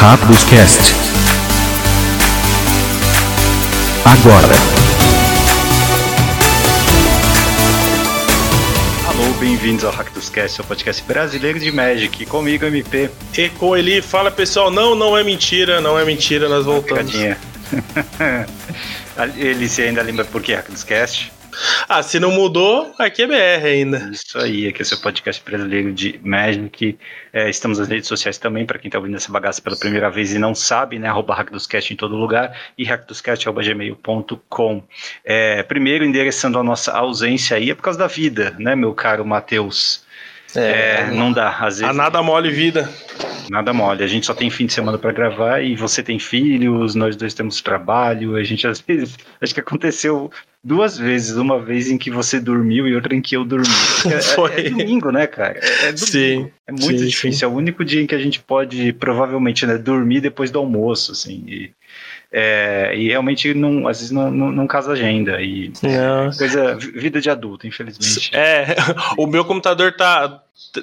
Rápidos Cast. Agora. Alô, bem-vindos ao Hack dos Cast, o podcast brasileiro de Magic. Comigo, MP. E com ele, fala pessoal, não, não é mentira, não é mentira, nós voltamos. Ele se ainda lembra por que Hack dos Cast? Ah, se não mudou, aqui é BR ainda. Isso aí, aqui é o seu podcast brasileiro de Magic. É, estamos nas redes sociais também, para quem está ouvindo essa bagaça pela primeira vez e não sabe, né? Arroba HackDosCast em todo lugar e hackdoscast.gmail.com. É, primeiro, endereçando a nossa ausência aí, é por causa da vida, né, meu caro Matheus? É, não dá, às vezes. A nada mole vida. Nada mole. A gente só tem fim de semana para gravar e você tem filhos, nós dois temos trabalho. A gente às vezes. Acho que aconteceu duas vezes. Uma vez em que você dormiu e outra em que eu dormi. É, Foi. é domingo, né, cara? É, é domingo. Sim. É muito sim, difícil. É o único dia em que a gente pode, provavelmente, né, dormir depois do almoço, assim. E, é, e realmente, não, às vezes, não, não, não casa agenda. E Não. coisa. Vida de adulto, infelizmente. É, o meu computador tá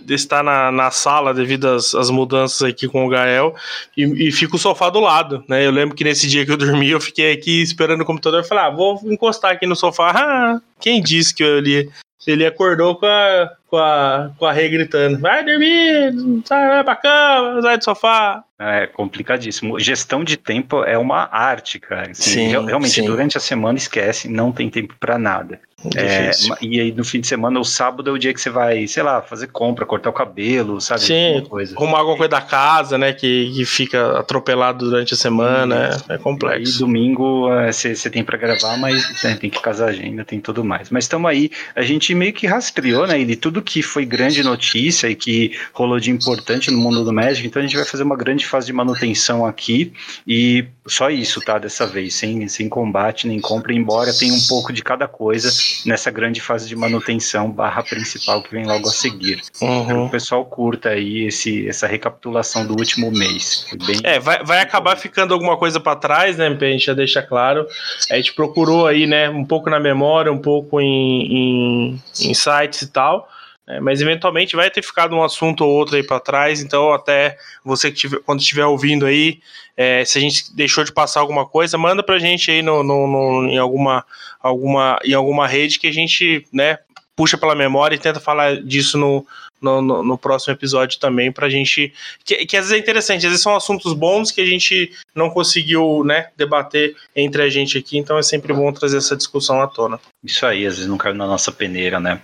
está na, na sala devido às, às mudanças aqui com o Gael e, e fica o sofá do lado, né? Eu lembro que nesse dia que eu dormi, eu fiquei aqui esperando o computador e falei, ah, vou encostar aqui no sofá. Ah, quem disse que eu ali ele acordou com a, com a, com a Rê gritando: vai dormir, sai, vai pra cama, sai do sofá. É complicadíssimo. Gestão de tempo é uma arte, cara. Assim, Sim, real- realmente, sim. durante a semana esquece, não tem tempo pra nada. É, ma- e aí no fim de semana, o sábado é o dia que você vai, sei lá, fazer compra, cortar o cabelo, sabe? Sim, Alguma coisa. arrumar alguma coisa da casa, né? Que, que fica atropelado durante a semana. É, é complexo. domingo é, você você tem pra gravar, mas né, tem que casar a agenda, tem tudo mais. Mas estamos aí, a gente meio que rastreou, né? E tudo que foi grande notícia e que rolou de importante no mundo do Magic, então a gente vai fazer uma grande fase de manutenção aqui e só isso, tá? Dessa vez, sem, sem combate nem compra, embora tenha um pouco de cada coisa nessa grande fase de manutenção barra principal que vem logo a seguir. Uhum. o pessoal curta aí esse, essa recapitulação do último mês. Bem É, vai, vai acabar ficando alguma coisa pra trás, né? Pra gente já deixar claro. A gente procurou aí, né? Um pouco na memória, um pouco em, em, em sites e tal. Né, mas eventualmente vai ter ficado um assunto ou outro aí pra trás. Então, até você que tiver, quando estiver ouvindo aí, é, se a gente deixou de passar alguma coisa, manda pra gente aí no, no- no- em, alguma, alguma, em alguma rede que a gente, né? Puxa pela memória e tenta falar disso no, no, no- no próximo episódio também, pra gente. Que, que às vezes é interessante, às vezes são assuntos bons que a gente não conseguiu né, debater entre a gente aqui, então é sempre bom trazer essa discussão à tona. isso aí, às vezes não caiu na nossa peneira, né?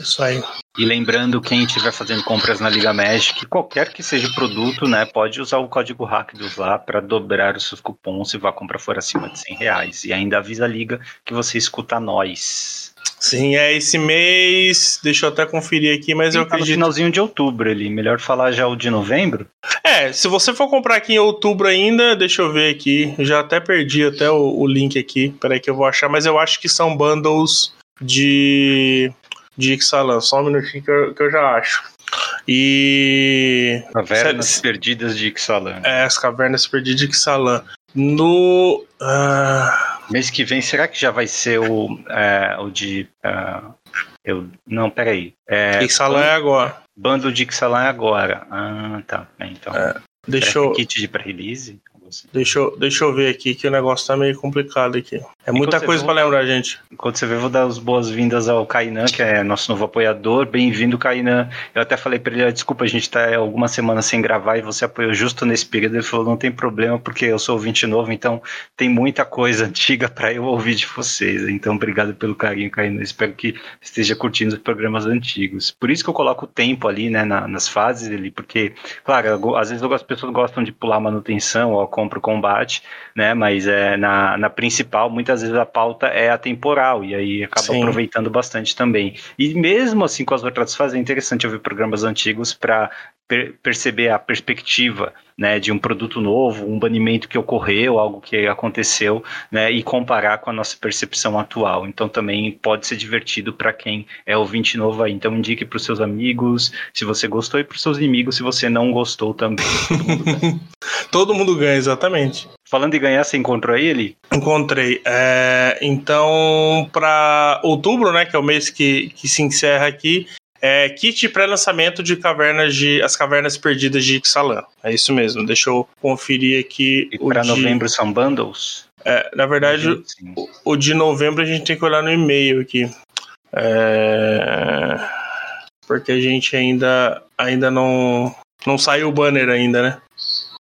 Isso aí. E lembrando, quem estiver fazendo compras na Liga Magic, qualquer que seja o produto, né, pode usar o código RACDOS lá para dobrar os seus cupons se a compra for acima de 100 reais. E ainda avisa a Liga que você escuta nós. Sim, é esse mês. Deixa eu até conferir aqui, mas eu Tá no acredito. finalzinho de outubro ali. Melhor falar já o de novembro? É, se você for comprar aqui em outubro ainda, deixa eu ver aqui. Eu já até perdi até o, o link aqui. Peraí que eu vou achar, mas eu acho que são bundles de. De Ixalan. Só um minutinho que eu, que eu já acho. E. Cavernas Se- Perdidas de Ixalan. É, as cavernas perdidas de Ixalan. No. ah, Mês que vem, será que já vai ser o, é, o de. ah, eu, não, peraí. É, Ixalan é agora. Bando de Ixalan é agora. Ah, tá. É, Então. Deixa Será que eu, é kit de pré-release? Assim. deixa, eu, deixa eu ver aqui que o negócio tá meio complicado aqui. É muita coisa pra volta- lembrar, gente. Enquanto você vê, eu vou dar as boas-vindas ao Kainan, que é nosso novo apoiador. Bem-vindo, Kainan. Eu até falei pra ele, "Ah, desculpa, a gente tá algumas semanas sem gravar e você apoiou justo nesse período. Ele falou, não tem problema, porque eu sou ouvinte novo, então tem muita coisa antiga pra eu ouvir de vocês. Então, obrigado pelo carinho, Kainan. Espero que esteja curtindo os programas antigos. Por isso que eu coloco o tempo ali, né, na- nas fases ali, porque, claro, às vezes as pessoas gostam de pular manutenção ou compra o combate, né? Mas é, na, na principal, muitas vezes a pauta é atemporal, e aí acaba Sim. aproveitando bastante também. E mesmo assim, com as outras fases, é interessante ouvir programas antigos para perceber a perspectiva né, de um produto novo, um banimento que ocorreu, algo que aconteceu, né, e comparar com a nossa percepção atual. Então também pode ser divertido para quem é ouvinte novo aí. Então indique para os seus amigos, se você gostou, e para os seus inimigos, se você não gostou também. Todo mundo ganha. Todo mundo ganha, exatamente. Falando em ganhar, você encontrou aí ele? Encontrei. É, então, para outubro, né, que é o mês que, que se encerra aqui, É kit pré-lançamento de cavernas de as cavernas perdidas de Ixalan. É isso mesmo. Deixa eu conferir aqui. E para de... novembro são bundles? É, na verdade, o, o, de novembro a gente tem que olhar no e-mail aqui. É... Porque a gente ainda ainda não não saiu o banner ainda, né?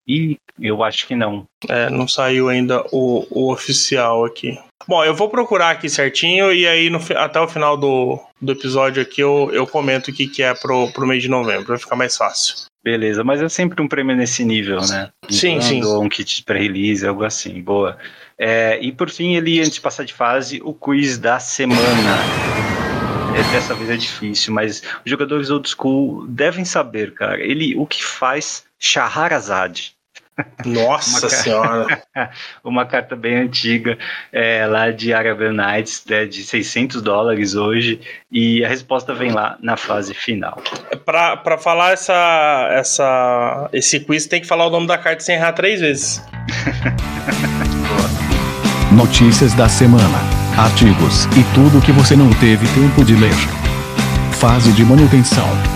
E eu acho que não. É, não saiu ainda o, o oficial aqui. Bom, eu vou procurar aqui certinho e aí no, até o final do, do episódio aqui eu, eu comento o que, que é pro, pro mês de novembro, vai ficar mais fácil. Beleza, mas é sempre um prêmio nesse nível, né? sim, sim. Ou um kit de pré-release, algo assim, boa. É, e por fim, ele, antes de passar de fase, o quiz da semana. É, dessa vez é difícil, mas os jogadores old school devem saber, cara. Ele, o que faz Shahrazad? Nossa uma senhora! uma carta bem antiga, é, lá de Arabian Nights, é, de 600 dólares hoje, e a resposta vem lá na fase final. Para falar essa, essa, esse quiz, tem que falar o nome da carta sem errar três vezes. Notícias da semana, artigos e tudo que você não teve tempo de ler. Fase de manutenção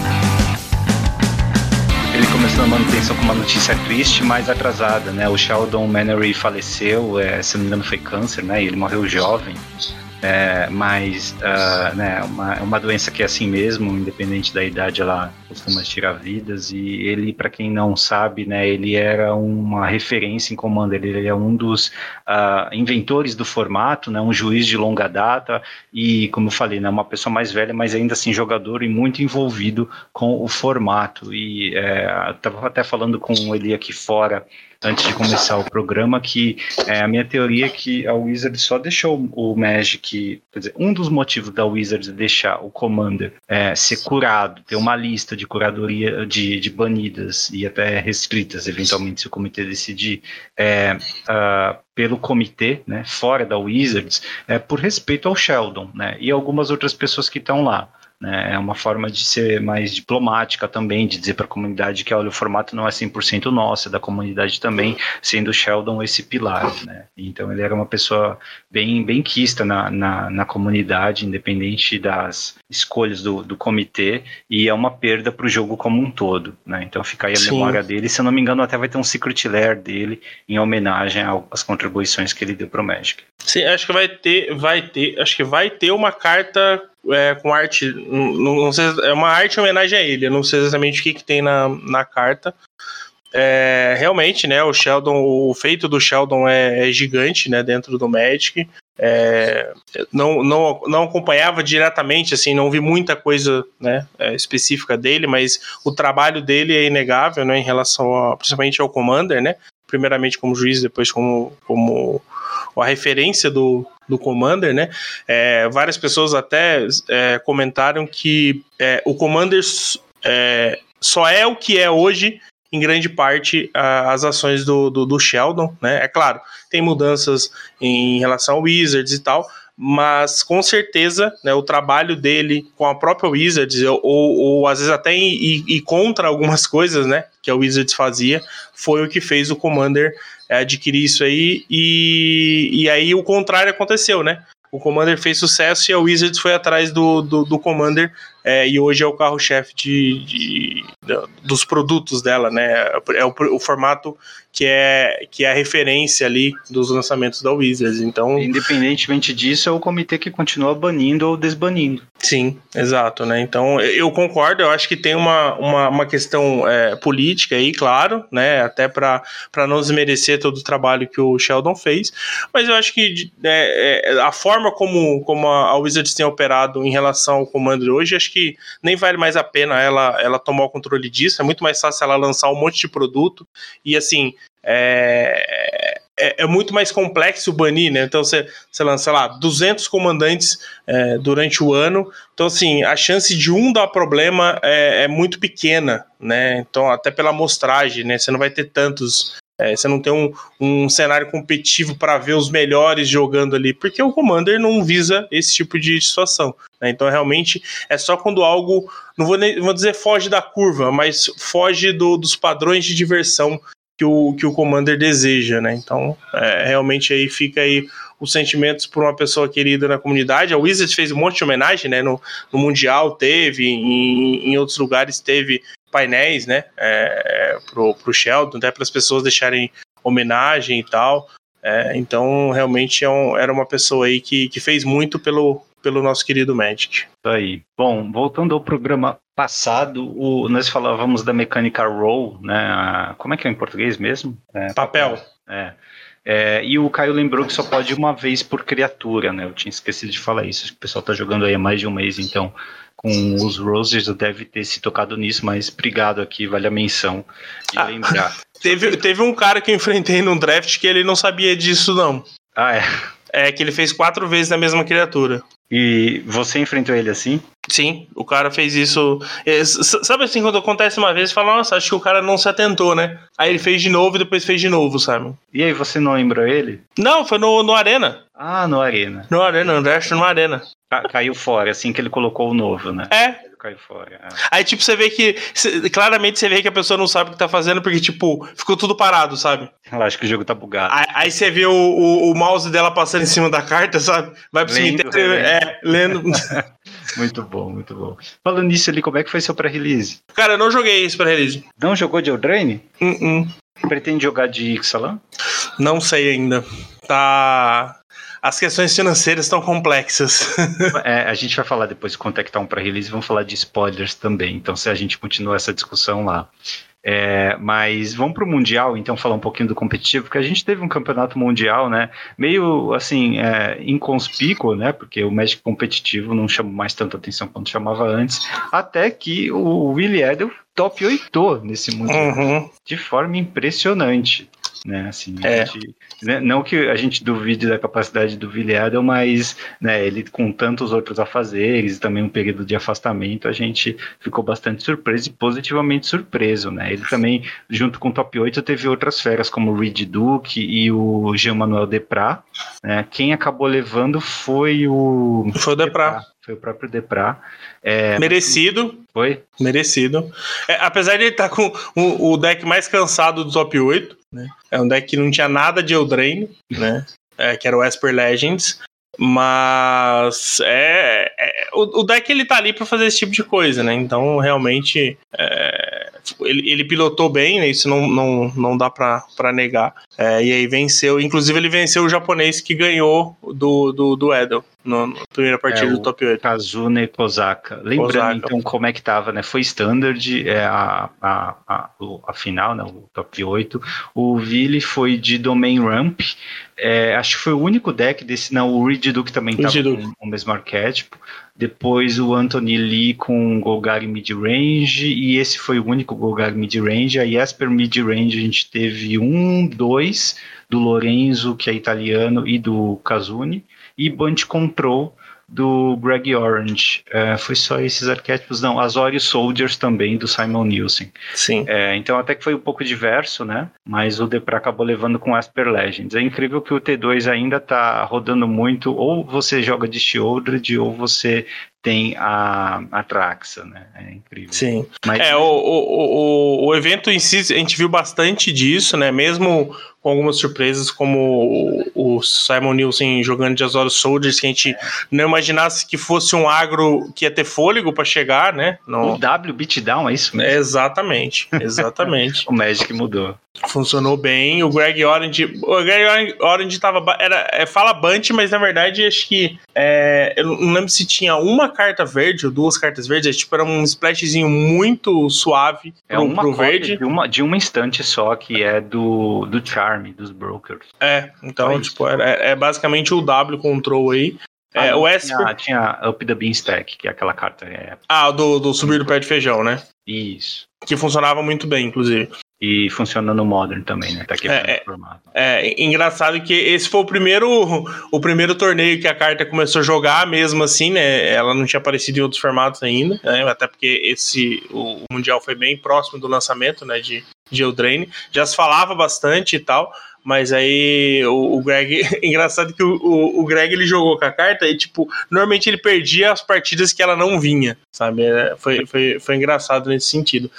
começou a manutenção com uma notícia triste, mais atrasada, né? O Sheldon Mannery faleceu, é, se não me engano foi câncer, né? E ele morreu jovem. É, mas uh, né, uma, é uma doença que é assim mesmo, independente da idade, ela costuma tirar vidas. E ele, para quem não sabe, né, ele era uma referência em Commander. Ele é um dos uh, inventores do formato, né, um juiz de longa data e, como eu falei, né, uma pessoa mais velha, mas ainda assim jogador e muito envolvido com o formato. E estava é, até falando com ele aqui fora antes de começar o programa que é, a minha teoria é que a Wizard só deixou o Magic, quer dizer, um dos motivos da Wizard deixar o Commander é, ser curado, ter uma lista de curadoria de, de banidas e até restritas, eventualmente, se o comitê decidir, é, uh, pelo comitê, né, fora da Wizards, é por respeito ao Sheldon, né, e algumas outras pessoas que estão lá. Né? É uma forma de ser mais diplomática também, de dizer para a comunidade que olha, o formato não é 100% nosso, é da comunidade também, sendo o Sheldon esse pilar. Né? Então ele era uma pessoa bem, bem quista na, na, na comunidade, independente das escolhas do, do comitê, e é uma perda para o jogo como um todo. Né? Então fica aí a Sim. memória dele, se eu não me engano, até vai ter um Secret Lair dele em homenagem às contribuições que ele deu para o Magic. Sim, acho que vai ter, vai ter, acho que vai ter uma carta é, com arte. Não, não, sei, é uma arte em homenagem a ele. Eu não sei exatamente o que, que tem na, na carta. É, realmente, né? O Sheldon, o feito do Sheldon é, é gigante, né? Dentro do Magic. É, não, não, não acompanhava diretamente, assim, não vi muita coisa né, é, específica dele, mas o trabalho dele é inegável, né, em relação a, principalmente ao Commander, né, primeiramente como juiz, depois como, como a referência do, do Commander, né? É, várias pessoas até é, comentaram que é, o Commander é, só é o que é hoje em grande parte a, as ações do, do, do, Sheldon, né? É claro, tem mudanças em relação ao Wizards e tal, mas com certeza né, o trabalho dele com a própria Wizards, ou, ou, às vezes até e, e contra algumas coisas né, que a Wizards fazia, foi o que fez o Commander é, adquirir isso aí, e, e aí o contrário aconteceu, né? O Commander fez sucesso e a Wizards foi atrás do, do, do Commander é, e hoje é o carro-chefe de, de, de, dos produtos dela, né? É o, o, formato que é, que é a referência ali dos lançamentos da Wizards. Então, independentemente disso, é o comitê que continua banindo ou desbanindo. Sim, exato, né? Então eu concordo, eu acho que tem uma, uma, uma questão é, política aí, claro, né? Até para não desmerecer todo o trabalho que o Sheldon fez, mas eu acho que é, é, a forma como, como a Wizards tem operado em relação ao Commander hoje, acho que nem vale mais a pena ela, ela tomar o controle disso, é muito mais fácil ela lançar um monte de produto e assim. É, é, é, muito mais complexo banir, né? Então você, você lança, lá, 200 comandantes é, durante o ano. Então, assim, a chance de um dar problema é, é, muito pequena, né? Então, até pela amostragem, né? Você não vai ter tantos. É, você não tem um, um cenário competitivo para ver os melhores jogando ali, porque o Commander não visa esse tipo de situação. Né? Então, realmente, é só quando algo, não vou, nem, vou dizer foge da curva, mas foge do, dos padrões de diversão que o, que o Commander deseja, né? Então, é, realmente aí fica aí os sentimentos por uma pessoa querida na comunidade. A Wizards fez um monte de homenagem, né? No, no Mundial teve, em, em outros lugares teve painéis, né? É, pro, pro Sheldon, até para as pessoas deixarem homenagem e tal. É, então, realmente é um, era uma pessoa aí que, que fez muito pelo, pelo nosso querido Magic. Isso aí. Bom, voltando ao programa passado, o, nós falávamos da mecânica roll, né? A, como é que é em português mesmo? É, papel. É. É, e o Caio lembrou que só pode uma vez por criatura, né? Eu tinha esquecido de falar isso. O pessoal tá jogando aí há mais de um mês, então com os Roses deve ter se tocado nisso, mas obrigado aqui, vale a menção de ah, lembrar. Teve, teve um cara que eu enfrentei num draft que ele não sabia disso, não. Ah, é? É, que ele fez quatro vezes na mesma criatura. E você enfrentou ele assim? Sim, o cara fez isso. É, sabe assim, quando acontece uma vez, fala, nossa, acho que o cara não se atentou, né? Aí ele fez de novo e depois fez de novo, sabe? E aí, você não lembrou ele? Não, foi no, no Arena. Ah, no Arena. No Arena, no Dash no Arena. Caiu fora, assim que ele colocou o novo, né? É, caiu fora. É. Aí, tipo, você vê que. claramente você vê que a pessoa não sabe o que tá fazendo, porque, tipo, ficou tudo parado, sabe? Ela acha que o jogo tá bugado. Aí, aí você vê o, o, o, mouse dela passando em cima da carta, sabe? Vai pro cemitério. É, lendo. muito bom, muito bom. Falando nisso ali, como é que foi seu pré-release? Cara, eu não joguei esse pré-release. Não jogou de Eldraine? Uh -uh. Pretende jogar de Ixalan? Não sei ainda. Tá as questões financeiras estão complexas. é, a gente vai falar depois de quanto é que tá um para release, vamos falar de spoilers também. Então, se a gente continua essa discussão lá. É, mas vamos para o Mundial, então, falar um pouquinho do competitivo, porque a gente teve um campeonato mundial, né? Meio assim, é, inconspícuo, né? Porque o Magic competitivo não chamou mais tanta atenção quanto chamava antes, até que o Willie Edel top 8 nesse Mundial. Uhum. De forma impressionante né? Assim, é. gente, né, não que a gente duvide da capacidade do Villarreal, mas né, ele com tantos outros afazeres e também um período de afastamento, a gente ficou bastante surpreso e positivamente surpreso, né? Ele também, junto com o top 8, teve outras feras como o Reed Duke e o Jean-Manuel Deprat, né? Quem acabou levando foi o... Foi o Deprat. Foi o próprio Deprat. É, Merecido. Foi? Merecido. É, apesar de ele estar tá com o, o, deck mais cansado do top 8, né? É um deck que não tinha nada de Eldraine, né? É, que era o Esper Legends. Mas é, é o, o, deck ele tá ali para fazer esse tipo de coisa, né? Então realmente é, ele, ele, pilotou bem, né? Isso não, não, não dá para negar. É, e aí venceu, inclusive ele venceu o japonês que ganhou do, do, do Edel no, na primeira partida é, do top 8. Kazune Kozaka. Lembrando Kozaka. então como é que tava, né? Foi standard é, a, a, a, a final, né? O top 8. O Vili foi de Domain Ramp. É, acho que foi o único deck desse. Não, o Reed Duke também estava com o mesmo arquétipo. Depois o Anthony Lee com Golgari mid-range. E esse foi o único Golgari mid-range. A Jesper mid-range a gente teve um, dois do Lorenzo, que é italiano, e do Kazuni. E Bunch Control do Greg Orange. É, foi só esses arquétipos, não. Azorius Soldiers também, do Simon Nielsen. Sim. É, então até que foi um pouco diverso, né? Mas o Depra acabou levando com Asper Legends. É incrível que o T2 ainda tá rodando muito, ou você joga de Shieldred, ou você tem a, a Traxa, né? É incrível. Sim. Mas... É, o, o, o, o evento em si, a gente viu bastante disso, né? Mesmo com algumas surpresas, como o, Simon Nielsen jogando de Azorius Soldiers, que a gente é. não imaginasse que fosse um agro que ia ter fôlego para chegar, né? No... O W beatdown, é isso mesmo? exatamente, exatamente. o Magic mudou. Funcionou bem. O Greg Orange. O Greg Orange tava. Era, é, fala Bunch, mas na verdade acho que. É, eu não lembro se tinha uma carta verde ou duas cartas verdes. Tipo, era um splashzinho muito suave é pro, uma pro verde. De uma, de uma instante só, que é do, do Charm, dos Brokers. É, então, tipo, é, é basicamente o W control aí. É, ah, o Esper... tinha, tinha Up the Beanstalk, que é aquela carta. É... Ah, do, do subir do pé de feijão, né? Isso. Que funcionava muito bem, inclusive. E funciona no Modern também, né? Tá quebrando é, o formato. É, é, engraçado que esse foi o primeiro, o primeiro torneio que a carta começou a jogar mesmo assim, né? Ela não tinha aparecido em outros formatos ainda, né? Até porque esse, o, Mundial foi bem próximo do lançamento, né? De, de Eldraine. Já se falava bastante e tal, mas aí o, o Greg. engraçado que o, o, o, Greg ele jogou com a carta e, tipo, normalmente ele perdia as partidas que ela não vinha, sabe? É, foi, foi, foi engraçado nesse sentido.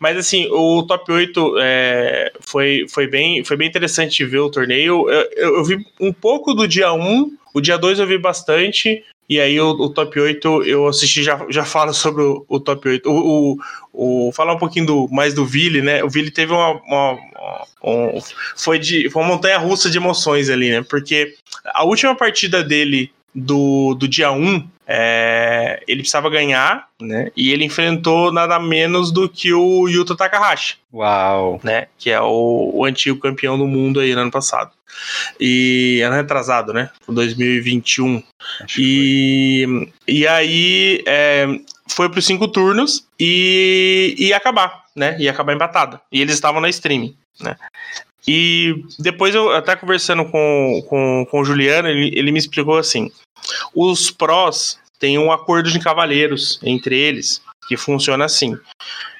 Mas assim, o top 8 é, foi, foi, bem, foi bem interessante ver o torneio. Eu, eu, eu, vi um pouco do dia 1, o dia 2 eu vi bastante. E aí o, o top 8 eu assisti, já, já falo sobre o, o top 8. O, o, o, falar um pouquinho do, mais do Vili, né? O Vili teve uma. uma, uma um, foi, de, foi uma montanha russa de emoções ali, né? Porque a última partida dele do, do dia 1, é, ele precisava ganhar, né? E ele enfrentou nada menos do que o Yuta Takahashi. Uau! Né? Que é o, o antigo campeão do mundo aí no ano passado. E ano retrasado, né? 2021. e, e aí é, foi para os cinco turnos e ia acabar, né? Ia acabar empatada. E eles estavam na stream, né? E depois eu até conversando com, com, com o Juliano, ele, ele me explicou assim: os prós têm um acordo de cavalheiros entre eles, que funciona assim.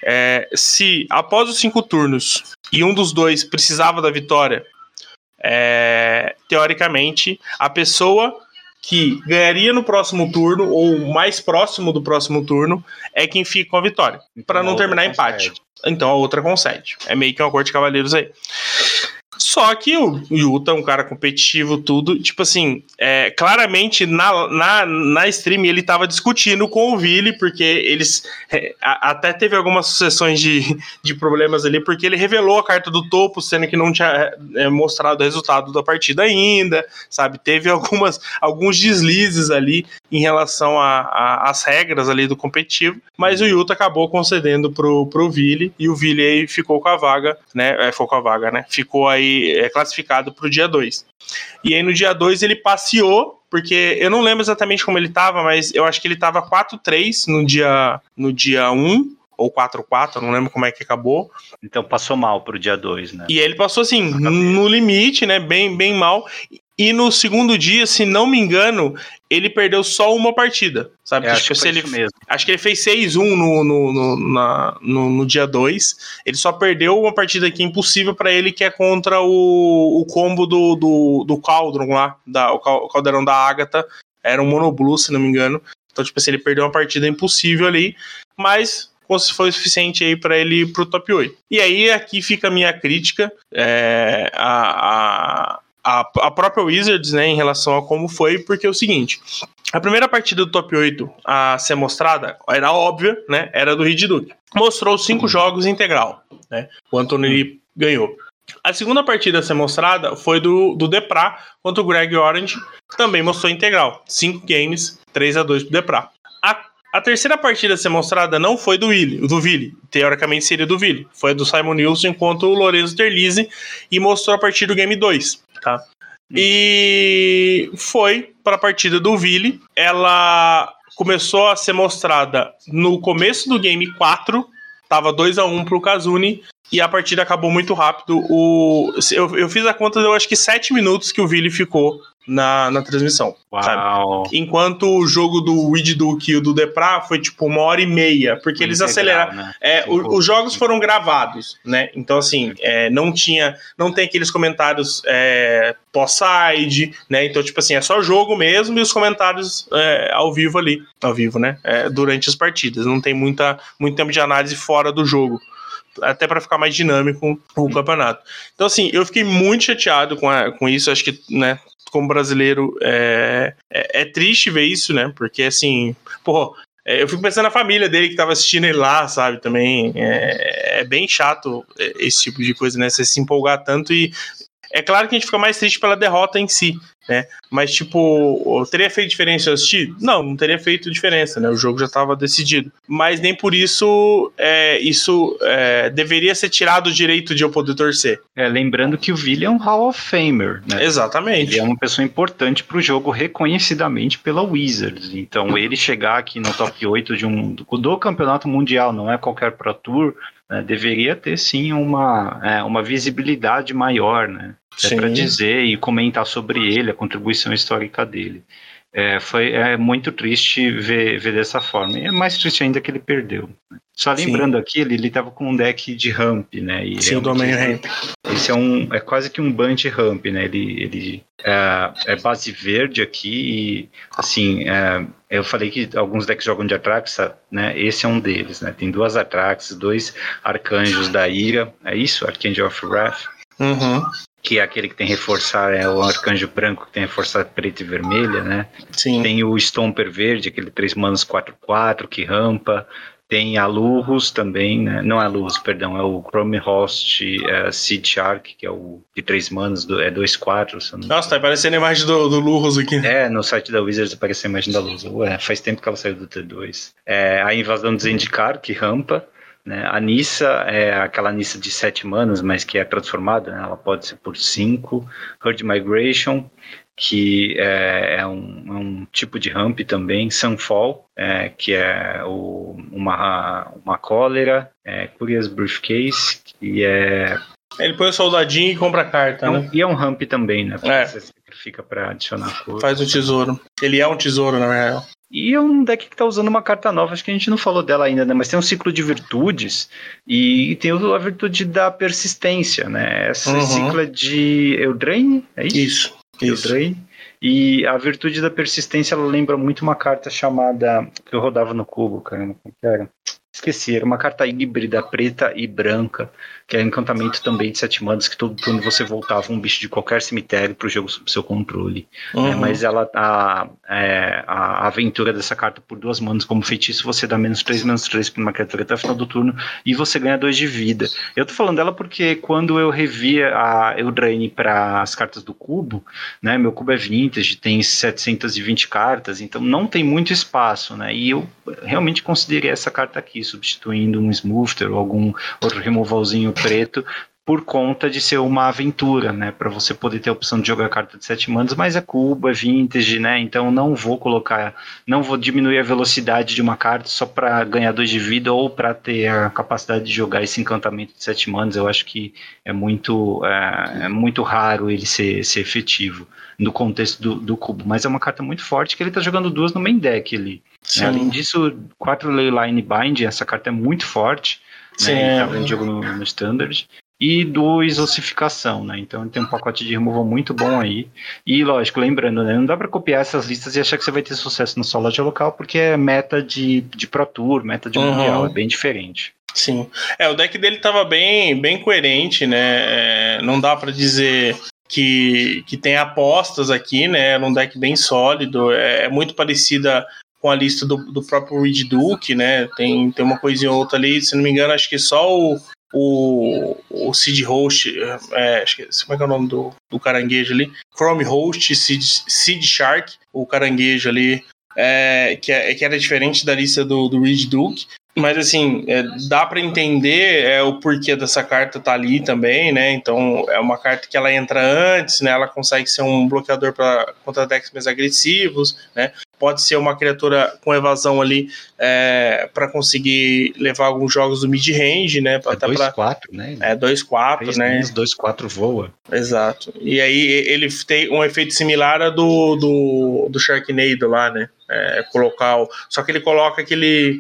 É, se após os cinco turnos e um dos dois precisava da vitória, é, teoricamente, a pessoa que ganharia no próximo turno, ou mais próximo do próximo turno, é quem fica com a vitória. Então, para não terminar empate. Então a outra concede. É meio que um acordo de cavaleiros aí. Só que o Yuta é um cara competitivo, tudo. Tipo assim, é, claramente na, na, na stream ele tava discutindo com o Vili, porque eles. É, a, até teve algumas sucessões de, de problemas ali, porque ele revelou a carta do topo, sendo que não tinha é, mostrado o resultado da partida ainda, sabe? Teve algumas, alguns deslizes ali em relação às regras ali do competitivo, mas o Yuta acabou concedendo pro, pro Vili, e o Vili aí ficou com a vaga, né? É, ficou com a vaga, né? Ficou aí é, classificado para o dia 2. E aí no dia 2 ele passeou, porque eu não lembro exatamente como ele estava, mas eu acho que ele estava 4-3 no dia, no dia 1. Um, ou 4-4, não lembro como é que acabou. Então passou mal pro dia 2, né? E ele passou assim, no limite, né? Bem, bem mal. E no segundo dia, se não me engano, ele perdeu só uma partida, sabe? É, acho, que ele, mesmo. acho que ele fez 6-1 no, no, no, na, no, no, dia 2. Ele só perdeu uma partida que é impossível para ele, que é contra o, o combo do, do, do Cauldron lá, da, o caldeirão da Agatha. Era um monoblue, se não me engano. Então, tipo assim, ele perdeu uma partida impossível ali, mas foi o suficiente aí para ele ir pro top 8. E aí aqui fica a minha crítica é, a, a a, a própria Wizards, né, em relação a como foi, porque é o seguinte: a primeira partida do top 8 a ser mostrada era óbvia, né? Era do Reed Duke. Mostrou cinco jogos integral, né? O Anthony ganhou. A segunda partida a ser mostrada foi do, do Depra contra o Greg Orange, também mostrou integral. Cinco games, 3 a 2 pro Depra. A, a terceira partida a ser mostrada não foi do Willi, do Willi, teoricamente seria do Willi. Foi do Simon Nilsson contra o Lorenzo Terlizzi e mostrou a partir do game 2 tá? E foi para a partida do Ville. Ela começou a ser mostrada no começo do game 4, tava 2 a 1 pro Kazuni e a partida acabou muito rápido. O, eu, eu fiz a conta, eu acho que 7 minutos que o Ville ficou na, na transmissão. Enquanto o jogo do Weed Duke e o do Depra foi tipo uma hora e meia, porque eles aceleraram. Né? É, o, os jogos foram gravados, né? Então, assim, é, não tinha. Não tem aqueles comentários é, pós-side, né? Então, tipo assim, é só jogo mesmo e os comentários é, ao vivo ali. Ao vivo, né? É, durante as partidas. Não tem muita, muito tempo de análise fora do jogo até para ficar mais dinâmico o campeonato. Então, assim, eu fiquei muito chateado com, a, com isso. Acho que, né, como brasileiro, é, é, é, triste ver isso, né? Porque, assim, pô, é, eu fico pensando na família dele que tava assistindo ele lá, sabe? Também é, é bem chato é, esse tipo de coisa, né? Você se empolgar tanto e. É claro que a gente fica mais triste pela derrota em si, né? Mas, tipo, teria feito diferença eu assistir? Não, não teria feito diferença, né? O jogo já estava decidido. Mas nem por isso é, isso é, deveria ser tirado o direito de eu poder torcer. É, lembrando que o Vili é um Hall of Famer, né? Exatamente. Ele é uma pessoa importante para o jogo, reconhecidamente pela Wizards. Então, ele chegar aqui no top 8 de um, do campeonato mundial, não é qualquer Pro Tour, né, deveria ter sim uma, é, uma visibilidade maior, né? É para dizer e comentar sobre ele, a contribuição histórica dele. É, foi é muito triste ver, ver dessa forma. E é mais triste ainda que ele perdeu. Né? Só lembrando Sim. aqui, ele, ele tava com um deck de ramp, né? E Sim, o domínio ramp. Esse é um é quase que um bunch ramp, né? Ele, ele é, é base verde aqui e assim é, eu falei que alguns decks jogam de Atraxa, né? Esse é um deles, né? Tem duas Atraxas, dois Arcanjos da Ira, é isso? Archangel of Wrath. Uhum que é aquele que tem reforçar, é o arcanjo branco que tem reforçar preta e vermelha, né? Sim. Tem o Stomper verde, aquele 3 manos 4-4 que rampa. Tem a Lurus também, né? Não é a Lurus, perdão, é o Chrome Host é, Seed Shark, que é o de 3 manos, do, é 2-4. Nossa, tá aparecendo a imagem do, do Lurus aqui. É, no site da Wizards aparece a imagem da Lurus. Ué, faz tempo que ela saiu do T2. É, a invasão do Zendikar, que rampa. Né? A Nissa é aquela Nissa de 7 manas, mas que é transformada, né? ela pode ser por 5. Herd Migration, que é, é, um, é, um, tipo de ramp também. Sunfall, é, que é o, uma, uma cólera. É, Curious Briefcase, que é. Ele põe o soldadinho e compra carta, é né? E é um ramp também, né? Porque é. você sacrifica para adicionar cor. Faz o tesouro. Ele é um tesouro, na real. E é um deck que está usando uma carta nova, acho que a gente não falou dela ainda, né? Mas tem um ciclo de virtudes e tem a virtude da persistência, né? Esse uhum. ciclo é de Eldraine, é isso? Isso. Eldraine. E a virtude da persistência ela lembra muito uma carta chamada. que eu rodava no cubo, que era? Esqueci, era uma carta híbrida preta e branca, que é encantamento também de sete manas, que todo turno você voltava um bicho de qualquer cemitério para o jogo sob seu controle. Uhum. É, mas ela a, é, a aventura dessa carta por duas manas como feitiço, você dá menos três menos três para uma criatura até o final do turno e você ganha dois de vida. Eu tô falando dela porque quando eu revia a Eldraine para as cartas do cubo, né, meu cubo é vintage, tem 720 cartas, então não tem muito espaço, né? E eu realmente considerei essa carta aqui, substituindo um Smoother ou algum outro removalzinho preto por conta de ser uma aventura, né, para você poder ter a opção de jogar carta de sete manas, mas é cubo, é vintage, né, então não vou colocar, não vou diminuir a velocidade de uma carta só para ganhar dois de vida ou para ter a capacidade de jogar esse encantamento de sete manas, eu acho que é muito, é, é muito raro ele ser, ser efetivo no contexto do, do, cubo, mas é uma carta muito forte que ele está jogando duas no main deck ali. Né? Além disso, quatro Leyline Bind, essa carta é muito forte, Sim, né? Ele tá vendo jogo no, no Standard e dois ossificação, né? Então tem um pacote de removal muito bom aí. E lógico, lembrando, né? Não dá para copiar essas listas e achar que você vai ter sucesso no solo de local, porque é meta de, de Pro Tour, meta de uhum. Mundial, é bem diferente. Sim. É, o deck dele tava bem, bem coerente, né? É, não dá para dizer que, que tem apostas aqui, né? Era um deck bem sólido, é, é muito parecida com a lista do, do próprio Reed Duke, né? Tem, tem uma coisinha ou outra ali, se não me engano, acho que só o, o, o Seed Host, é, acho que, como é que é o nome do, do caranguejo ali? Chrome Host, Seed, Seed Shark, o caranguejo ali, é, que, é, que era diferente da lista do, do Reed Duke. Mas assim, é, dá para entender é, o porquê dessa carta tá ali também, né? Então é uma carta que ela entra antes, né? Ela consegue ser um bloqueador para contra decks mais agressivos, né? Pode ser uma criatura com evasão ali é, para conseguir levar alguns jogos do mid-range, né? É 2-4, né? É 2-4, né? 2-4 voa. Exato. E aí ele tem um efeito similar a do, do, do Sharknado lá, né? É, colocar. O... Só que ele coloca aquele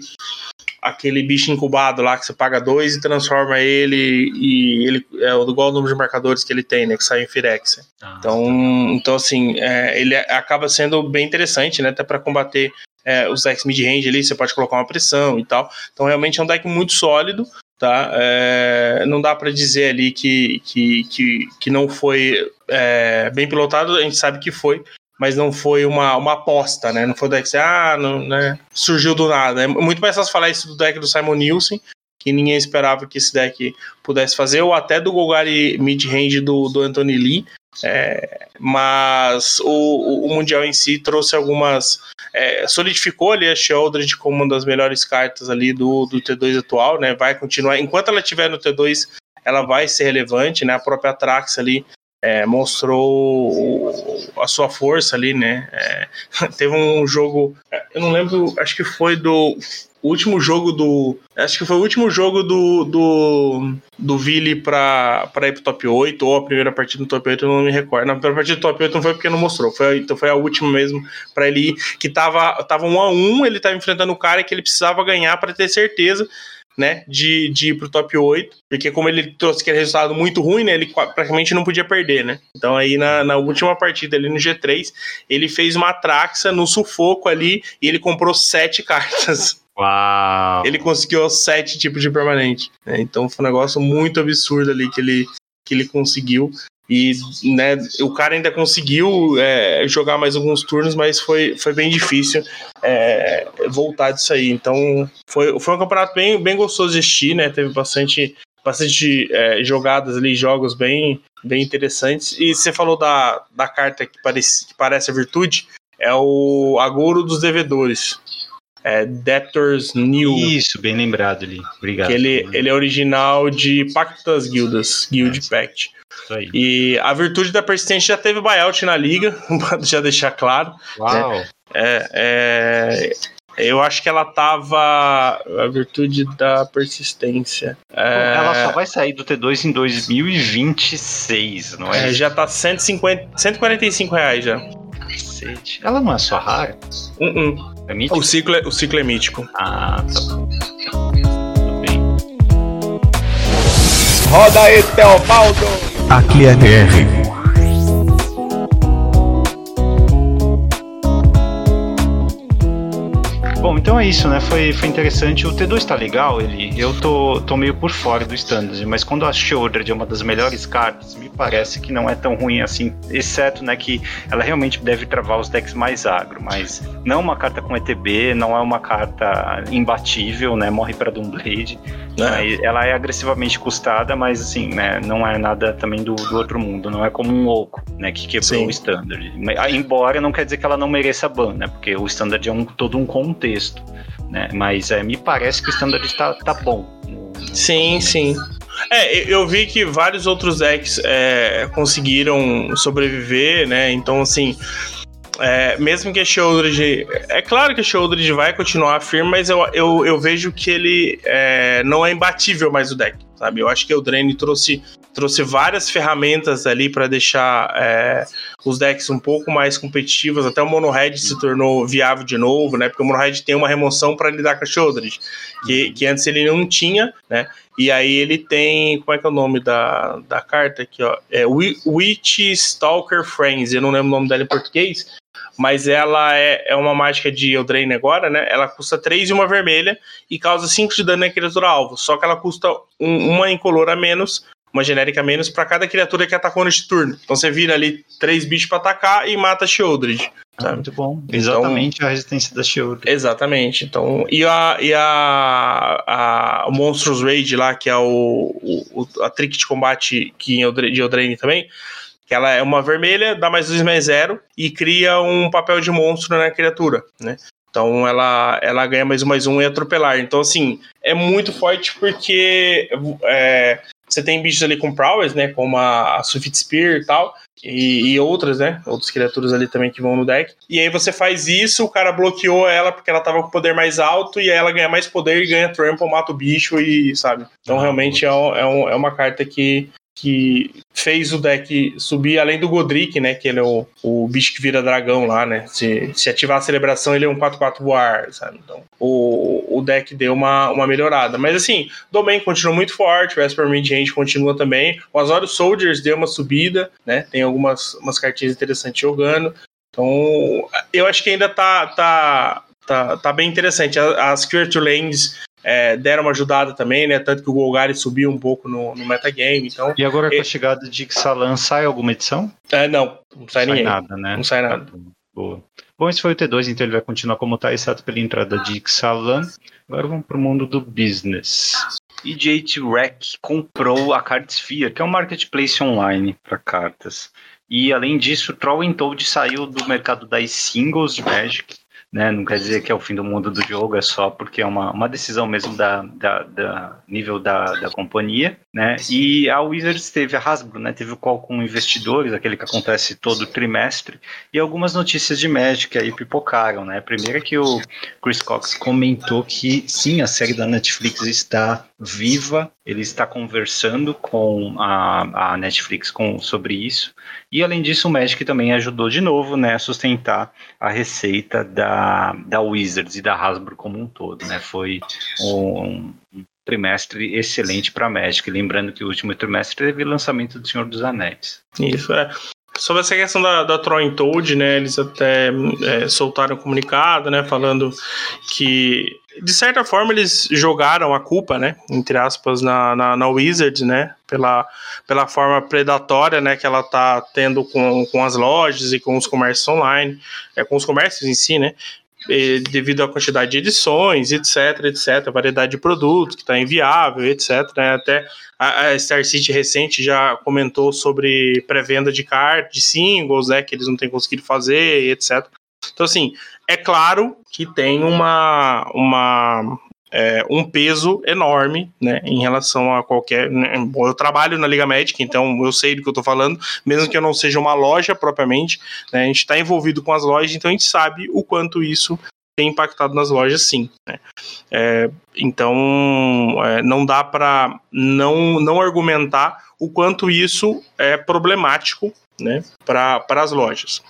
aquele bicho incubado lá que você paga dois e transforma ele e ele é igual o número de marcadores que ele tem, né? Que sai em Firex. Ah, então, tá. então assim, é, ele acaba sendo bem interessante, né? Até para combater é, os decks mid-range ali, você pode colocar uma pressão e tal. Então, realmente é um deck muito sólido, tá? É, não dá para dizer ali que, que, que, que não foi é, bem pilotado, a gente sabe que foi, mas não foi uma, uma aposta, né? Não foi o deck que ah, não, né? surgiu do nada. É muito mais fácil falar isso do deck do Simon Nielsen, que ninguém esperava que esse deck pudesse fazer, ou até do Golgari mid-range do, do Anthony Lee. É, mas o, o, Mundial em si trouxe algumas. É, solidificou ali a Sheldred como uma das melhores cartas ali do, do T2 atual, né? Vai continuar. Enquanto ela estiver no T2, ela vai ser relevante, né? A própria Trax ali é, mostrou a sua força ali, né? É, teve um jogo, eu não lembro, acho que foi do último jogo do. Acho que foi o último jogo do. do, do Vili pra, pra ir pro top 8, ou a primeira partida do top 8, eu não me recordo. Na primeira partida do top 8 não foi porque não mostrou, foi, então foi a última mesmo pra ele ir, que tava, tava um a um, ele tava enfrentando o cara que ele precisava ganhar para ter certeza né, de, de ir pro top 8, porque como ele trouxe aquele resultado muito ruim, né, ele praticamente não podia perder, né? Então aí na, na última partida ali no G3, ele fez uma traxa no sufoco ali e ele comprou sete cartas. Uau! Ele conseguiu sete tipos de permanente. Né? Então foi um negócio muito absurdo ali que ele, que ele conseguiu. E né, o cara ainda conseguiu é, jogar mais alguns turnos, mas foi, foi bem difícil é, voltar disso aí. Então foi, foi um campeonato bem, bem gostoso de assistir, né? Teve bastante, bastante é, jogadas ali, jogos bem, bem interessantes. E você falou da, da carta que parece, que parece a virtude, é o Agouro dos Devedores. É Debtors New. Isso, bem lembrado ali. Obrigado. Que ele, ele é original de Pacto das Guildas, Guild é, Pact. E a virtude da persistência já teve buyout na liga, para já deixar claro. Uau! É, é, eu acho que ela tava. A virtude da persistência. É... Ela só vai sair do T2 em 2026, não é? é já tá 150, 145 reais já. Cacete. Ela não é só rara? Uh -uh. É mítico? O ciclo é, o ciclo é mítico. Ah, tá bom. Roda aí, Teobaldo! Aqui é BR. Bom, então é isso, né? Foi, foi interessante. O T2 tá legal, ele. Eu tô, tô meio por fora do standard, mas quando a Shieldred é uma das melhores cartas, me parece que não é tão ruim assim, exceto, né, que ela realmente deve travar os decks mais agro, mas não é uma carta com ETB, não é uma carta imbatível, né? Morre para Doomblade. É. Ela é agressivamente custada, mas assim, né, não é nada também do, do outro mundo, não é como um oco, né, que quebrou Sim. o standard. Embora não quer dizer que ela não mereça ban, né? Porque o standard é um todo um contexto texto, né? Mas é, me parece que o standard está tá bom. Sim, sim. É, eu vi que vários outros decks é, conseguiram sobreviver, né? Então, assim, é, mesmo que a Shieldred. É claro que a Shieldred vai continuar firme, mas eu, eu, eu vejo que ele é, não é imbatível mais o deck, sabe? Eu acho que o Drain trouxe trouxe várias ferramentas ali para deixar é, os decks um pouco mais competitivos. Até o Mono Red se tornou viável de novo, né? Porque o Mono Red tem uma remoção para lidar com a Shoulders, que, uhum. que antes ele não tinha, né? E aí ele tem. Como é que é o nome da, da carta aqui, ó? É Witch Stalker Friends. Eu não lembro o nome dela em português. Mas ela é, é uma mágica de Eldraine agora, né? Ela custa 3 e uma vermelha e causa 5 de dano na criatura alvo. Só que ela custa um, uma incolor a menos uma genérica menos para cada criatura que atacou neste turno. Então você vira ali três bichos para atacar e mata a Shieldred. Ah, muito bom. Então, exatamente a resistência da Shield. Exatamente. Então, e a, e a, a o Monstros Rage lá, que é o, o, a trick de combate que de Eldraine também, que ela é uma vermelha, dá mais 2 mais 0 e cria um papel de monstro na criatura, né? Então ela, ela ganha mais um mais um e atropelar. Então, assim, é muito forte porque é, você tem bichos ali com prowess, né? Como a, Swift Spear e tal. E, e, outras, né? Outras criaturas ali também que vão no deck. E aí você faz isso, o cara bloqueou ela porque ela tava com poder mais alto, e aí ela ganha mais poder e ganha trample, mata o bicho e, sabe? Então ah, realmente é, é, um, é uma carta que que fez o deck subir, além do Godric, né? Que ele é o, o bicho que vira dragão lá, né? Se, se ativar a celebração, ele é um 4-4 voar, sabe? Então, o, o deck deu uma, uma melhorada. Mas assim, Domain continua muito forte, o Esper Midrange continua também. O Azorius Soldiers deu uma subida, né? Tem algumas umas cartinhas interessantes jogando. Então, eu acho que ainda tá, tá, tá, tá bem interessante. As Creature Lands é, deram uma ajudada também, né? Tanto que o Golgari subiu um pouco no, no metagame. Então, e agora com a chegada de Xalan, sai alguma edição? É, não, não sai, sai nada, né? Não sai nada. Boa. Bom, esse foi o T2, então ele vai continuar como está, exceto pela entrada de Xalan. Agora vamos para o mundo do business. EJT Rec comprou a Cardsphere, que é um marketplace online para cartas. E além disso, Troll Toad saiu do mercado das singles de Magic né? Não quer dizer que é o fim do mundo do jogo, é só porque é uma, uma decisão mesmo da, da, da nível da, da companhia, né? E a Wizards teve a Hasbro, né? Teve o call com investidores, aquele que acontece todo trimestre, e algumas notícias de Magic aí pipocaram, né? Primeiro é que o Chris Cox comentou que sim, a série da Netflix está viva, ele está conversando com a, a Netflix com, sobre isso, e além disso o Magic também ajudou de novo, né, a sustentar a receita da, da Wizards e da Hasbro como um todo, né? Foi um, trimestre excelente para Magic. Lembrando que o último trimestre teve lançamento do Senhor dos Anéis. Isso, é. Sobre essa questão da, da Troy Toad, né, eles até é, soltaram um comunicado, né, falando que de certa forma eles jogaram a culpa, né, entre aspas, na, na, na Wizards, né, pela, pela forma predatória, né, que ela tá tendo com, com as lojas e com os comércios online, é, com os comércios em si, né, devido à quantidade de edições, etc, etc, a variedade de produtos que está inviável, etc. Né? Até a, Star City recente já comentou sobre pré-venda de cards, de singles, né, que eles não têm conseguido fazer, etc. Então, assim, é claro que tem uma, uma é, um peso enorme né, em relação a qualquer. Né, bom, eu trabalho na Liga Magic, então eu sei do que eu estou falando, mesmo que eu não seja uma loja propriamente, né, a gente está envolvido com as lojas, então a gente sabe o quanto isso tem impactado nas lojas, sim. Né? É, então é, não dá para não, não argumentar o quanto isso é problemático né, para as lojas.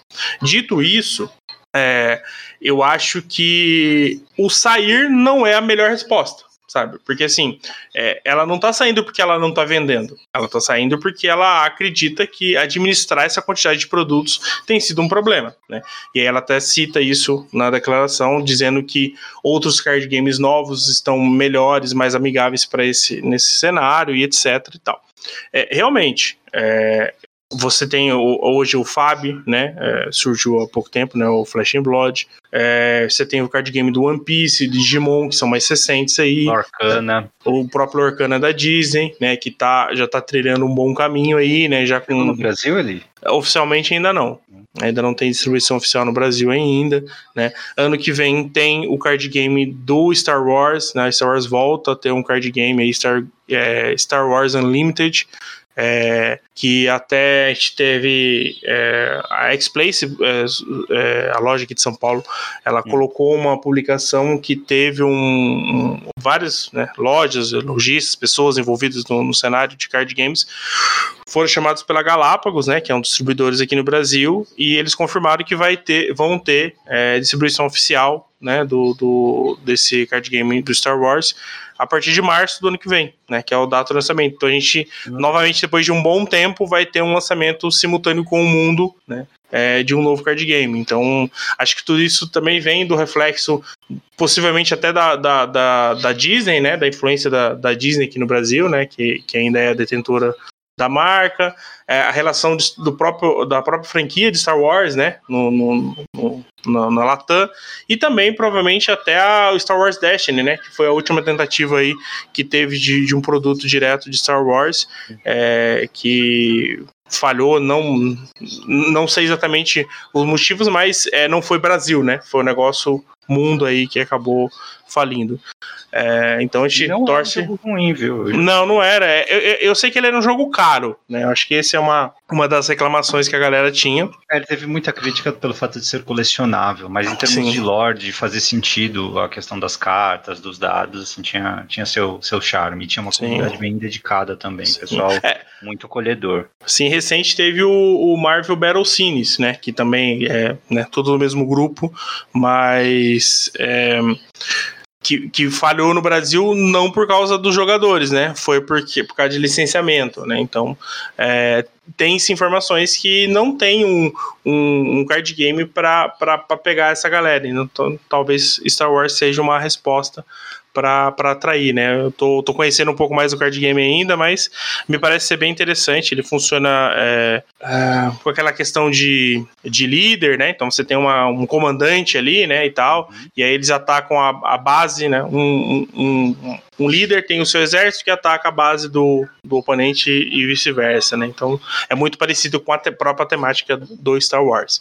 Dito isso, é, eu acho que o sair não é a melhor resposta, sabe? Porque assim, é, ela não tá saindo porque ela não tá vendendo. Ela tá saindo porque ela acredita que administrar essa quantidade de produtos tem sido um problema, né? E aí ela até cita isso na declaração, dizendo que outros card games novos estão melhores, mais amigáveis para esse nesse cenário e etc e tal. É, realmente, é, você tem hoje o Fab, né? É, surgiu há pouco tempo, né? O Flash and Blood. É, você tem o card game do One Piece, Digimon, que são mais recentes aí. Arcana. O próprio Arcana da Disney, né? Que tá, já tá trilhando um bom caminho aí, né? Já com... No Brasil ali? Oficialmente ainda não. Ainda não tem distribuição oficial no Brasil ainda, né? Ano que vem tem o card game do Star Wars, né? Star Wars volta a ter um card game aí, Star, é, Star Wars Unlimited, é, que até a gente teve é, a X-Place, é, é, a loja aqui de São Paulo, ela hum. colocou uma publicação que teve um, um várias né, lojas, lojistas, pessoas envolvidas no, no, cenário de card games foram chamados pela Galápagos, né, que é um dos distribuidores aqui no Brasil, e eles confirmaram que vai ter, vão ter é, distribuição oficial né, do, do, desse card game do Star Wars a partir de março do ano que vem, né? Que é o data do lançamento. Então a gente, uhum. novamente, depois de um bom tempo, vai ter um lançamento simultâneo com o mundo, né? É, de um novo card game. Então, acho que tudo isso também vem do reflexo, possivelmente até da, da, da, da Disney, né? Da influência da, da Disney aqui no Brasil, né? Que, que ainda é a detentora da marca, é, a relação de, do próprio, da própria franquia de Star Wars, né, no, no, no na, na, Latam, e também provavelmente até a Star Wars Destiny, né, que foi a última tentativa aí que teve de, de um produto direto de Star Wars, é, que falhou, não não sei exatamente os motivos, mas é, não foi Brasil, né, foi um negócio mundo aí que acabou falindo. É, então a gente não torce. Era um jogo ruim, viu? Não, não era. É, eu, eu, eu, sei que ele era um jogo caro, né? Eu acho que esse é uma, uma das reclamações que a galera tinha. É, ele teve muita crítica pelo fato de ser colecionável, mas em termos Sim. de lore, de fazer sentido a questão das cartas, dos dados, assim, tinha, tinha seu, seu charme. Tinha uma comunidade Sim. bem dedicada também, Sim. pessoal é. muito acolhedor. Sim, recente teve o, o Marvel Battle Scenes, né? Que também é né, todo o mesmo grupo, mas. É, que, que falhou no Brasil não por causa dos jogadores, né? Foi porque, por causa de licenciamento, né? Então, é, tem-se informações que não tem um, um, um card game para pegar essa galera. Então, talvez Star Wars seja uma resposta para atrair, né? Eu tô, tô conhecendo um pouco mais do card game ainda, mas me parece ser bem interessante. Ele funciona é, é, com aquela questão de, de líder, né? Então você tem uma, um comandante ali, né? E tal, uhum. e aí eles atacam a, a base, né? Um, um, um, líder tem o seu exército que ataca a base do, do oponente e vice-versa, né? Então é muito parecido com a te, própria temática do Star Wars.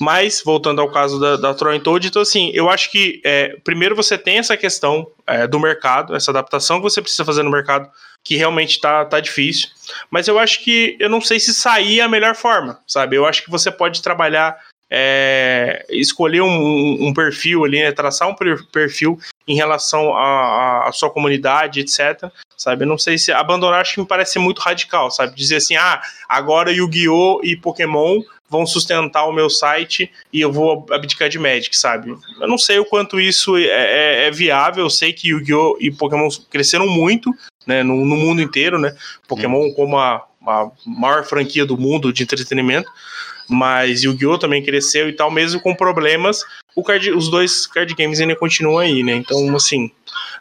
Mas, voltando ao caso da, da Troy Toad, então assim, eu acho que é, primeiro você tem essa questão é, do mercado, essa adaptação que você precisa fazer no mercado, que realmente tá, tá difícil. Mas eu acho que eu não sei se sair é a melhor forma, sabe? Eu acho que você pode trabalhar é, escolher um, um, perfil ali, né, traçar um perfil em relação à sua comunidade, etc. Sabe? Eu não sei se abandonar acho que me parece muito radical, sabe? Dizer assim, ah, agora Yu-Gi-Oh! e Pokémon vão sustentar o meu site e eu vou abdicar de Magic, sabe? Eu não sei o quanto isso é, é, é viável, eu sei que Yu-Gi-Oh! e Pokémon cresceram muito, né, no, no mundo inteiro, né? Pokémon hum. como a, a maior franquia do mundo de entretenimento, mas Yu-Gi-Oh! também cresceu e tal, mesmo com problemas, o card, os dois card games ainda continuam aí, né? Então, assim,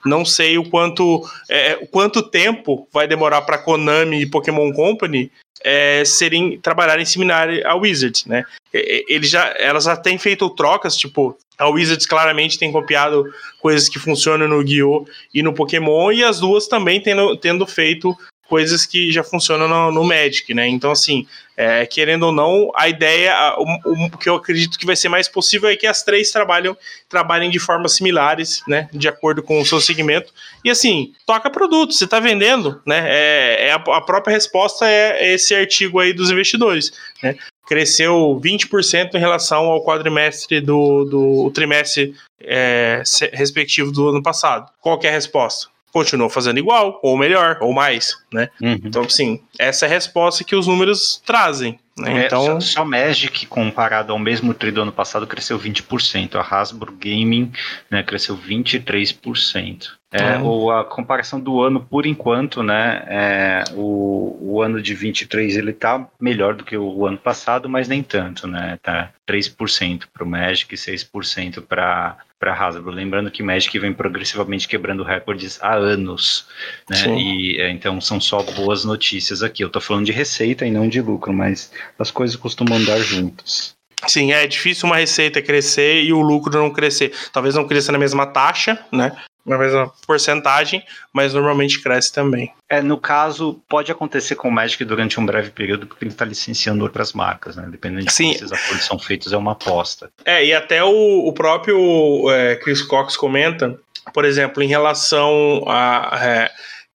não sei o quanto, é, quanto tempo vai demorar para Konami e Pokémon Company é, serem trabalharem similar a Wizards, né? Eles já, elas já têm feito trocas, tipo, a Wizards claramente tem copiado coisas que funcionam no Yu-Gi-Oh! e no Pokémon, e as duas também tendo, tendo feito coisas que já funcionam no, no Magic, né? Então, assim, é, querendo ou não, a ideia, o, o, que eu acredito que vai ser mais possível é que as três trabalham, trabalhem de formas similares, né? De acordo com o seu segmento. E assim, toca produto, você está vendendo, né? É, é a, a, própria resposta é esse artigo aí dos investidores, né? Cresceu 20% em relação ao quadrimestre do, do trimestre é, respectivo do ano passado. Qual é a resposta? Continuou fazendo igual, ou melhor, ou mais, né? Uhum. Então, assim, essa é a resposta que os números trazem. Né? É, então... Só, só Magic, comparado ao mesmo tri do ano passado, cresceu 20%. A Hasbro Gaming né, cresceu 23%. É, uhum. ou a comparação do ano, por enquanto, né? É, o, o ano de 23 ele tá melhor do que o ano passado, mas nem tanto, né? Tá 3% para o Magic e 6% para para Hasbro. Lembrando que Magic vem progressivamente quebrando recordes há anos, né? Sim. E é, então são só boas notícias aqui. Eu estou falando de receita e não de lucro, mas as coisas costumam andar juntas. Sim, é difícil uma receita crescer e o lucro não crescer. Talvez não cresça na mesma taxa, né? Na mesma porcentagem, mas normalmente cresce também. É, no caso, pode acontecer com o Magic durante um breve período, porque ele está licenciando outras marcas, né? Dependendo de Sim. como esses acordos são feitos, é uma aposta. É, e até o, o próprio é, Chris Cox comenta, por exemplo, em relação a. É,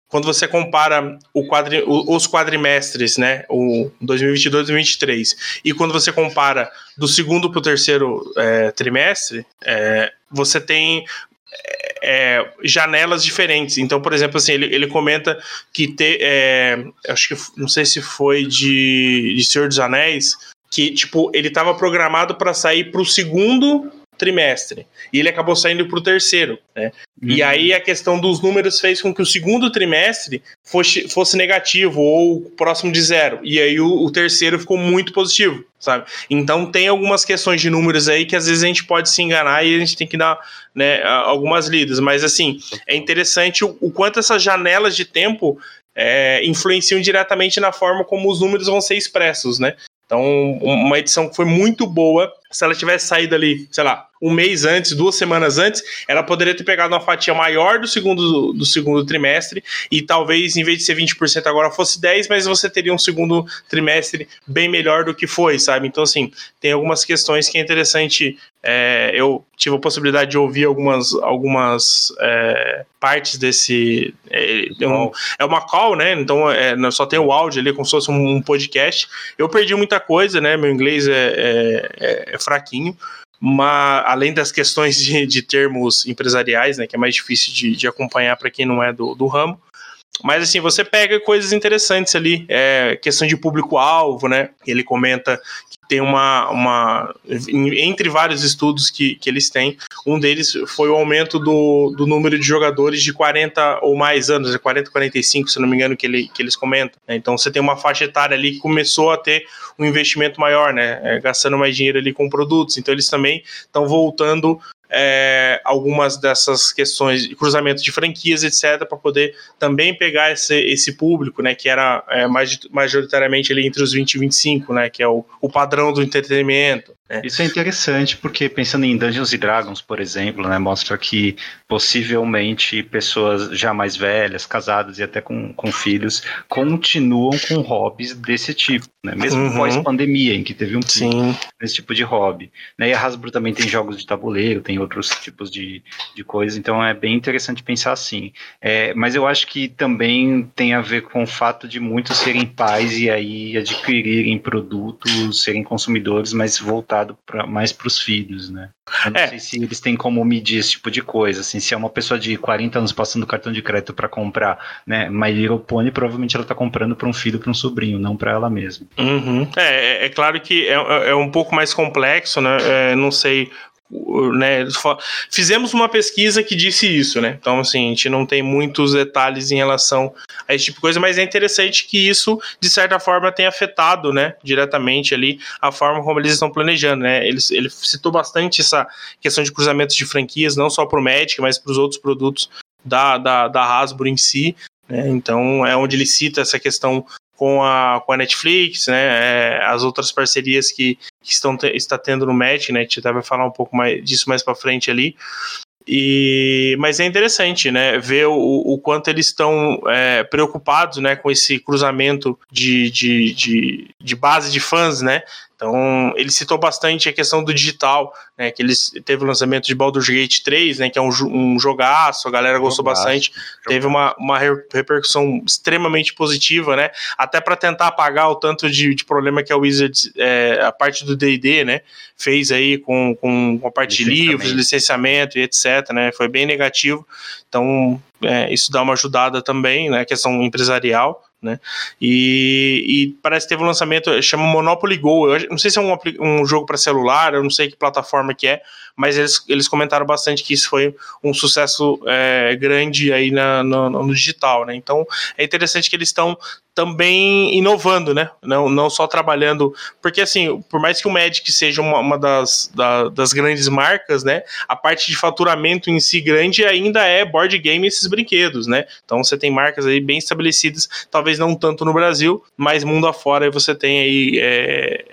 quando você compara quadri, os quadrimestres, né, o 2022 e 2023, e quando você compara do segundo para o terceiro é, trimestre, é, você tem é, janelas diferentes. Então, por exemplo, assim, ele, ele comenta que te, é, acho que não sei se foi de, de Senhor dos Anéis, que tipo ele estava programado para sair para o segundo trimestre. E ele acabou saindo para o terceiro. Né? Uhum. E aí a questão dos números fez com que o segundo trimestre fosse, fosse negativo ou próximo de zero. E aí o, o, terceiro ficou muito positivo, sabe? Então tem algumas questões de números aí que às vezes a gente pode se enganar e a gente tem que dar né, algumas lidas. Mas assim, é interessante o, o quanto essas janelas de tempo é, influenciam diretamente na forma como os números vão ser expressos, né? Então, uma edição que foi muito boa. Se ela tivesse saído ali, sei lá, um mês antes, duas semanas antes, ela poderia ter pegado uma fatia maior do segundo, do segundo trimestre e talvez, em vez de ser 20% agora, fosse 10%, mas você teria um segundo trimestre bem melhor do que foi, sabe? Então, assim, tem algumas questões que é interessante. É, eu tive a possibilidade de ouvir algumas, algumas é, partes desse. É, é é, uma call, né? Então, é, só tem o áudio ali, como se fosse um podcast. Eu perdi muita coisa, né? Meu inglês é, é, fraquinho além das questões de, de, termos empresariais, né, que é mais difícil de, de acompanhar para quem não é do, do, ramo. Mas assim, você pega coisas interessantes ali, é, questão de público-alvo, né? Ele comenta tem uma, uma. Entre vários estudos que, que eles têm, um deles foi o aumento do, do número de jogadores de 40 ou mais anos, 40, 45, se não me engano, que, ele, que eles comentam. Né? Então você tem uma faixa etária ali que começou a ter um investimento maior, né? É, gastando mais dinheiro ali com produtos. Então eles também estão voltando é, algumas dessas questões de cruzamento de franquias, etc., para poder também pegar esse, esse público, né, que era é, majoritariamente ali entre os 20 e 25, né, que é o, o padrão do entretenimento. É. Isso é interessante porque pensando em Dungeons Dragons, por exemplo, né, mostra que possivelmente pessoas já mais velhas, casadas e até com, com filhos continuam com hobbies desse tipo, né, mesmo uhum. pós-pandemia, em que teve um pico nesse tipo de hobby. Né, e a Hasbro também tem jogos de tabuleiro, tem outros tipos de, de coisas, então é bem interessante pensar assim. É, mas eu acho que também tem a ver com o fato de muitos serem pais e aí adquirirem produtos, serem consumidores, mas voltar voltado pra, mais para os filhos, né? Eu não é. sei se eles têm como medir esse tipo de coisa, assim, se é uma pessoa de 40 anos passando cartão de crédito para comprar, né, My Little Pony, provavelmente ela está comprando para um filho, para um sobrinho, não para ela mesma. Uhum. É, é, é, claro que é, é, um pouco mais complexo, né? É, não sei né, fizemos uma pesquisa que disse isso, né? Então, assim, a gente não tem muitos detalhes em relação a esse tipo de coisa, mas é interessante que isso, de certa forma, tenha afetado, né, diretamente ali a forma como eles estão planejando, né? Ele, ele citou bastante essa questão de cruzamentos de franquias, não só para o Magic, mas para os outros produtos da, da, da Hasbro em si, né? Então, é onde ele cita essa questão com a, com a Netflix, né, é, as outras parcerias que, que estão te, está tendo no Match, né, a gente vai falar um pouco mais disso mais para frente ali, e, mas é interessante, né, ver o, o quanto eles estão é, preocupados, né, com esse cruzamento de, de, de, de, base de fãs, né, então, ele citou bastante a questão do digital, né, que eles teve o lançamento de Baldur's Gate 3, né, que é um, um jogaço, a galera gostou jogaço, bastante, jogaço. teve uma, uma repercussão extremamente positiva, né, até para tentar apagar o tanto de, de problema que a Wizards, é, a parte do D&D, né, fez aí com, com, com a parte de livros, licenciamento e etc, né, foi bem negativo, então é, isso dá uma ajudada também, né, questão empresarial, né? E, e, parece que teve um lançamento, chama Monopoly Go. Eu não sei se é um, um jogo para celular, eu não sei que plataforma que é, mas eles, eles comentaram bastante que isso foi um sucesso é, grande aí na, no, no, digital, né? Então é interessante que eles estão também inovando, né? Não, não só trabalhando. Porque, assim, por mais que o Magic seja uma, uma das, da, das grandes marcas, né? A parte de faturamento em si grande ainda é board game e esses brinquedos, né? Então você tem marcas aí bem estabelecidas, talvez não tanto no Brasil, mas mundo afora você tem aí é,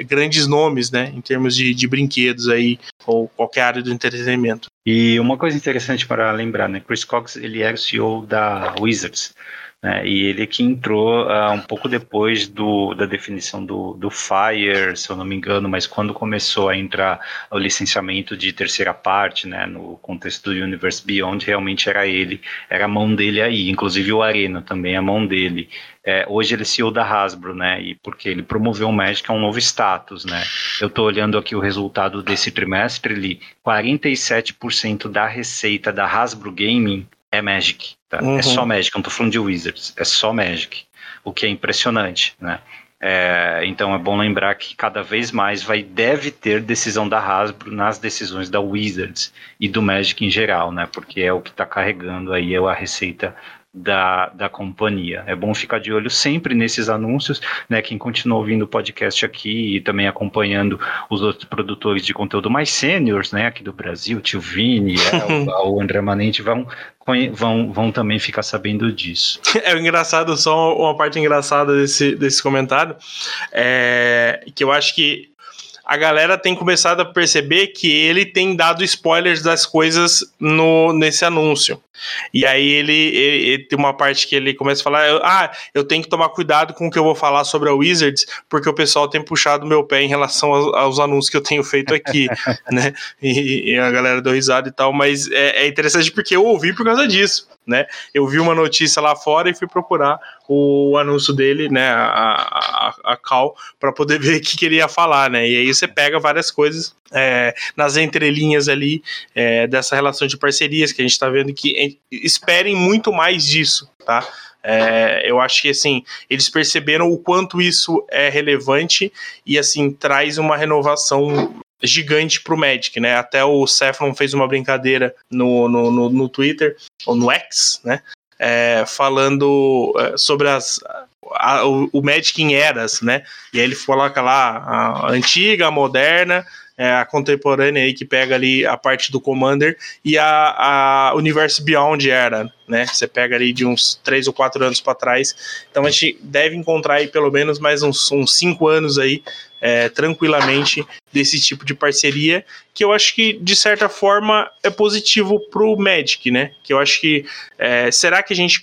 é, grandes nomes, né? Em termos de, de brinquedos aí, ou qualquer área do entretenimento. E uma coisa interessante para lembrar, né? Chris Cox ele era o CEO da Wizards. Né, e ele que entrou uh, um pouco depois do, da definição do, do Fire, se eu não me engano, mas quando começou a entrar o licenciamento de terceira parte, né, no contexto do Universe Beyond, realmente era ele, era a mão dele aí, inclusive o Arena também é a mão dele. É, hoje ele é CEO da Hasbro, né, e porque ele promoveu o Magic a um novo status, né. Eu estou olhando aqui o resultado desse trimestre, ele 47% da receita da Hasbro Gaming é Magic. Tá? Uhum. É só uhum. Magic, não tô falando de Wizards, é só Magic. O que é impressionante, né? É, então é bom lembrar que cada vez mais vai deve ter decisão da Hasbro nas decisões da Wizards e do Magic em geral, né? Porque é o que está carregando aí a receita da, da companhia. É bom ficar de olho sempre nesses anúncios, né? Quem continua ouvindo o podcast aqui e também acompanhando os outros produtores de conteúdo mais sêniores, né? Aqui do Brasil, Tio Vini, é, o, o André Manente vão, vão, vão também ficar sabendo disso. É engraçado, só uma parte engraçada desse, desse comentário, é, que eu acho que a galera tem começado a perceber que ele tem dado spoilers das coisas no, nesse anúncio. E aí ele, ele, ele, tem uma parte que ele começa a falar: ah, eu tenho que tomar cuidado com o que eu vou falar sobre a Wizards, porque o pessoal tem puxado meu pé em relação aos, aos anúncios que eu tenho feito aqui, né? E, e, a galera deu risada e tal, mas é, é interessante porque eu ouvi por causa disso né? Eu vi uma notícia lá fora e fui procurar o anúncio dele, né? A, a, a Cal, para poder ver o que queria falar, né? E aí você pega várias coisas é, nas entrelinhas ali é, dessa relação de parcerias que a gente está vendo que esperem muito mais disso, tá? É, eu acho que assim eles perceberam o quanto isso é relevante e assim traz uma renovação gigante pro Magic, né? Até o Sefron fez uma brincadeira no, no, no, no Twitter, ou no X, né? É, falando é, sobre as, a, o, o, Magic em eras, né? E aí ele coloca lá a antiga, a moderna, é, a contemporânea aí que pega ali a parte do Commander e a, a Universe Beyond era, né? Você pega ali de uns 3 ou 4 anos para trás. Então a gente deve encontrar aí pelo menos mais uns 5 anos aí é, tranquilamente desse tipo de parceria, que eu acho que, de certa forma, é positivo pro Magic, né? Que eu acho que, é, será que a gente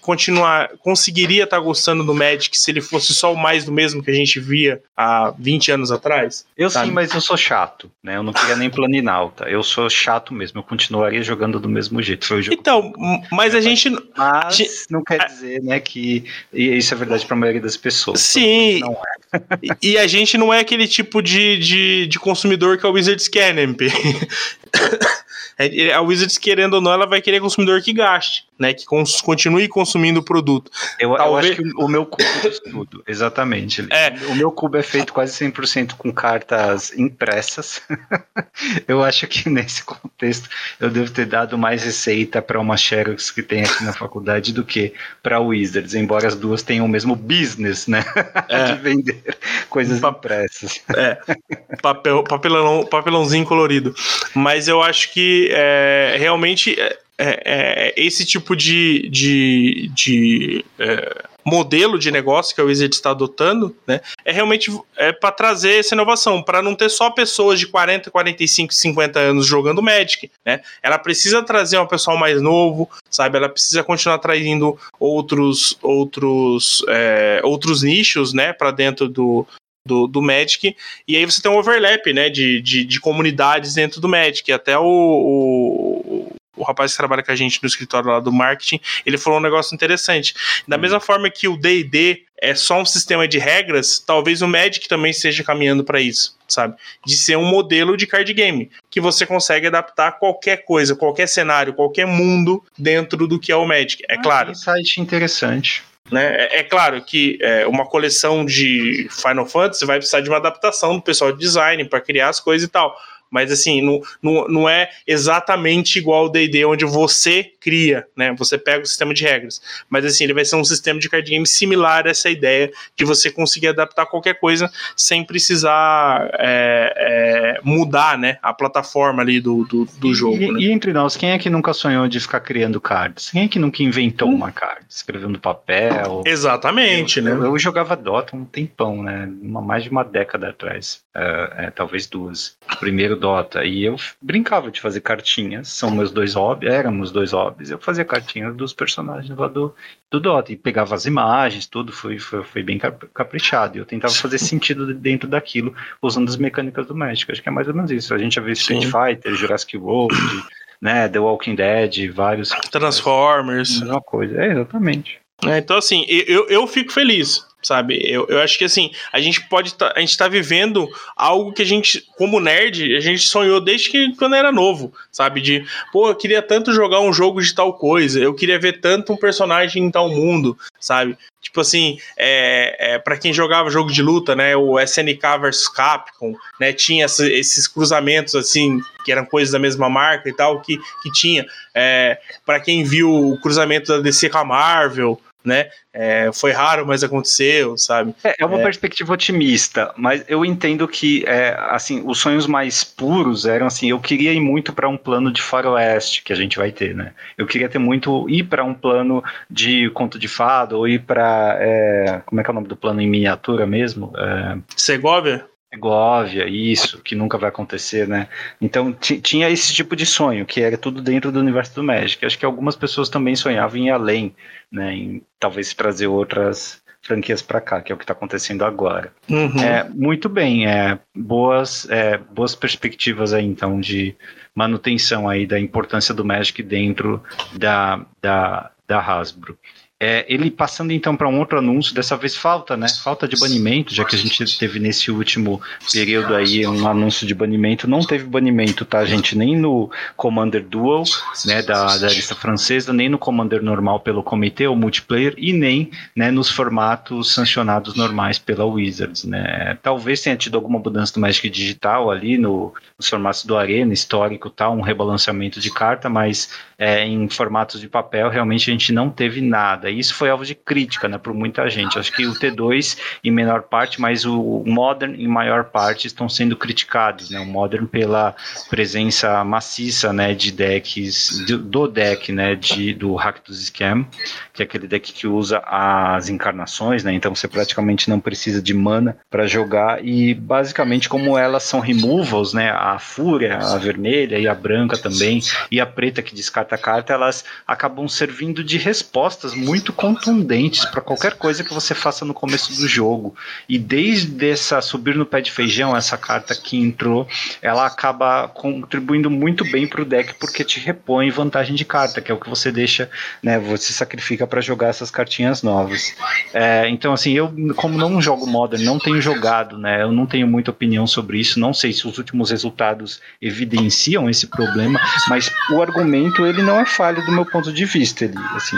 continuar, conseguiria estar tá gostando do Magic se ele fosse só o mais do mesmo que a gente via há 20 anos atrás? Eu sabe? sim, mas eu sou chato, né? Eu não queria nem planinalta. Eu sou chato mesmo, eu continuaria jogando do mesmo jeito. Foi o jogo então, mas a gente... Mas não quer dizer, né, que isso é verdade para a maioria das pessoas. Sim, é. e a gente não é aquele tipo de, de de, consumidor que a Wizards quer, né, MP? É, a Wizards, querendo ou não, ela vai querer consumidor que gaste, né? Que cons continue consumindo o produto. Eu, Talvez... eu acho que o meu cubo é tudo, exatamente. É. O meu cubo é feito quase 100% com cartas impressas. eu acho que nesse contexto eu devo ter dado mais receita para uma Xerox que tem aqui na faculdade do que para Wizards, embora as duas tenham o mesmo business, né? É. de vender coisas pa impressas. É. Papel, papelão, papelãozinho colorido. Mas eu acho que é, realmente é, é, esse tipo de, de, de é, modelo de negócio que a Wizard está adotando, né, é realmente é para trazer essa inovação, para não ter só pessoas de 40, 45, 50 anos jogando Magic, né? Ela precisa trazer um pessoal mais novo, sabe? Ela precisa continuar trazendo outros outros é, outros nichos, né, para dentro do, do, do Magic, e aí você tem um overlap, né, de, de, de comunidades dentro do Magic, até o, o, o, rapaz que trabalha com a gente no escritório lá do marketing, ele falou um negócio interessante, da mesma forma que o D&D é só um sistema de regras, talvez o Magic também esteja caminhando para isso, sabe? De ser um modelo de card game, que você consegue adaptar qualquer coisa, qualquer cenário, qualquer mundo dentro do que é o Magic, é ah, claro. Insight interessante. Né? É, é claro que é, uma coleção de Final Fantasy vai precisar de uma adaptação do pessoal de design para criar as coisas e tal. Mas assim, não, não, não é exatamente igual ao D&D, onde você cria, né? Você pega o sistema de regras. Mas assim, ele vai ser um sistema de card game similar a essa ideia de você conseguir adaptar qualquer coisa sem precisar é, é, mudar, né? A plataforma ali do, do, do jogo. E, né? e, entre nós, quem é que nunca sonhou de ficar criando cards? Quem é que nunca inventou hum. uma card? Escrevendo papel? Exatamente, eu, né? Eu, eu, jogava Dota um tempão, né? Uma, mais de uma década atrás. É, é, talvez duas. Primeiro Dota. E eu brincava de fazer cartinhas. São meus dois hobbies, éramos dois hobbies. Eu fazia cartinhas dos personagens lá do, do Dota. E pegava as imagens, tudo. Foi, foi, foi bem caprichado. E eu tentava fazer sentido dentro daquilo, usando as mecânicas do Magic. Acho que é mais ou menos isso. A gente já viu Street Sim. Fighter, Jurassic World, né, The Walking Dead, vários. Transformers. Mesma coisa. É, exatamente. É, então, assim, eu, eu fico feliz sabe? Eu, eu acho que assim, a gente pode tá, a gente tá vivendo algo que a gente, como nerd, a gente sonhou desde que quando era novo, sabe? De, pô, eu queria tanto jogar um jogo de tal coisa, eu queria ver tanto um personagem em tal mundo, sabe? Tipo assim, é, é, para quem jogava jogo de luta, né, o SNK vs Capcom, né, tinha esses cruzamentos assim, que eram coisas da mesma marca e tal, que, que tinha. É, para quem viu o cruzamento da DC com a Marvel, né? É, foi raro, mas aconteceu, sabe? É, é uma é. perspectiva otimista, mas eu entendo que, é, assim, os sonhos mais puros eram assim, eu queria ir muito para um plano de faroeste que a gente vai ter, né? Eu queria ter muito ir para um plano de conto de fado ou ir para, é, como é que é o nome do plano em miniatura mesmo? É, Segovia? Segovia, isso, que nunca vai acontecer, né? Então tinha esse tipo de sonho, que era tudo dentro do universo do Magic. Acho que algumas pessoas também sonhavam em ir além, né? Em talvez trazer outras franquias para cá, que é o que está acontecendo agora. Uhum. É, muito bem, é, boas, é, boas perspectivas aí, então, de manutenção aí da importância do Magic dentro da, da, da Hasbro. É, ele passando então para um outro anúncio, dessa vez falta, né? Falta de banimento, já que a gente teve nesse último período aí um anúncio de banimento. Não teve banimento, tá, gente? Nem no Commander Dual, né, da, da lista francesa, nem no Commander normal pelo comitê ou multiplayer, e nem né, nos formatos sancionados normais pela Wizards, né? Talvez tenha tido alguma mudança do Magic Digital ali no, nos formatos do Arena, histórico tal, um rebalanceamento de carta, mas é, em formatos de papel, realmente a gente não teve nada. E isso foi alvo de crítica, né, por muita gente. Acho que o T2 em menor parte, mas o Modern em maior parte estão sendo criticados, né? O Modern pela presença maciça, né, de decks do, deck, né, de do dos Scam, que é aquele deck que usa as encarnações, né? Então você praticamente não precisa de mana para jogar e basicamente como elas são removals, né? A fúria, a vermelha e a branca também e a preta que descarta a carta, elas acabam servindo de respostas muito contundentes para qualquer coisa que você faça no começo do jogo. E desde essa subir no pé de feijão, essa carta que entrou, ela acaba contribuindo muito bem para o deck porque te repõe vantagem de carta, que é o que você deixa, né? Você sacrifica para jogar essas cartinhas novas. É, então, assim, eu como não jogo Modern, não tenho jogado, né? Eu não tenho muita opinião sobre isso. Não sei se os últimos resultados evidenciam esse problema, mas o argumento ele não é falho do meu ponto de vista. Ele, assim,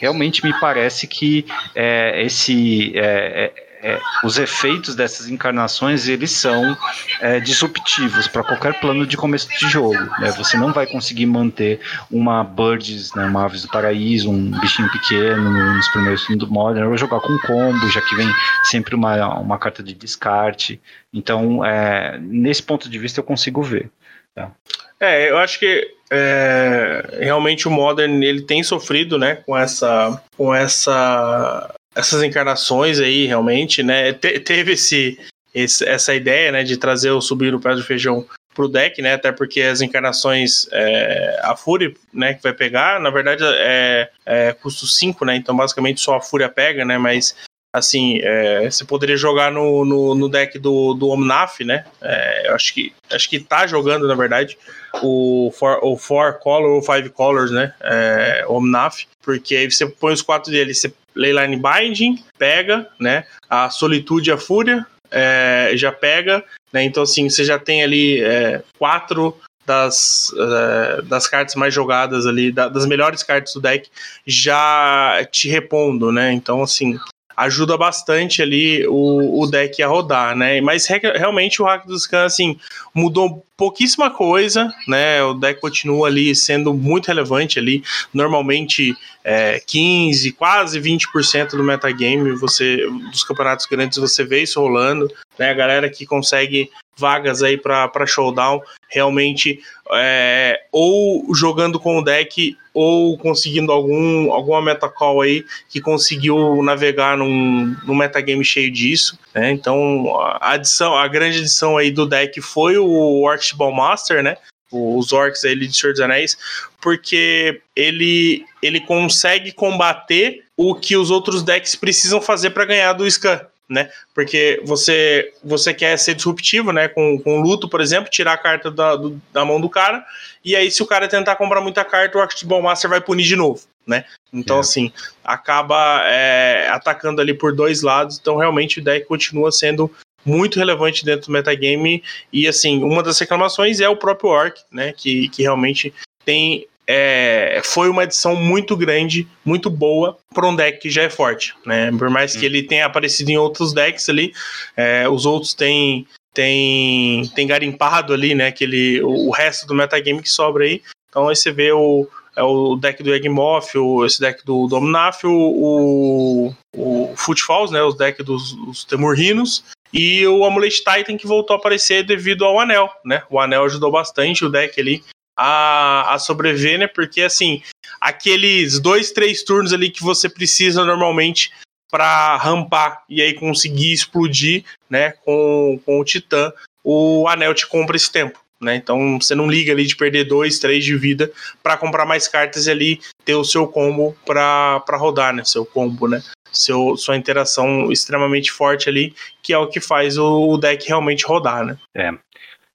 realmente me parece que é, esse é, é é, os efeitos dessas encarnações eles são é, disruptivos para qualquer plano de começo de jogo. Né? Você não vai conseguir manter uma Birds, né, uma Aves do Paraíso, um bichinho pequeno nos primeiros filmes do Modern, ou jogar com combo, já que vem sempre uma, uma carta de descarte. Então, é, nesse ponto de vista, eu consigo ver. Tá? É, eu acho que é, realmente o Modern ele tem sofrido, né, com essa, com essa essas encarnações aí, realmente, né? Te, teve esse, esse, essa ideia, né, de trazer o subir o pé do feijão pro deck, né? Até porque as encarnações, é, a Fúria, né, que vai pegar, na verdade é, é custo 5, né? Então basicamente só a Fúria pega, né? Mas assim, é, você poderia jogar no, no, no, deck do, do Omnaf, né? É, eu acho que acho que tá jogando, na verdade, o Four, o four Color ou Five Colors, né? É, Omnaf, porque aí você põe os quatro dele, você Leyline Binding, pega, né? A Solitude e a Fúria é, já pega, né? Então, assim, você já tem ali é, quatro das, é, das cartas mais jogadas ali, da, das melhores cartas do deck, já te repondo, né? Então, assim, ajuda bastante ali o, o deck a rodar, né? Mas re, realmente o Hack dos Scan, assim, mudou pouquíssima coisa, né? O deck continua ali sendo muito relevante ali. Normalmente é, 15, quase 20% do metagame, você, dos campeonatos grandes, você vê isso rolando, né? A galera que consegue vagas aí para showdown, realmente é, ou jogando com o deck ou conseguindo algum, alguma metacall aí que conseguiu navegar num, num metagame cheio disso. Né? Então a adição, a grande adição aí do deck foi o Archibald Master, né? Os orcs aí de Senhor dos Anéis, porque ele, ele consegue combater o que os outros decks precisam fazer para ganhar do Scan né? Porque você você quer ser disruptivo, né? Com, com luto, por exemplo, tirar a carta da, do, da mão do cara, e aí se o cara tentar comprar muita carta, o Archibald Master vai punir de novo, né? Então, é. assim, acaba é, atacando ali por dois lados, então realmente o deck continua sendo muito relevante dentro do metagame, e assim, uma das reclamações é o próprio Orc, né? Que, que realmente tem é, foi uma edição muito grande, muito boa para um deck que já é forte, né? Por mais que hum. ele tenha aparecido em outros decks ali, é, os outros têm tem, tem garimpado ali, né? Aquele, o, o resto do metagame que sobra aí. Então aí você vê o, é o deck do Egmoth, esse deck do Dominaf, o, o, o Footfalls, né? Os decks dos, dos Temurrinos. E o Amulet Titan que voltou a aparecer devido ao anel, né? O anel ajudou bastante o deck ali a, a sobreviver, né? Porque assim, aqueles dois, três turnos ali que você precisa normalmente para rampar e aí conseguir explodir, né? Com, com o Titã, o anel te compra esse tempo. Né? Então você não liga ali de perder dois, três de vida para comprar mais cartas e ali ter o seu combo para rodar, né? Seu combo, né? Seu, sua interação extremamente forte ali, que é o que faz o, deck realmente rodar, né? É.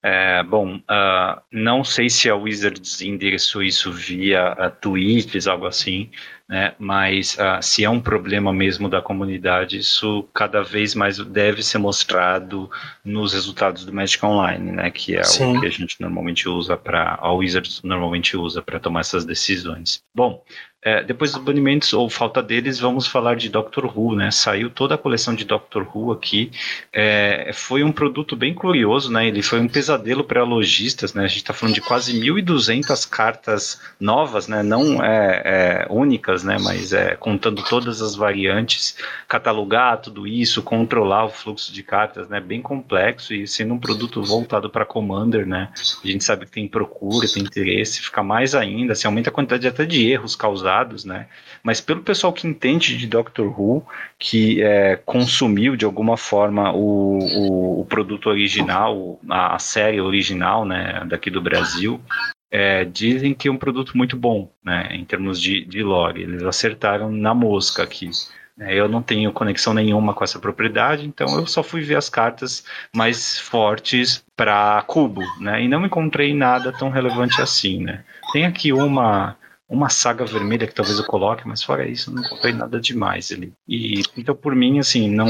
É, bom, uh, não sei se a Wizards endereçou isso via uh, tweets, algo assim, né? mas uh, se é um problema mesmo da comunidade, isso cada vez mais deve ser mostrado nos resultados do Magic Online, né? que é Sim. o que a gente normalmente usa para, a Wizards normalmente usa para tomar essas decisões. Bom, É, depois dos banimentos ou falta deles, vamos falar de Doctor Who, né? Saiu toda a coleção de Doctor Who aqui. É, foi um produto bem curioso, né? Ele foi um pesadelo para lojistas, né? A gente está falando de quase 1.200 cartas novas, né? Não é, é, únicas, né? Mas é contando todas as variantes, catalogar tudo isso, controlar o fluxo de cartas, né? Bem complexo e sendo um produto voltado para Commander, né? A gente sabe que tem procura, tem interesse, fica mais ainda, se aumenta a quantidade até de erros causados, né? Mas pelo pessoal que entende de Doctor Who, que é, consumiu de alguma forma o, o, o produto original, a, a, série original, né, daqui do Brasil, é, dizem que é um produto muito bom, né, em termos de, de lore. Eles acertaram na mosca aqui. É, eu não tenho conexão nenhuma com essa propriedade, então eu só fui ver as cartas mais fortes para cubo, né? E não encontrei nada tão relevante assim, né? Tem aqui uma uma saga vermelha que talvez eu coloque, mas fora isso, não comprei nada demais ali. E então por mim, assim, não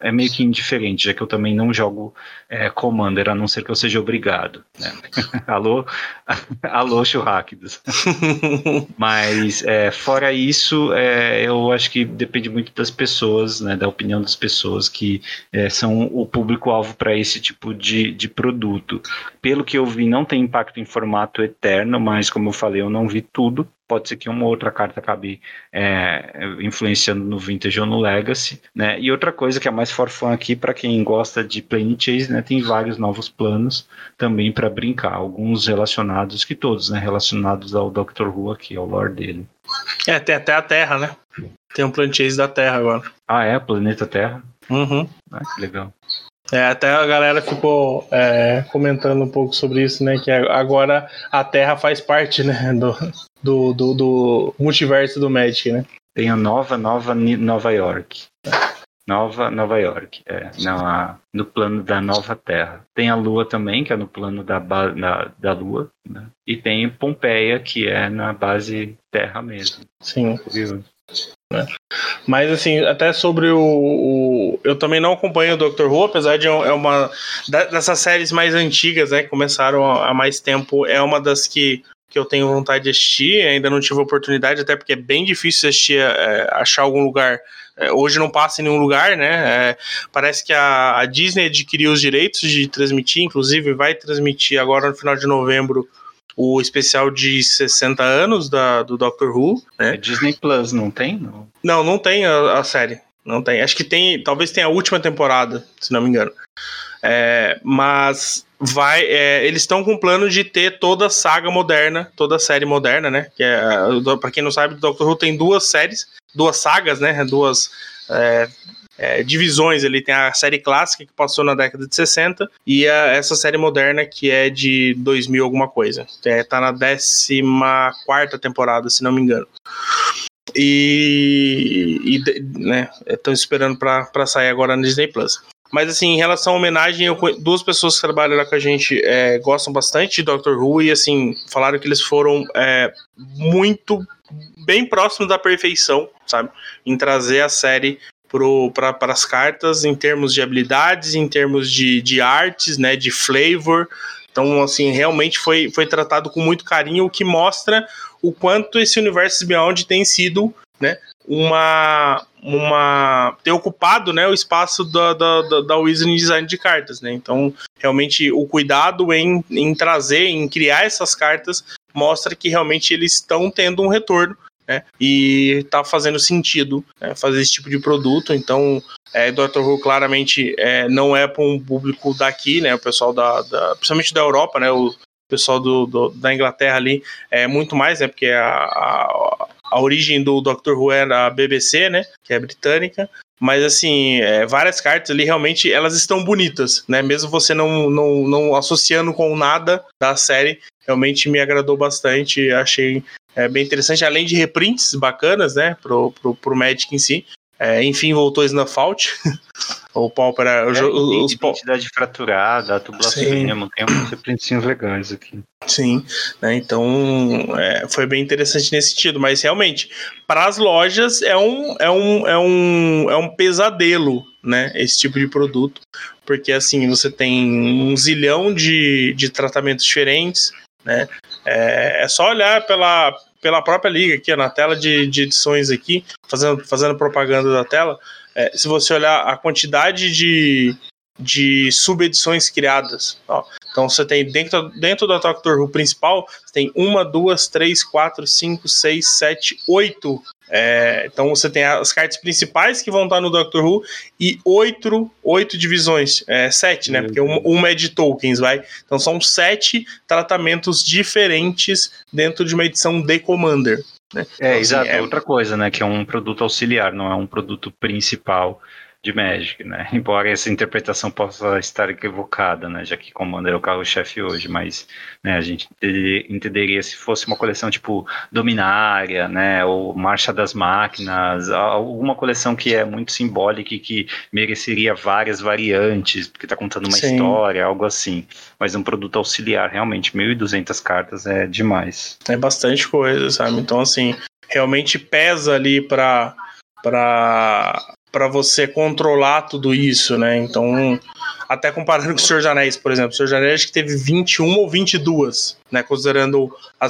é meio que indiferente, já que eu também não jogo é, Commander, a não ser que eu seja obrigado. Né? alô, alô, churráquidos. mas é, fora isso, é, eu acho que depende muito das pessoas, né, da opinião das pessoas que é, são o público-alvo para esse tipo de, de produto. Pelo que eu vi, não tem impacto em formato eterno, mas como eu falei, eu não vi tudo tudo. Pode ser que uma outra carta acabe é, influenciando no Vintage ou no Legacy, né? E outra coisa que é mais for fun aqui, para quem gosta de Plane Chase, né? Tem vários novos planos também para brincar. Alguns relacionados, que todos, né? Relacionados ao Doctor Who aqui, ao lore dele. É, tem até a Terra, né? Tem um Plane Chase da Terra agora. Ah, é? Planeta Terra? Uhum. Ah, que legal. É, até a galera ficou é, comentando um pouco sobre isso, né? Que agora a Terra faz parte, né? Do, do, do, do multiverso do Magic, né? Tem a nova, nova Nova York. Nova Nova York, é, não, no plano da nova Terra. Tem a Lua também, que é no plano da, na, da Lua, né? E tem Pompeia, que é na base Terra mesmo. Sim. Curioso. Né? Mas assim, até sobre o, o, Eu também não acompanho o Doctor Who, apesar de é uma. dessas séries mais antigas, né? Que começaram há mais tempo, é uma das que, que eu tenho vontade de assistir. Ainda não tive oportunidade, até porque é bem difícil assistir, é, achar algum lugar. É, hoje não passa em nenhum lugar, né? É, parece que a, a Disney adquiriu os direitos de transmitir, inclusive vai transmitir agora no final de novembro o especial de 60 anos da, do Doctor Who, né? É Disney Plus, não tem? Não, não, não tem a, a, série. Não tem. Acho que tem. Talvez tenha a última temporada, se não me engano. É, mas vai. É, eles estão com o plano de ter toda a saga moderna, toda a série moderna, né? Que é, para quem não sabe, o Doctor Who tem duas séries, duas sagas, né? Duas. É, é, divisões. Ele tem a série clássica que passou na década de 60 e a, essa série moderna que é de 2000 alguma coisa. É, tá na 14 temporada, se não me engano. E, e né, estão esperando para sair agora na Disney Plus. Mas assim, em relação à homenagem, eu, duas pessoas que trabalham lá com a gente é, gostam bastante de Doctor Who e assim, falaram que eles foram é, muito bem próximos da perfeição, sabe? Em trazer a série para as cartas em termos de habilidades, em termos de, de artes, né, de flavor. Então, assim, realmente foi, foi tratado com muito carinho, o que mostra o quanto esse universo Beyond tem sido, né, uma, uma ter ocupado, né, o espaço da, da, da, da Design de cartas, né. Então, realmente, o cuidado em, em trazer, em criar essas cartas mostra que realmente eles estão tendo um retorno né? E tá fazendo sentido né, fazer esse tipo de produto. Então, é, Dr. Who claramente é, não é para um público daqui, né? O pessoal da, da, principalmente da Europa, né? O pessoal do, do, da Inglaterra ali é muito mais, né? Porque a, a, a origem do Dr. Who é a BBC, né? Que é britânica. Mas assim, é, várias cartas ali realmente elas estão bonitas, né? Mesmo você não, não, não associando com nada da série, realmente me agradou bastante. Achei é bem interessante, além de reprints bacanas, né, pro, pro, pro Magic em si. É, enfim, voltou Snuff Out. o Pauper é, o, os identidade fraturada, a tubulação tem uns reprints legais aqui. Sim, né, então é, foi bem interessante nesse sentido, mas realmente, para as lojas é um, é, um, é, um, é um pesadelo, né, esse tipo de produto, porque assim, você tem um zilhão de, de tratamentos diferentes, né, é, é só olhar pela, pela própria liga aqui, na tela de, de edições aqui, fazendo, fazendo propaganda da tela, é, se você olhar a quantidade de, de subedições criadas. Ó. Então você tem dentro, dentro da Doctor Who principal, você tem uma, duas, três, quatro, cinco, seis, sete, oito. É, então você tem as cartas principais que vão estar no Doctor Who e oito, oito divisões. É, sete, né? Porque uma, uma é de tokens, vai. Então são sete tratamentos diferentes dentro de uma edição de Commander. Né? É, então, assim, exato. É... Outra coisa, né? Que é um produto auxiliar, não é um produto principal de Magic, né? Embora essa interpretação possa estar equivocada, né? Já que Commander é o carro-chefe hoje, mas né, a gente entenderia se fosse uma coleção tipo Dominária, né? Ou Marcha das Máquinas, alguma coleção que é muito simbólica e que mereceria várias variantes, porque está contando uma Sim. história, algo assim. Mas um produto auxiliar, realmente, 1.200 cartas é demais. É bastante coisa, sabe? Então, assim, realmente pesa ali para para para você controlar tudo isso, né? Então, até comparando com o Senhor Anéis, por exemplo, o Senhor Anéis acho que teve 21 ou 22, né? Considerando a,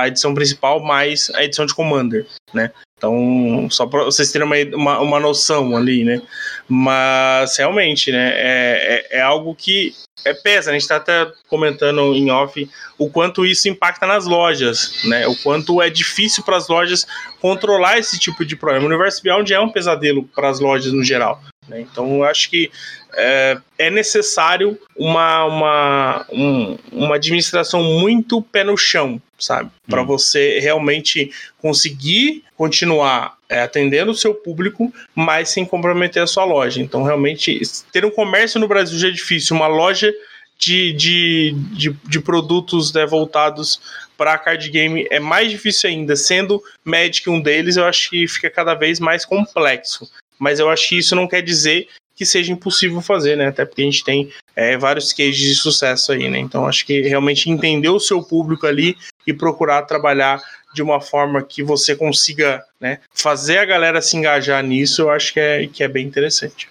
a edição principal mais a edição de Commander, né? Então, só para vocês terem uma, uma, uma, noção ali, né? Mas, realmente, né? É, é, é algo que é, pesa. Né? A gente está até comentando em off o quanto isso impacta nas lojas, né? O quanto é difícil para as lojas controlar esse tipo de problema. O Universo Beyond é um pesadelo para as lojas no geral. Né? Então, eu acho que é, é necessário uma, uma, um, uma administração muito pé no chão, sabe? Para hum. você realmente conseguir continuar é, atendendo o seu público, mas sem comprometer a sua loja. Então, realmente, ter um comércio no Brasil já é difícil, uma loja de, de, de, de produtos né, voltados para card game é mais difícil ainda. Sendo Magic um deles, eu acho que fica cada vez mais complexo. Mas eu acho que isso não quer dizer que seja impossível fazer, né? Até porque a gente tem é, vários cases de sucesso aí, né? Então acho que realmente entender o seu público ali e procurar trabalhar de uma forma que você consiga né, fazer a galera se engajar nisso, eu acho que é, que é bem interessante.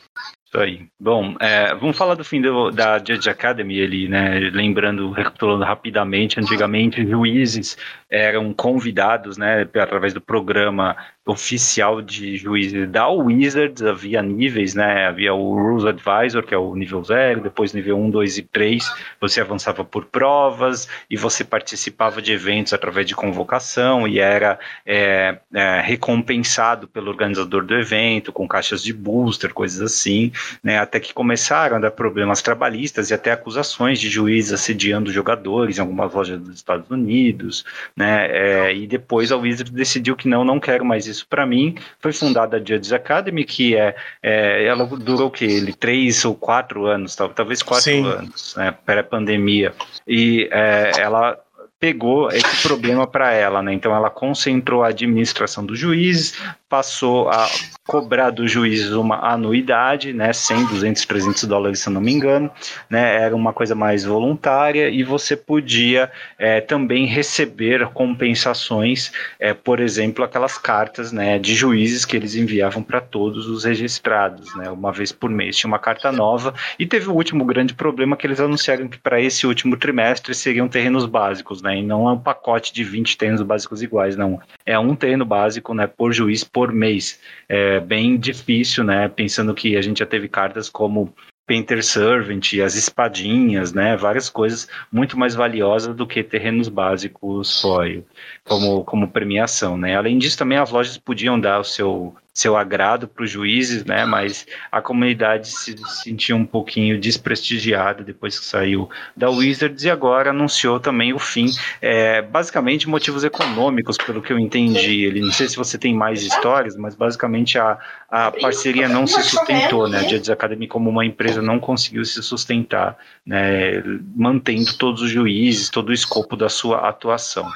Isso aí. Bom, é, vamos falar do fim do, da Judge Academy ali, né? Lembrando, recapitulando rapidamente, antigamente juízes eram convidados, né, através do programa oficial de juízes da Wizards, havia níveis, né, havia o Rules Advisor, que é o nível 0, depois nível 1, 2 e 3, você avançava por provas e você participava de eventos através de convocação e era é, é, recompensado pelo organizador do evento, com caixas de booster, coisas assim, né, até que começaram a dar problemas trabalhistas e até acusações de juízes assediando jogadores em algumas lojas dos Estados Unidos, né? É, e depois a Wizard decidiu que não, não quero mais isso para mim. Foi fundada a Judges Academy, que é, é ela durou o que ele três ou quatro anos, talvez quatro Sim. anos, né? Pré-pandemia. E é, ela pegou esse problema para ela, né? Então ela concentrou a administração dos juízes, passou a cobrar dos juízes uma anuidade, né, 100, 200, 300 dólares, se eu não me engano, né, era uma coisa mais voluntária e você podia é, também receber compensações, é, por exemplo, aquelas cartas, né, de juízes que eles enviavam para todos os registrados, né, uma vez por mês. Tinha uma carta nova e teve o último grande problema que eles anunciaram que para esse último trimestre seriam terrenos básicos, né, e não é um pacote de 20 terrenos básicos iguais, não, é um terreno básico, né, por juiz por por mês. É bem difícil, né? Pensando que a gente já teve cartas como Painter Servant, as espadinhas, né? Várias coisas muito mais valiosas do que terrenos básicos foil, como, como premiação, né? Além disso, também as lojas podiam dar o seu seu agrado para os juízes, né? Mas a comunidade se sentiu um pouquinho desprestigiada depois que saiu da Wizards e agora anunciou também o fim, é, basicamente motivos econômicos, pelo que eu entendi. Ele não sei se você tem mais histórias, mas basicamente a, a parceria não se sustentou, né? A Judges Academy como uma empresa não conseguiu se sustentar, né? Mantendo todos os juízes, todo o escopo da sua atuação.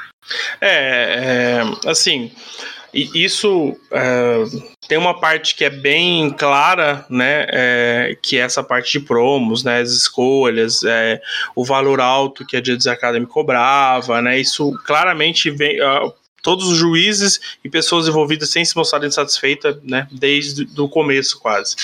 É, é assim. E isso é, tem uma parte que é bem clara, né? É, que é essa parte de promos, né? As escolhas, é, o valor alto que a Judges Academy cobrava, né? Isso claramente vem. Uh, todos os juízes e pessoas envolvidas sem se mostrarem satisfeitas, né? Desde o começo, quase.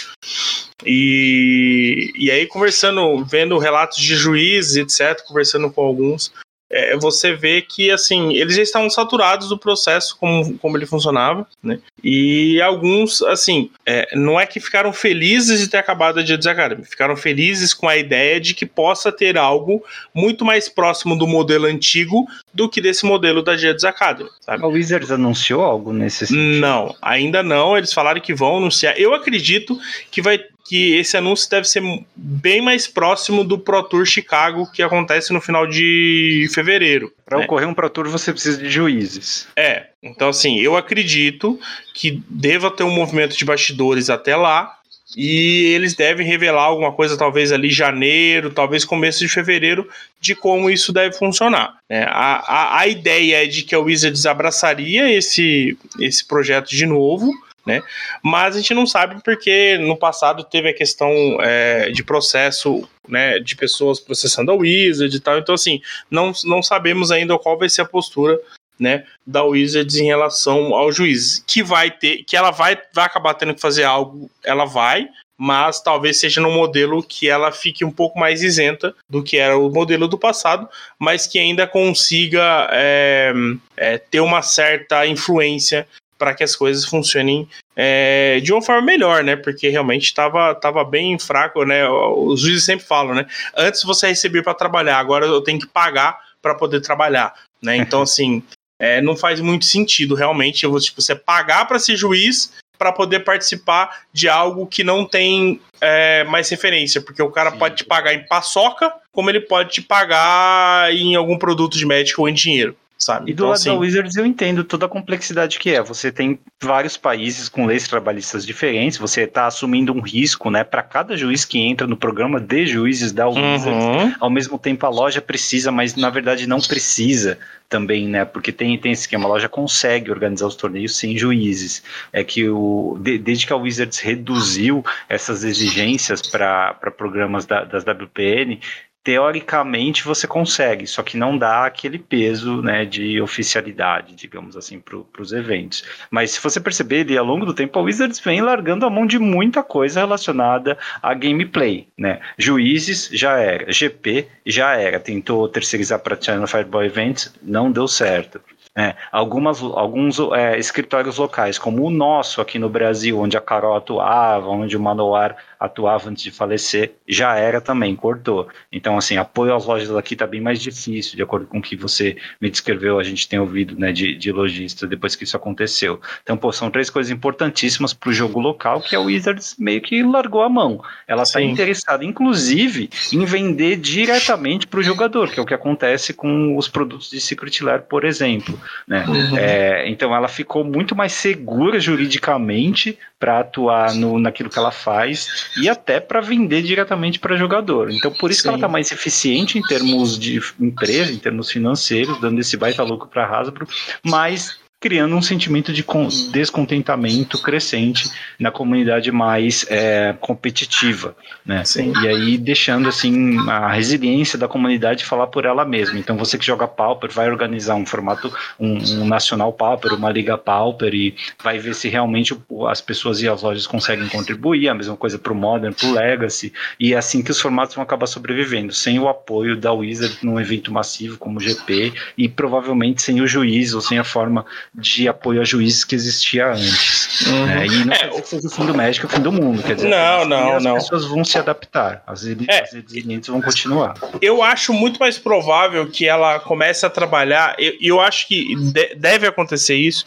E, e aí, conversando, vendo relatos de juízes, etc., conversando com alguns, é, você vê que, assim, eles já estavam saturados do processo, como, como ele funcionava, né? E alguns, assim, é, não é que ficaram felizes de ter acabado a Jets Academy, ficaram felizes com a ideia de que possa ter algo muito mais próximo do modelo antigo do que desse modelo da Jets Academy, sabe? A Wizards anunciou algo nesse sentido? Não, ainda não, eles falaram que vão anunciar. Eu acredito que vai que esse anúncio deve ser bem mais próximo do Pro Tour Chicago que acontece no final de fevereiro. Para né? ocorrer um Pro Tour você precisa de juízes. É, então assim, eu acredito que deva ter um movimento de bastidores até lá e eles devem revelar alguma coisa, talvez ali janeiro, talvez começo de fevereiro, de como isso deve funcionar. Né? A, a, a ideia é de que a Wizards abraçaria esse, esse projeto de novo né? Mas a gente não sabe porque no passado teve a questão é, de processo, né, de pessoas processando a Wizard e tal. Então, assim, não, não sabemos ainda qual vai ser a postura né, da Wizards em relação ao juiz. Que vai ter, que ela vai, vai acabar tendo que fazer algo, ela vai, mas talvez seja no modelo que ela fique um pouco mais isenta do que era o modelo do passado, mas que ainda consiga é, é, ter uma certa influência para que as coisas funcionem é, de uma forma melhor, né? Porque realmente estava tava bem fraco, né? Os juízes sempre falam, né? Antes você recebia para trabalhar, agora eu tenho que pagar para poder trabalhar, né? Então, assim, é, não faz muito sentido realmente eu, tipo, você pagar para ser juiz para poder participar de algo que não tem é, mais referência, porque o cara Sim. pode te pagar em paçoca, como ele pode te pagar em algum produto de médico ou em dinheiro sabe? E do então, lado assim... da Wizards eu entendo toda a complexidade que é. Você tem vários países com leis trabalhistas diferentes, você está assumindo um risco, né, para cada juiz que entra no programa de juízes da Wizards. Uhum. Ao mesmo tempo a loja precisa, mas na verdade não precisa também, né? Porque tem, tem esse esquema, a loja consegue organizar os torneios sem juízes. É que o, de, desde que a Wizards reduziu essas exigências para programas da, das WPN, teoricamente você consegue, só que não dá aquele peso né, de oficialidade, digamos assim, para os eventos. Mas se você perceber, ao longo do tempo, a Wizards vem largando a mão de muita coisa relacionada a gameplay. Né? Juízes já era, GP já era, tentou terceirizar para China Fireball Events, não deu certo. É, algumas, alguns é, escritórios locais, como o nosso aqui no Brasil, onde a Carol atuava, onde o Manoar atuava antes de falecer, já era também, cortou. Então, assim, apoio às lojas aqui está bem mais difícil, de acordo com o que você me descreveu, a gente tem ouvido né, de, de lojistas depois que isso aconteceu. Então, pô, são três coisas importantíssimas para o jogo local que a Wizards meio que largou a mão. Ela está interessada, inclusive, em vender diretamente para o jogador, que é o que acontece com os produtos de Secret Lair, por exemplo. Né? Uhum. É, então, ela ficou muito mais segura juridicamente para atuar no, naquilo que ela faz e até para vender diretamente para jogador. Então, por isso Sim. que ela está mais eficiente em termos de empresa, em termos financeiros, dando esse baita lucro para a Hasbro, mas criando um sentimento de descontentamento crescente na comunidade mais é, competitiva, né? Sim. E aí deixando assim a resiliência da comunidade falar por ela mesma. Então você que joga Pauper vai organizar um formato, um, um nacional Pauper, uma liga Pauper e vai ver se realmente as pessoas e as lojas conseguem contribuir. A mesma coisa para o Modern, para o Legacy e é assim que os formatos vão acabar sobrevivendo, sem o apoio da Wizard num evento massivo como o GP e provavelmente sem o juiz ou sem a forma de apoio a juízes que existia antes. Uhum. Né? E não é, quer dizer que seja o fim do México, o fim do mundo. Quer dizer, não, não, as não. pessoas vão se adaptar, as elites, é, elites vão continuar. Eu acho muito mais provável que ela comece a trabalhar, e eu, eu, acho que de, deve acontecer isso,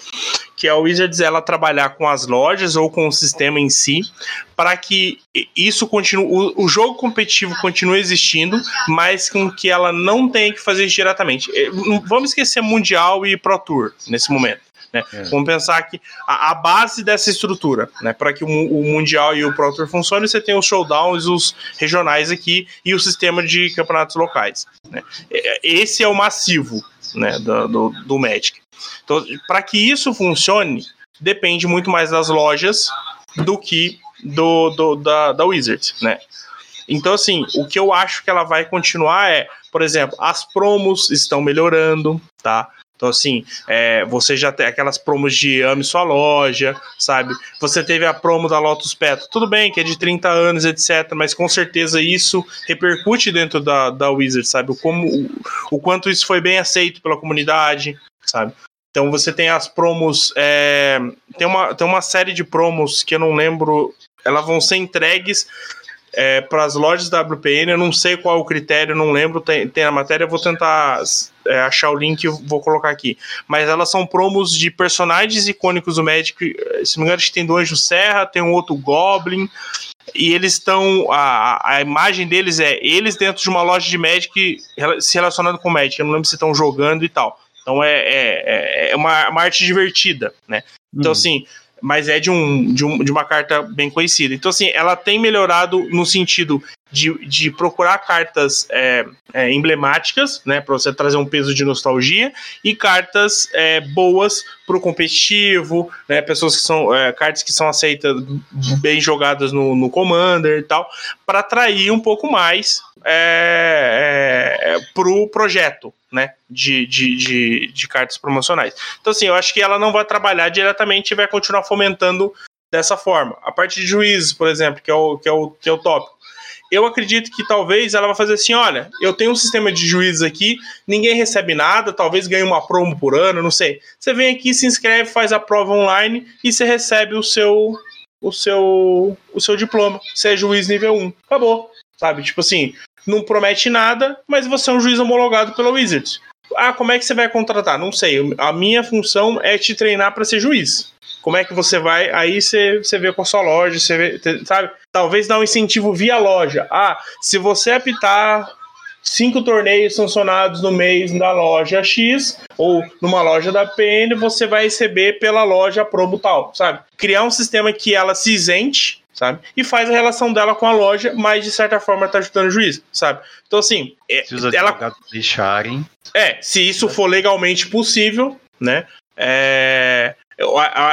que a Wizards ela trabalhar com as lojas ou com o sistema em si, para que isso continue, o, o, jogo competitivo continue existindo, mas com que ela não tenha que fazer isso diretamente. É, vamos esquecer Mundial e Pro Tour nesse momento. Né? É. Vamos pensar que a, a, base dessa estrutura, né, para que o, o, Mundial e o Pro Tour funcionem, você tem os showdowns, os regionais aqui e o sistema de campeonatos locais. Né? Esse é o massivo né, do, do, do Magic. Então, para que isso funcione, depende muito mais das lojas do que do, do da, da Wizards, né? Então, assim, o que eu acho que ela vai continuar é, por exemplo, as promos estão melhorando, tá? Então, assim, é, você já tem aquelas promos de ame sua loja, sabe? Você teve a promo da Lotus Petro. Tudo bem que é de 30 anos, etc. Mas com certeza isso repercute dentro da, da Wizard, sabe? O, como, o, o quanto isso foi bem aceito pela comunidade, sabe? Então você tem as promos. É, tem, uma, tem uma série de promos que eu não lembro. Elas vão ser entregues é, para as lojas da WPN. Eu não sei qual é o critério, não lembro. Tem, tem a matéria, eu vou tentar é, achar o link e vou colocar aqui. Mas elas são promos de personagens icônicos do Magic. Se não me engano, acho que tem do Anjo Serra, tem um outro Goblin. E eles estão. A, a imagem deles é eles dentro de uma loja de Magic se relacionando com Magic. Eu não lembro se estão jogando e tal. Então é, é, é uma, uma arte divertida, né? Então, hum. assim, mas é de, um, de, um, de uma carta bem conhecida. Então, assim, ela tem melhorado no sentido de, de procurar cartas é, é, emblemáticas, né, para você trazer um peso de nostalgia, e cartas é, boas para o competitivo, né, pessoas que são é, cartas que são aceitas bem jogadas no, no Commander e tal, para atrair um pouco mais é, é, para o projeto, né, de, de, de, de, cartas promocionais. Então, assim, eu acho que ela não vai trabalhar diretamente e vai continuar fomentando dessa forma. A parte de juízes, por exemplo, que é o, que é o, que é o tópico. Eu acredito que talvez ela vai fazer assim: olha, eu tenho um sistema de juízes aqui, ninguém recebe nada, talvez ganhe uma promo por ano, não sei. Você vem aqui, se inscreve, faz a prova online e você recebe o seu o seu o seu diploma. Você é juiz nível 1. Acabou. Sabe? Tipo assim, não promete nada, mas você é um juiz homologado pela Wizards. Ah, como é que você vai contratar? Não sei. A minha função é te treinar para ser juiz. Como é que você vai? Aí você, você vê com a sua loja, você vê, sabe? Talvez dar um incentivo via loja. Ah, se você apitar cinco torneios sancionados no mês da loja X ou numa loja da PN, você vai receber pela loja promo tal, sabe? Criar um sistema que ela se isente sabe? E faz a relação dela com a loja, mas de certa forma tá ajudando o juiz, sabe? Então, assim. É, se os ela... deixarem. É, se isso for legalmente possível, né? É,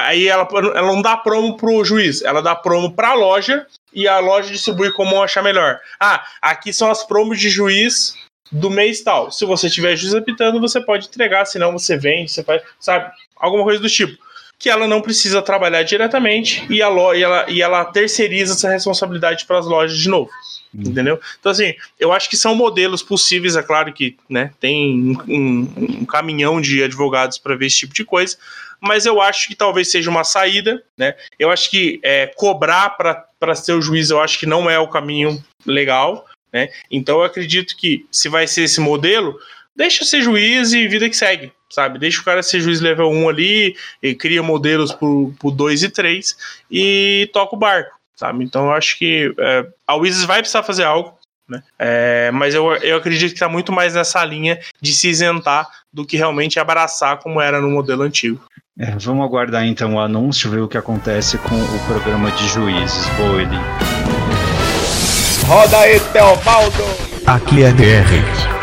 aí ela, ela não dá promo pro juiz, ela dá promo pra loja e a loja distribui como achar melhor. Ah, aqui são as promos de juiz do mês tal. Se você tiver juiz apitando, você pode entregar, senão você vende, você faz, sabe? Alguma coisa do tipo que ela não precisa trabalhar diretamente e, a lo, e, ela, e ela terceiriza essa responsabilidade para as lojas de novo. Hum. Entendeu? Então, assim, eu acho que são modelos possíveis, é claro que né, tem um, um, um caminhão de advogados para ver esse tipo de coisa, mas eu acho que talvez seja uma saída, né? Eu acho que é, cobrar para ser o juiz, eu acho que não é o caminho legal, né? Então eu acredito que se vai ser esse modelo, deixa ser juiz e vida que segue, sabe? Deixa o cara ser juiz level 1 ali, e cria modelos pro, pro 2 e 3 e toca o barco, sabe? Então eu acho que é, a Wizards vai precisar fazer algo, né? É, mas eu, eu acredito que está muito mais nessa linha de se isentar do que realmente abraçar como era no modelo antigo. É, vamos aguardar então o anúncio, ver o que acontece com o programa de juízes. Boa, Eli. Roda aí, Teobaldo! Aqui é DR.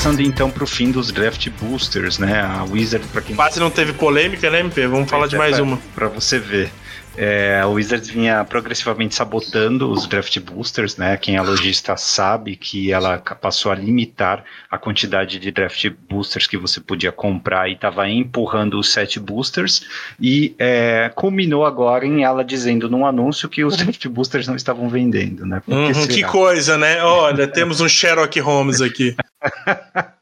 Passando então para o fim dos draft boosters, né? A Wizard, para quem. Quase não teve polêmica, né, MP? Vamos falar de mais uma. Para você ver. É, a Wizards vinha progressivamente sabotando os draft boosters, né? Quem é lojista sabe que ela passou a limitar a quantidade de draft boosters que você podia comprar e estava empurrando os set boosters e é, culminou agora em ela dizendo num anúncio que os draft boosters não estavam vendendo, né? Uhum, que coisa, né? Olha, temos um Sherlock Holmes aqui.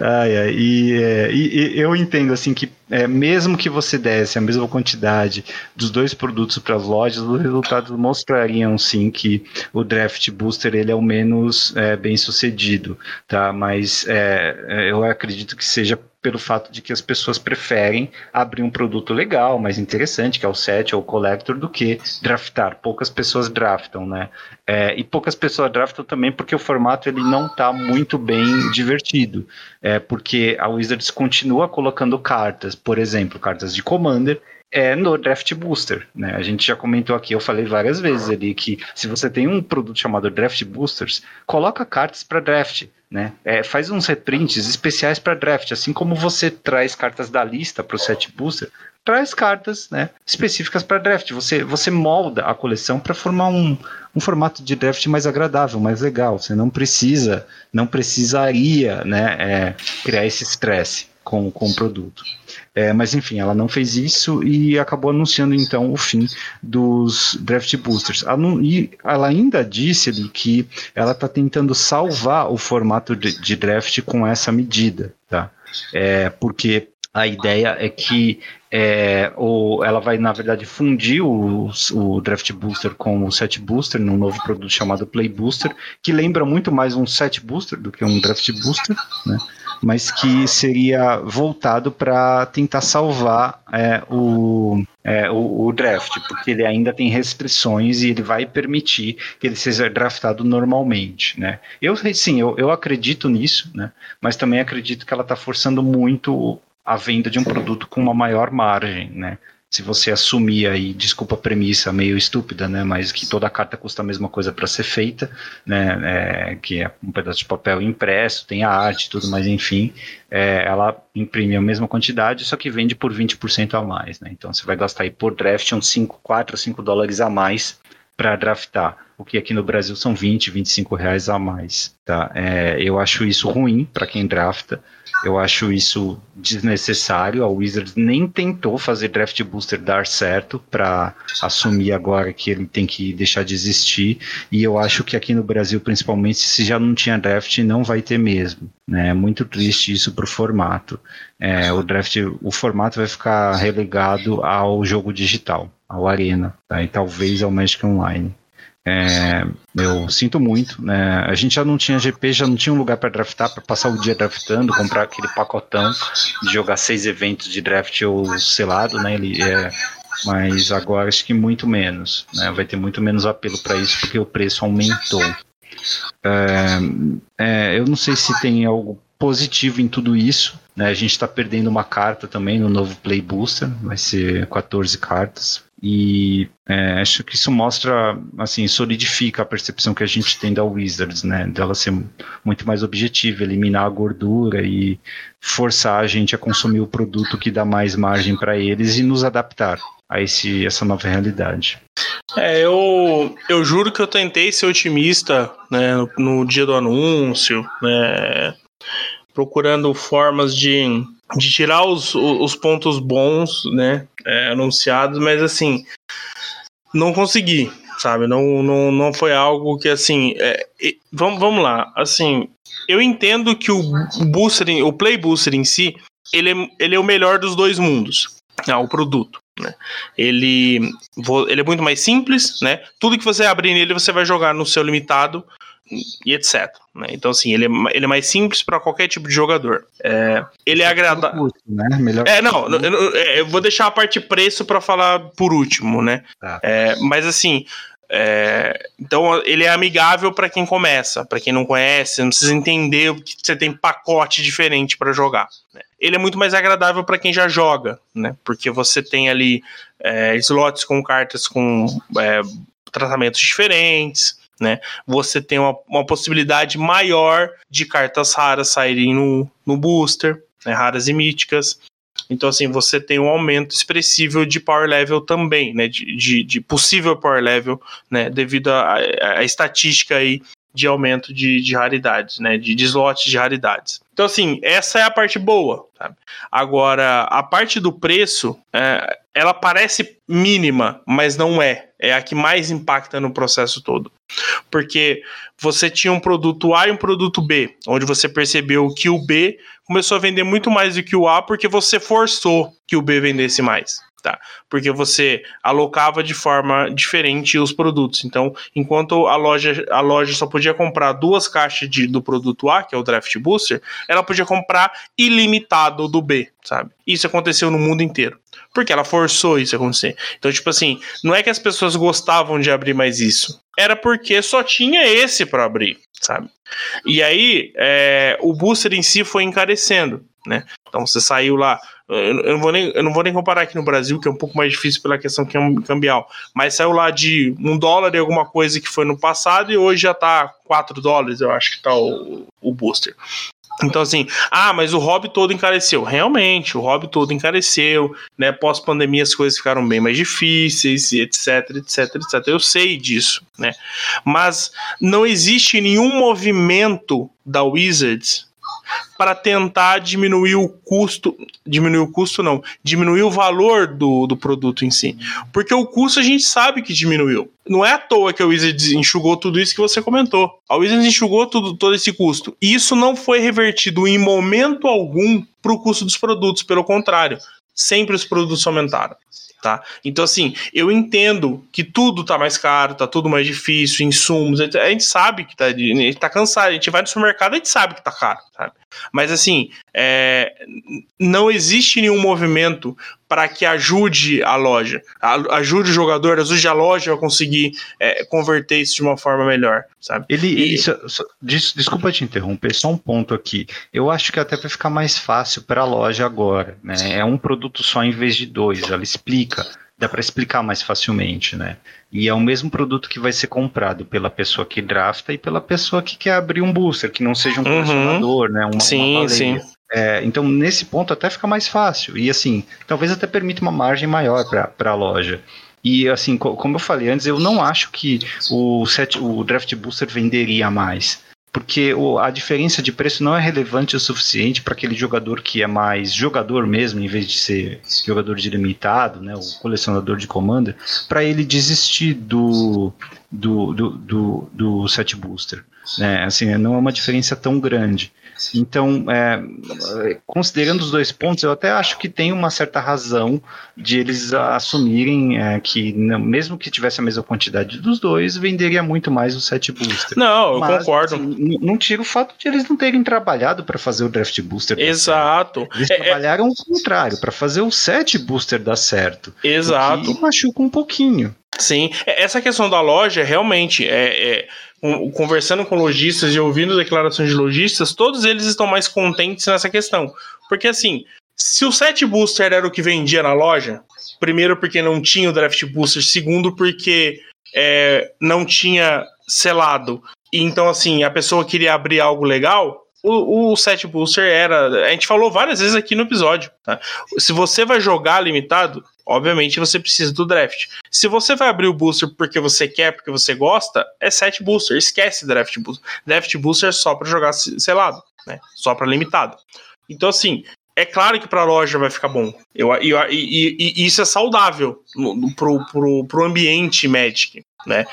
Ai, ai, e, é, e, e, eu entendo assim que é, mesmo que você desse a mesma quantidade dos dois produtos para as lojas, os resultados mostrariam sim que o draft booster ele é o menos é, bem sucedido, tá? Mas é, é eu acredito que seja pelo fato de que as pessoas preferem abrir um produto legal, mais interessante, que é o set ou o collector, do que draftar. Poucas pessoas draftam, né? É, e poucas pessoas draftam também porque o formato ele não está muito bem divertido. É, porque a Wizards continua colocando cartas, por exemplo, cartas de Commander, é no Draft Booster, né? A gente já comentou aqui, eu falei várias vezes ali que se você tem um produto chamado Draft Boosters, coloca cartas para draft, né? É, faz uns reprints especiais para draft, assim como você traz cartas da lista para o set booster, traz cartas né, específicas para draft. Você, você molda a coleção para formar um, um formato de draft mais agradável, mais legal. Você não precisa, não precisaria né, é, criar esse estresse com, com o produto. É, mas enfim, ela não fez isso e acabou anunciando então o fim dos draft boosters. E ela ainda disse ali que ela está tentando salvar o formato de, de, draft com essa medida, tá? É, porque a ideia é que é, o, ela vai, na verdade, fundir o, o, Draft Booster com o Set Booster num novo produto chamado Play Booster, que lembra muito mais um Set Booster do que um Draft Booster, né? mas que seria voltado para tentar salvar é, o, é, o, o, draft, porque ele ainda tem restrições e ele vai permitir que ele seja draftado normalmente, né? Eu sim, eu, eu acredito nisso, né? Mas também acredito que ela está forçando muito a venda de um produto com uma maior margem, né? se você assumir aí, desculpa a premissa meio estúpida, né, mas que toda carta custa a mesma coisa para ser feita, né, é, que é um pedaço de papel impresso, tem a arte, tudo, mas enfim, é, ela imprime a mesma quantidade, só que vende por 20% a mais, né, então você vai gastar aí por draft uns 5, 4 ou 5 dólares a mais para draftar, o que aqui no Brasil são 20, 25 reais a mais, tá, é, eu acho isso ruim para quem drafta, eu acho isso desnecessário. A Wizards nem tentou fazer draft booster dar certo para assumir agora que ele tem que deixar de existir. E eu acho que aqui no Brasil, principalmente, se já não tinha draft, não vai ter mesmo. Né? É muito triste isso para o formato. É, o draft, o formato vai ficar relegado ao jogo digital, ao Arena, tá? e talvez ao Magic Online. É, eu sinto muito, né? A gente já não tinha GP, já não tinha um lugar para draftar, para passar o dia draftando, comprar aquele pacotão de jogar seis eventos de draft ou selado, né? Ele é, mas agora acho que muito menos, né? Vai ter muito menos apelo para isso porque o preço aumentou. É, é, eu não sei se tem algo positivo em tudo isso. Né? A gente está perdendo uma carta também no novo Play Booster, vai ser 14 cartas. E é, acho que isso mostra, assim, solidifica a percepção que a gente tem da Wizards, né? Dela ser muito mais objetiva, eliminar a gordura e forçar a gente a consumir o produto que dá mais margem para eles e nos adaptar a esse, essa nova realidade. É, eu, eu juro que eu tentei ser otimista né, no, no dia do anúncio, né, procurando formas de de tirar os, os pontos bons, né, é, anunciados, mas assim, não consegui, sabe? Não, não, não foi algo que assim, é, vamos, vamos lá, assim, eu entendo que o booster, o play booster em si, ele é, ele é o melhor dos dois mundos, né, o produto. Né? Ele, ele é muito mais simples, né? Tudo que você abrir nele você vai jogar no seu limitado e etc. Né? Então, assim, ele é, ele é mais simples para qualquer tipo de jogador. É, ele é agradável. Né? Melhor é, não, eu, é, eu, vou deixar a parte preço para falar por último, né? Tá. É, mas, assim, é, então ele é amigável para quem começa, para quem não conhece, não precisa entender que você tem pacote diferente para jogar. Né? Ele é muito mais agradável para quem já joga, né? Porque você tem ali é, slots com cartas com é, tratamentos diferentes, né? Você tem uma, uma possibilidade maior de cartas raras saírem no, no booster, né? raras e míticas. Então, assim, você tem um aumento expressivo de power level também, né? De, de, de possível power level, né? Devido à estatística aí de aumento de, de raridades, né? De, de slots de raridades. Então, assim, essa é a parte boa. Sabe? Agora, a parte do preço, é, ela parece mínima, mas não é. É a que mais impacta no processo todo. Porque você tinha um produto A e um produto B, onde você percebeu que o B começou a vender muito mais do que o A porque você forçou que o B vendesse mais. Tá? Porque você alocava de forma diferente os produtos. Então, enquanto a loja, a loja só podia comprar duas caixas de, do produto A, que é o Draft Booster, ela podia comprar ilimitado do B, sabe? Isso aconteceu no mundo inteiro. Porque ela forçou isso a acontecer. Então, tipo assim, não é que as pessoas gostavam de abrir mais isso. Era porque só tinha esse para abrir, sabe? E aí, é, o booster em si foi encarecendo, né? Então, você saiu lá eu não, vou nem, eu não vou nem comparar aqui no Brasil, que é um pouco mais difícil pela questão cambial. Mas saiu lá de um dólar e alguma coisa que foi no passado e hoje já tá 4 dólares, eu acho que tá o, o booster. Então, assim, ah, mas o hobby todo encareceu. Realmente, o hobby todo encareceu, né? Pós-pandemia as coisas ficaram bem mais difíceis, etc, etc, etc. Eu sei disso, né? Mas não existe nenhum movimento da Wizards para tentar diminuir o custo, diminuir o custo não, diminuir o valor do, do produto em si. Porque o custo a gente sabe que diminuiu. Não é à toa que a Wizards enxugou tudo isso que você comentou. A Wizards enxugou tudo, todo esse custo. E isso não foi revertido em momento algum para o custo dos produtos, pelo contrário. Sempre os produtos aumentaram tá? Então, assim, eu entendo que tudo tá mais caro, tá tudo mais difícil, insumos, a gente sabe que tá, a gente tá cansado, a gente vai no supermercado, a gente sabe que tá caro, sabe? Mas, assim, é, não existe nenhum movimento para que ajude a loja, ajude o jogador, ajude a loja a conseguir é, converter isso de uma forma melhor, sabe? Ele, e... isso, des, desculpa te interromper, só um ponto aqui. Eu acho que até vai ficar mais fácil para a loja agora, né? É um produto só em vez de dois. Ela explica dá para explicar mais facilmente, né? E é o mesmo produto que vai ser comprado pela pessoa que drafta e pela pessoa que quer abrir um booster, que não seja um uhum. colecionador, né? Uma, sim, uma sim. É, então, nesse ponto, até fica mais fácil. E, assim, talvez até permita uma margem maior para a loja. E, assim, como eu falei antes, eu não acho que o, set, o Draft Booster venderia mais porque o, a diferença de preço não é relevante o suficiente para aquele jogador que é mais jogador mesmo, em vez de ser jogador de limitado, né, o colecionador de commander, para ele desistir do, do, do, do, do set booster. Né? Assim, não é uma diferença tão grande. Então, é, considerando os dois pontos, eu até acho que tem uma certa razão de eles assumirem é, que, mesmo que tivesse a mesma quantidade dos dois, venderia muito mais o set booster. Não, eu Mas, concordo. Assim, não tira o fato de eles não terem trabalhado para fazer o draft booster. Exato. Eles é, é, trabalharam o contrário, para fazer o set booster dar certo. Exato. E machuca um pouquinho. Sim, é, essa questão da loja realmente é, é conversando com lojistas e ouvindo declarações de lojistas, todos eles estão mais contentes nessa questão. Porque assim, se o set booster era o que vendia na loja, primeiro porque não tinha o draft booster, segundo porque é, não tinha selado, e então assim, a pessoa queria abrir algo legal, o, o set booster era. A gente falou várias vezes aqui no episódio. Tá? Se você vai jogar limitado, obviamente você precisa do draft. Se você vai abrir o booster porque você quer, porque você gosta, é set booster. Esquece draft booster. Draft booster é só para jogar selado, né? Só para limitado. Então, assim, é claro que para a loja vai ficar bom. Eu, e, e, e, isso é saudável no, no, pro, pro, pro ambiente Magic, né?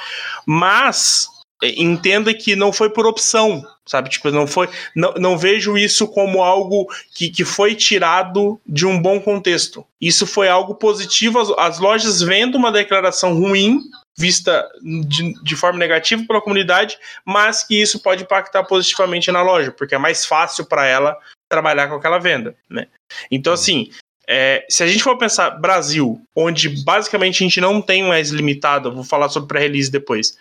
Mas entenda que não foi por opção, sabe? Tipo, não foi. Não, não vejo isso como algo que, que foi tirado de um bom contexto. Isso foi algo positivo. As, as lojas vendo uma declaração ruim, vista de, de forma negativa pela comunidade, mas que isso pode impactar positivamente na loja, porque é mais fácil para ela trabalhar com aquela venda, né? Então, assim, é, se a gente for pensar Brasil, onde basicamente a gente não tem mais limitado, vou falar sobre pré-release depois,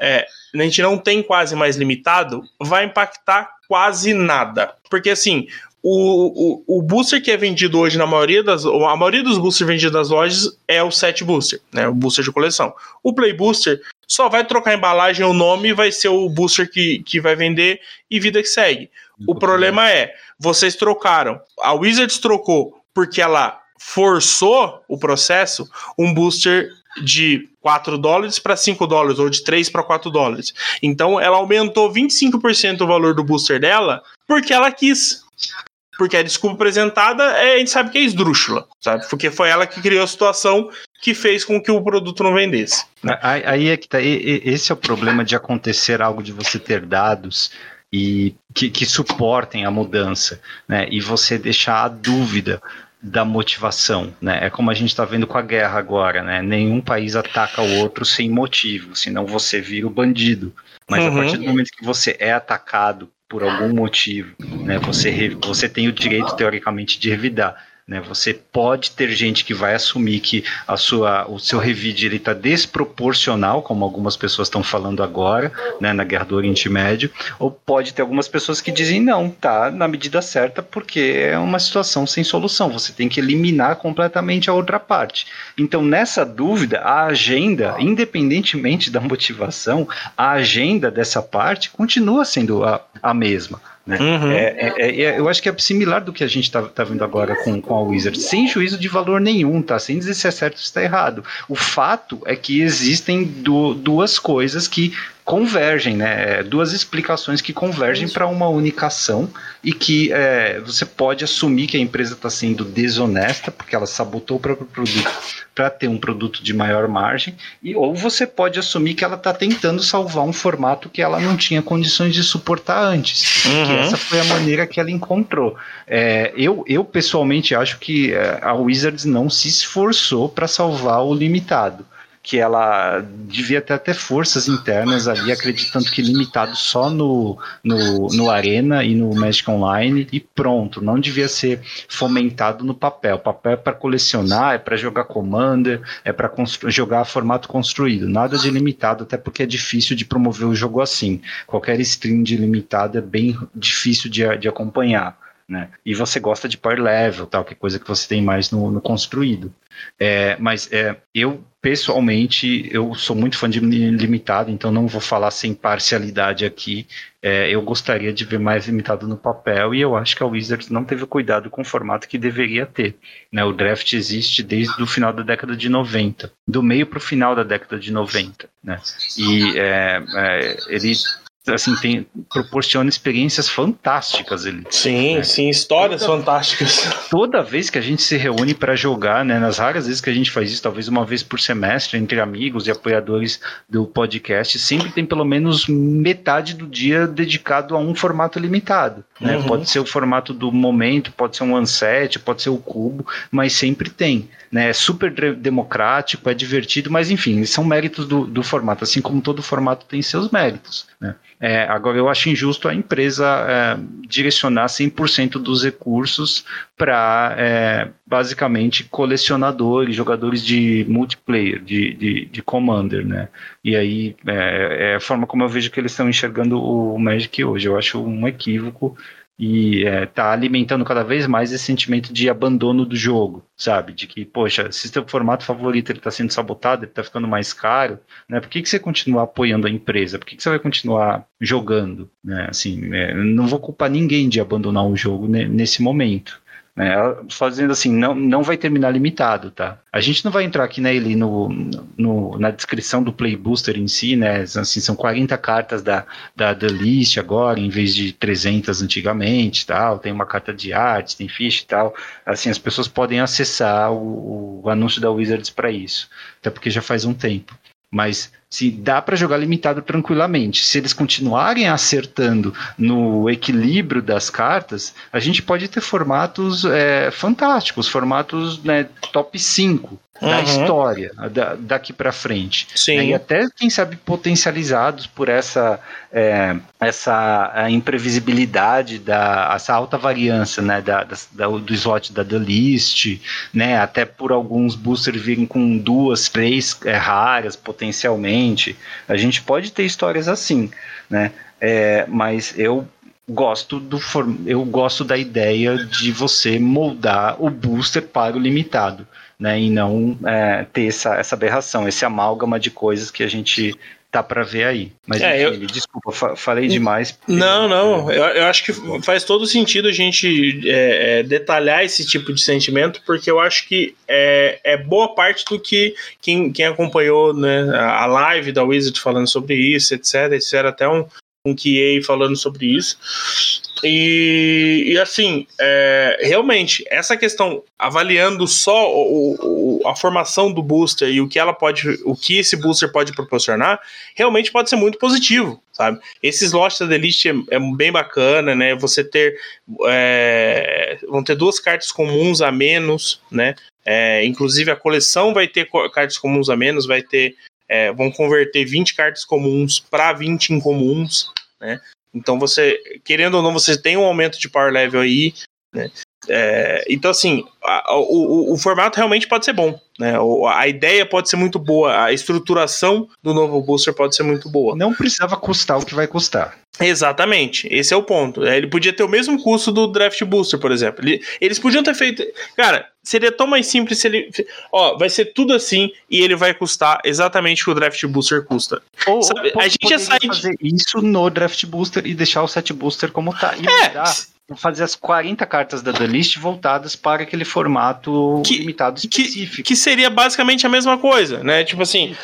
é, a gente não tem quase mais limitado, vai impactar quase nada. Porque assim, o, o, o, booster que é vendido hoje na maioria das. A maioria dos boosters vendidos nas lojas é o set booster, né? O booster de coleção. O Play Booster só vai trocar a embalagem, o nome vai ser o booster que, que vai vender e vida que segue. O problema é, vocês trocaram. A Wizards trocou porque ela forçou o processo um booster de 4 dólares para 5 dólares, ou de 3 para 4 dólares. Então ela aumentou 25% o valor do booster dela porque ela quis. Porque a desculpa apresentada é, a gente sabe que é esdrúxula, sabe? Porque foi ela que criou a situação que fez com que o produto não vendesse. Né? Aí é que tá. Esse é o problema de acontecer algo de você ter dados e que, que suportem a mudança, né? E você deixar a dúvida da motivação, né? É como a gente está vendo com a guerra agora, né? Nenhum país ataca o outro sem motivo, senão você vira o bandido. Mas uhum. a partir do momento que você é atacado por algum motivo, né? Você você tem o direito teoricamente de revidar. Né? Você pode ter gente que vai assumir que a sua, o seu revide está desproporcional, como algumas pessoas estão falando agora, né, na guerra do Oriente Médio, ou pode ter algumas pessoas que dizem não, tá na medida certa, porque é uma situação sem solução. Você tem que eliminar completamente a outra parte. Então, nessa dúvida, a agenda, independentemente da motivação, a agenda dessa parte continua sendo a, a mesma Né? Uhum. É, é, é, é eu acho que é similar do que a gente está tá vendo agora com, com a Wizard, sem juízo de valor nenhum, tá? Sem dizer se é certo ou se está errado. O fato é que existem do, duas coisas que convergem, né? É, duas explicações que convergem para uma única ação e que é, você pode assumir que a empresa está sendo desonesta porque ela sabotou o próprio produto para ter um produto de maior margem, e, ou você pode assumir que ela está tentando salvar um formato que ela não tinha condições de suportar antes. Uhum. Que essa foi a maneira que ela encontrou. É, eu, eu pessoalmente acho que é, a Wizards não se esforçou para salvar o limitado que ela devia ter até forças internas ali, acreditando que limitado só no, no, no Arena e no Magic Online e pronto, não devia ser fomentado no papel. O papel é para colecionar, é para jogar Commander, é para jogar formato construído, nada de limitado, até porque é difícil de promover o jogo assim. Qualquer stream de limitado é bem difícil de, de acompanhar. Né? E você gosta de power level, tal, que é coisa que você tem mais no, no construído. É, mas é, eu pessoalmente eu sou muito fã de limitado, então não vou falar sem parcialidade aqui. É, eu gostaria de ver mais limitado no papel e eu acho que a Wizards não teve cuidado com o formato que deveria ter. Né? O draft existe desde o final da década de 90, do meio para o final da década de 90. Né? E é, é ele assim, tem, proporciona experiências fantásticas ele. Sim, né? sim, histórias toda, fantásticas. Toda vez que a gente se reúne para jogar, né, nas raras vezes que a gente faz isso, talvez uma vez por semestre, entre amigos e apoiadores do podcast, sempre tem pelo menos metade do dia dedicado a um formato limitado. Né? Uhum. Pode ser o formato do momento, pode ser um one set, pode ser o cubo, mas sempre tem né? É super democrático, é divertido, mas enfim, são méritos do, do formato, assim como todo formato tem seus méritos. Né? É, agora, eu acho injusto a empresa é, direcionar 100% dos recursos para, é, basicamente, colecionadores, jogadores de multiplayer, de, de, de Commander, né? E aí, é, é a forma como eu vejo que eles estão enxergando o Magic hoje. Eu acho um equívoco e é, tá alimentando cada vez mais esse sentimento de abandono do jogo, sabe? De que, poxa, se seu formato favorito está sendo sabotado, ele está ficando mais caro, né? Por que, que você continua apoiando a empresa? Por que, que você vai continuar jogando? Né? Assim, é, não vou culpar ninguém de abandonar o jogo nesse momento. Né? Fazendo assim, não, não vai terminar limitado, tá? A gente não vai entrar aqui né, ele no, no, na descrição do Play Booster em si, né? Assim, são 40 cartas da, da The List agora, em vez de 300 antigamente tal. Tem uma carta de arte, tem ficha e tal. Assim, as pessoas podem acessar o, o anúncio da Wizards para isso. Até porque já faz um tempo. Mas se dá para jogar limitado tranquilamente. Se eles continuarem acertando no equilíbrio das cartas, a gente pode ter formatos é, fantásticos, formatos né, top 5 da uhum. história da, daqui para frente. Sim. Né? E até, quem sabe, potencializados por essa, é, essa imprevisibilidade, da, essa alta variância né, da, da, do slot da The List, né, até por alguns boosters virem com duas, três é, raras potencialmente. A gente pode ter histórias assim, né? É, mas eu gosto do eu gosto da ideia de você moldar o booster para o limitado né, e não é, ter essa, essa aberração, esse amálgama de coisas que a gente tá para ver aí. Mas é, enfim, eu... desculpa, fa falei demais. Não, não, eu, eu, acho que faz todo sentido a gente é, é, detalhar esse tipo de sentimento, porque eu acho que é, é boa parte do que quem, quem acompanhou né, a live da Wizard falando sobre isso, etc, etc, até um, um QA falando sobre isso. E, e assim, é, realmente, essa questão, avaliando só o, o, a formação do booster e o que ela pode, o que esse booster pode proporcionar, realmente pode ser muito positivo, sabe? Esse slot da Elite é, é bem bacana, né? Você ter. É, vão ter duas cartas comuns a menos, né? É, inclusive a coleção vai ter cartas comuns a menos, vai ter. É, vão converter 20 cartas comuns para 20 incomuns, né? Então você, querendo ou não, você tem um aumento de power level aí, né? É, então, assim, a, o, o, formato realmente pode ser bom. Né? A ideia pode ser muito boa, a estruturação do novo booster pode ser muito boa. Não precisava custar o que vai custar. Exatamente, esse é o ponto. É, ele podia ter o mesmo custo do Draft Booster, por exemplo. Eles podiam ter feito. Cara, seria tão mais simples se ele. Ó, vai ser tudo assim e ele vai custar exatamente o que o Draft Booster custa. Ou, Sabe, ou a gente já sai. fazer isso no Draft Booster e deixar o set booster como tá. E é, mudar fazer as 40 cartas da The List voltadas para aquele formato que, limitado específico. Que, que, seria basicamente a mesma coisa, né? Tipo assim,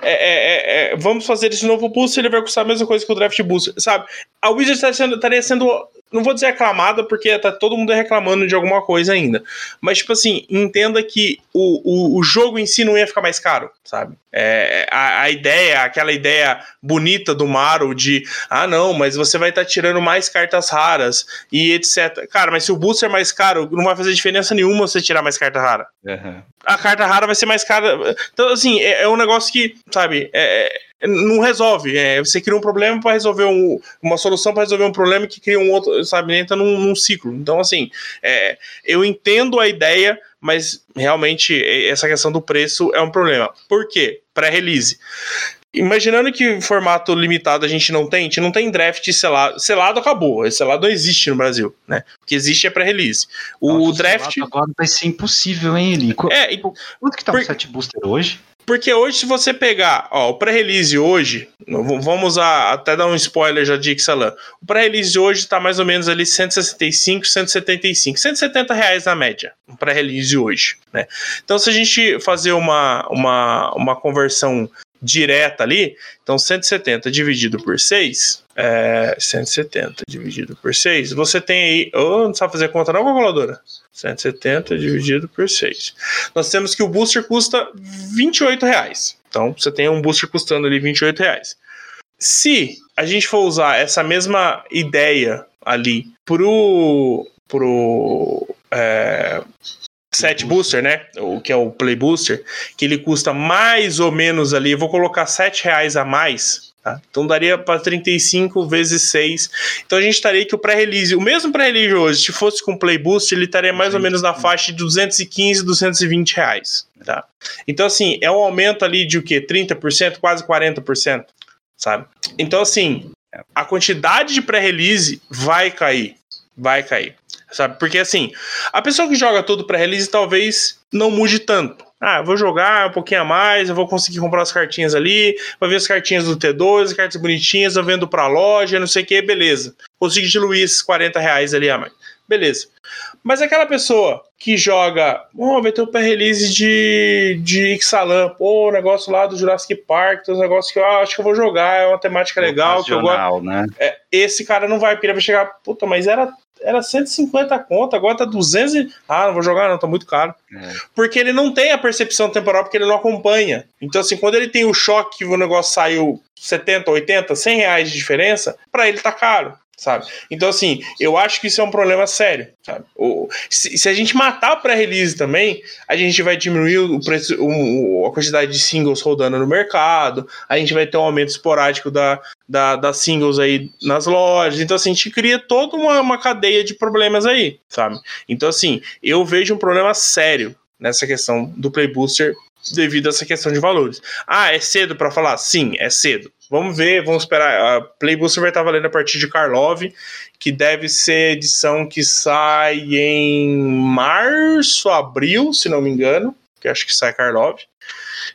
é, é, é, vamos fazer esse novo boost, ele vai custar a mesma coisa que o Draft Boost, sabe? A Wizards estaria sendo, estaria sendo não vou dizer aclamada, porque tá todo mundo reclamando de alguma coisa ainda. Mas, tipo assim, entenda que o, o, o jogo em si não ia ficar mais caro, sabe? É, a, a, ideia, aquela ideia bonita do Maro de ah, não, mas você vai estar tá tirando mais cartas raras e etc. Cara, mas se o booster é mais caro, não vai fazer diferença nenhuma você tirar mais carta rara. Uhum. A carta rara vai ser mais cara. Então, assim, é, é um negócio que, sabe, é, não resolve. É, você cria um problema para resolver um, uma solução para resolver um problema que cria um outro, sabe? Entra num, num ciclo. Então, assim, é, eu entendo a ideia, mas realmente essa questão do preço é um problema. Por quê? Pré-release. Imaginando que formato limitado a gente não tem, a gente não tem draft selado. Selado acabou. Selado não existe no Brasil, né? O que existe é pré-release. O Nossa, draft. agora vai ser impossível, hein, Eli? É, quanto que tá por... o set booster hoje? Porque hoje, se você pegar, ó, o pré-release hoje, vamos a, até dar um spoiler já de Ixalan. O pré-release hoje tá mais ou menos ali 165, 175, 170 reais na média, o pré-release hoje, né? Então, se a gente fazer uma, uma, uma conversão direta ali, então 170 dividido por 6, é, 170 dividido por 6, você tem aí, oh, não sabe fazer conta não, calculadora? 170 dividido por 6. Nós temos que o booster custa 28 reais. Então você tem um booster custando ali 28 reais. Se a gente for usar essa mesma ideia ali pro, pro é, set booster, né? O que é o play booster, que ele custa mais ou menos ali, vou colocar 7 reais a mais Tá? Então daria para 35 vezes 6. Então a gente estaria que o pré-release, o mesmo pré-release hoje, se fosse com Play Boost, ele estaria mais ou menos na faixa de 215, 220 reais. Tá? Então, assim, é um aumento ali de o quê? 30%, quase 40%. Sabe? Então, assim, a quantidade de pré-release vai cair. Vai cair. Sabe? Porque assim, a pessoa que joga tudo pré-release talvez não mude tanto. Ah, vou jogar um pouquinho a mais, eu vou conseguir comprar as cartinhas ali, vou ver as cartinhas do T2, as cartas bonitinhas, eu vendo pra loja, não sei o que, beleza. Consigo diluir esses 40 reais ali a mais. Beleza. Mas aquela pessoa que joga, oh, vai ter o pré-release de, de Ixalan, pô, o negócio lá do Jurassic Park, tem um negócios que eu ah, acho que eu vou jogar, é uma temática legal, que eu gosto. Né? É, esse cara não vai, porque ele vai chegar, puta, mas era era 150 conto, agora tá 200 e... Ah, não vou jogar não, tá muito caro. É. Porque ele não tem a percepção temporal, porque ele não acompanha. Então, assim, quando ele tem o choque que o negócio saiu 70, 80, 100 reais de diferença, para ele tá caro sabe? Então, assim, eu acho que isso é um problema sério, sabe? O, se, se a gente matar o pré-release também, a gente vai diminuir o preço, o, a quantidade de singles rodando no mercado, a gente vai ter um aumento esporádico da, da, das singles aí nas lojas. Então, assim, a gente cria toda uma, uma cadeia de problemas aí, sabe? Então, assim, eu vejo um problema sério nessa questão do Play Booster devido a essa questão de valores. Ah, é cedo para falar? Sim, é cedo. Vamos ver, vamos esperar. A Playbooster vai estar valendo a partir de Karlov, que deve ser edição que sai em março, abril, se não me engano, que acho que sai Karlov.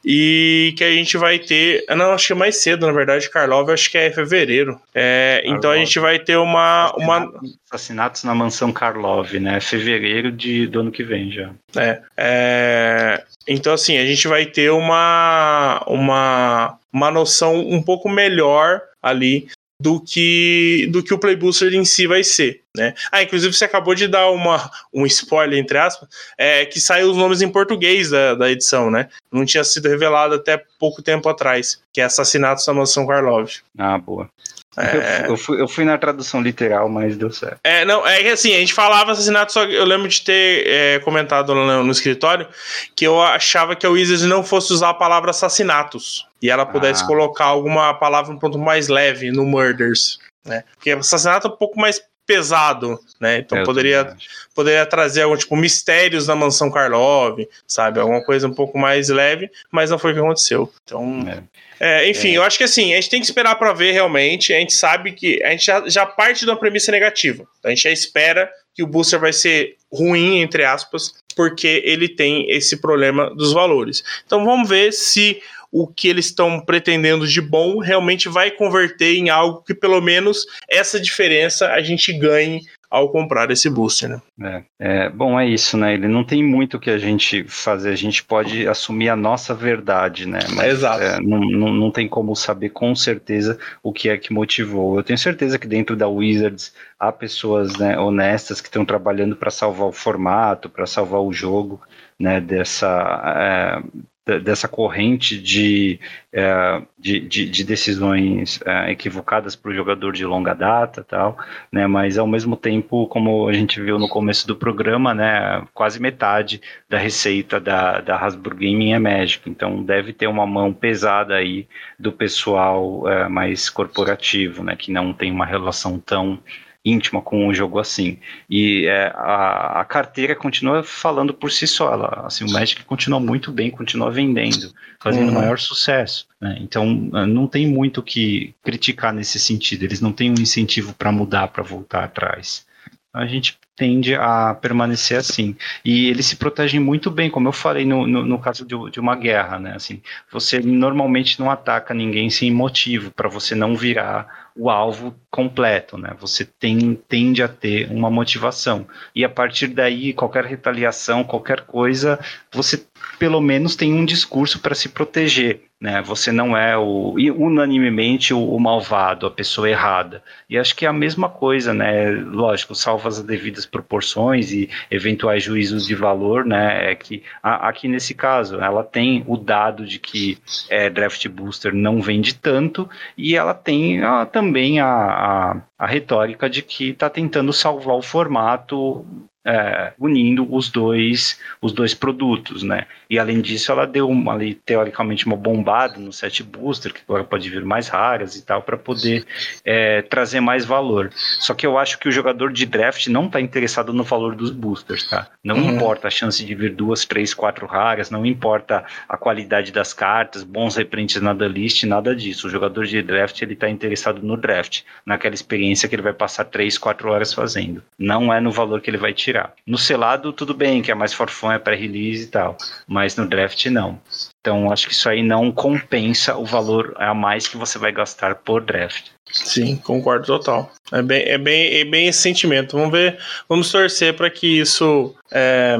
E que a gente vai ter. Não, acho que é mais cedo, na verdade, Karlov, acho que é fevereiro. É, então a gente vai ter uma. uma... Assassinatos na mansão Karlov, né? Fevereiro de, do ano que vem já. É, é, então, assim, a gente vai ter uma, uma, uma noção um pouco melhor ali do que do que o Playbooster em si vai ser, né? Ah, inclusive você acabou de dar uma, um spoiler, entre aspas, é, que saiu os nomes em português da, da edição, né? Não tinha sido revelado até pouco tempo atrás, que é Assassinatos da Mansão Karlov. Ah, boa. É... Eu, fui, eu fui na tradução literal, mas deu certo. É, não, é que assim, a gente falava assassinato, só eu lembro de ter é, comentado no, no, escritório que eu achava que a Wizards não fosse usar a palavra assassinatos. E ela pudesse ah. colocar alguma palavra um ponto mais leve no Murders. Né? Porque assassinato é um pouco mais pesado, né? Então poderia, poderia trazer algum tipo mistérios na mansão Karlov, sabe? Alguma coisa um pouco mais leve, mas não foi o que aconteceu. Então. É. É, enfim, é. eu acho que assim, a gente tem que esperar para ver realmente. A gente sabe que a gente já, já parte de uma premissa negativa. A gente já espera que o booster vai ser ruim, entre aspas, porque ele tem esse problema dos valores. Então vamos ver se o que eles estão pretendendo de bom realmente vai converter em algo que pelo menos essa diferença a gente ganhe ao comprar esse booster, né? É, é, bom, é isso, né? Ele não tem muito que a gente fazer, a gente pode assumir a nossa verdade, né? Mas, Exato. É, não, não, não tem como saber com certeza o que é que motivou. Eu tenho certeza que dentro da Wizards há pessoas né, honestas que estão trabalhando para salvar o formato, para salvar o jogo, né? Dessa, é, dessa corrente de, é, de, de, de, decisões é, equivocadas para o jogador de longa data tal, né, mas ao mesmo tempo, como a gente viu no começo do programa, né, quase metade da receita da, da Hasbro Gaming é Magic, então deve ter uma mão pesada aí do pessoal é, mais corporativo, né, que não tem uma relação tão íntima com um jogo assim. E é, a, a, carteira continua falando por si só. Ela, assim, o Magic continua muito bem, continua vendendo, fazendo uhum. maior sucesso. Né? Então não tem muito o que criticar nesse sentido. Eles não têm um incentivo para mudar, para voltar atrás. A gente tende a permanecer assim. E eles se protegem muito bem, como eu falei no, no, no caso de, de, uma guerra, né? Assim, você normalmente não ataca ninguém sem motivo, para você não virar o alvo completo, né? Você tem, tende a ter uma motivação. E a partir daí, qualquer retaliação, qualquer coisa, você pelo menos tem um discurso para se proteger. Né? Você não é o unanimemente o, o, malvado, a pessoa errada. E acho que é a mesma coisa, né? Lógico, salva as devidas proporções e eventuais juízos de valor, né? É que a, aqui nesse caso ela tem o dado de que é, draft booster não vende tanto e ela tem a, também a, a, a retórica de que está tentando salvar o formato é, unindo os dois, os dois produtos, né? E além disso, ela deu uma, ali, teoricamente uma bombada no set booster, que agora pode vir mais raras e tal, para poder é, trazer mais valor. Só que eu acho que o jogador de draft não está interessado no valor dos boosters, tá? Não uhum. importa a chance de vir duas, três, quatro raras, não importa a qualidade das cartas, bons reprints na list, nada disso. O jogador de draft ele está interessado no draft, naquela experiência que ele vai passar três, quatro horas fazendo. Não é no valor que ele vai tirar tirar. No selado, tudo bem, que é mais forfã, é pré-release e tal, mas no draft não. Então, acho que isso aí não compensa o valor a mais que você vai gastar por draft. Sim, concordo total. É bem, é bem, é bem esse sentimento. Vamos ver, vamos torcer para que isso é,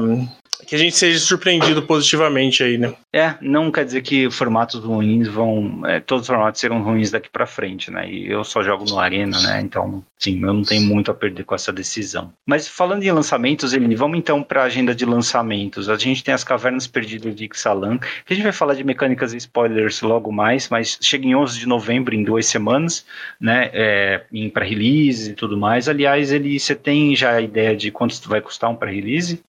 que a gente seja surpreendido positivamente aí, né? É, não quer dizer que formatos ruins vão. É, todos os formatos serão ruins daqui para frente, né? E eu só jogo no Arena, né? Então, sim, eu não tenho muito a perder com essa decisão. Mas falando em lançamentos, Eline, vamos então para a agenda de lançamentos. A gente tem as Cavernas Perdidas de Ixalan, que a gente vai falar de mecânicas e spoilers logo mais, mas chega em 11 de novembro, em duas semanas, né? É, em pré-release e tudo mais. Aliás, ele, você tem já a ideia de quanto vai custar um pré-release?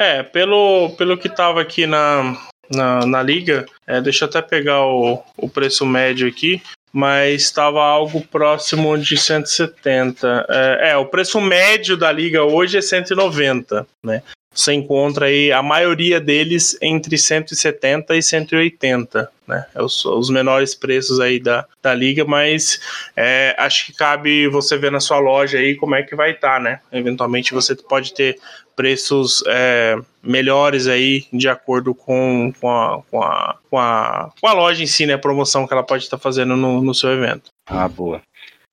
É, pelo, pelo que tava aqui na, na, na liga, é, deixa eu até pegar o, o preço médio aqui, mas estava algo próximo de 170. É, é, o preço médio da liga hoje é 190, né? Você encontra aí a maioria deles entre 170 e 180, né? É os, os menores preços aí da, da liga, mas é, acho que cabe você ver na sua loja aí como é que vai estar, tá, né? Eventualmente você pode ter preços é, melhores aí de acordo com, com, a, com, a, com, a, com a loja em si, né? A promoção que ela pode estar fazendo no, no seu evento. Ah, boa.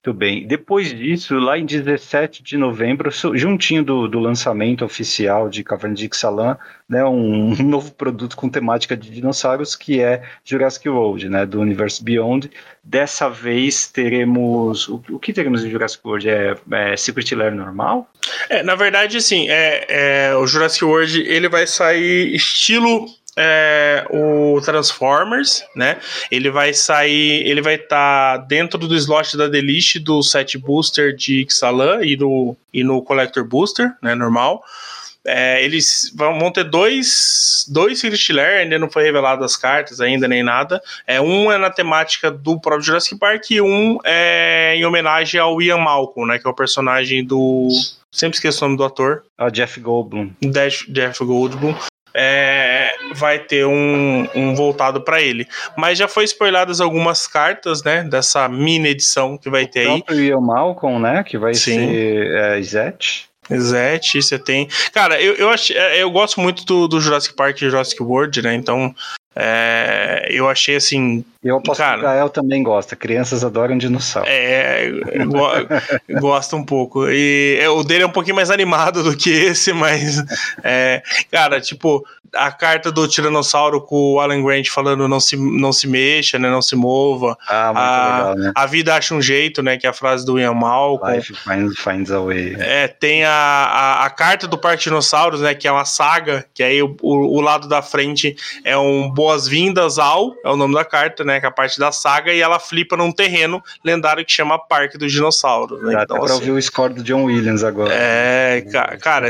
Muito bem. Depois disso, lá em 17 de novembro, juntinho do, do lançamento oficial de Caverna de Ixalan, né, um, um, novo produto com temática de dinossauros que é Jurassic World, né, do Universe Beyond. Dessa vez teremos o, o que teremos em Jurassic World é, é Secret Lair normal? É, na verdade, sim. É, é, o Jurassic World ele vai sair estilo é, o Transformers, né? Ele vai sair, ele vai estar tá dentro do slot da Delish do set booster de Ixalan e no, e no Collector Booster, né? Normal. É, eles vão, ter dois, dois Secret Lair, ainda não foi revelado as cartas ainda nem nada. É, um é na temática do próprio Jurassic Park e um é em homenagem ao Ian Malcolm, né? Que é o personagem do. Sempre esqueço o nome do ator. Ah, Jeff Goldblum. Jeff, Jeff Goldblum. É, vai ter um, um voltado para ele. Mas já foi spoiladas algumas cartas, né? Dessa mini edição que vai o ter aí. O Ian Malcolm, né? Que vai Sim. ser é, Zet. Zet, você tem. Cara, eu, eu, ach, é, eu gosto muito do, do Jurassic Park e Jurassic World, né? Então, é, eu achei assim. Eu aposto cara, que o Gael também gosta. Crianças adoram dinossauro. É, go, gosta um pouco. E é, o dele é um pouquinho mais animado do que esse, mas. É, cara, tipo, a carta do Tiranossauro com o Alan Grant falando não se, não se mexa, né? Não se mova. Ah, muito a, legal, né? A vida acha um jeito, né? Que é a frase do Ian Malcolm. Life finds, finds a way. É, tem a, a, a, carta do Parque Dinossauros, né? Que é uma saga, que aí o, o, o lado da frente é um boas-vindas ao, é o nome da carta, né? Que é a parte da saga, e ela flipa num terreno lendário que chama Parque dos Dinossauros. Né? Dá então, até pra assim, ouvir o score do John Williams agora. É, cara,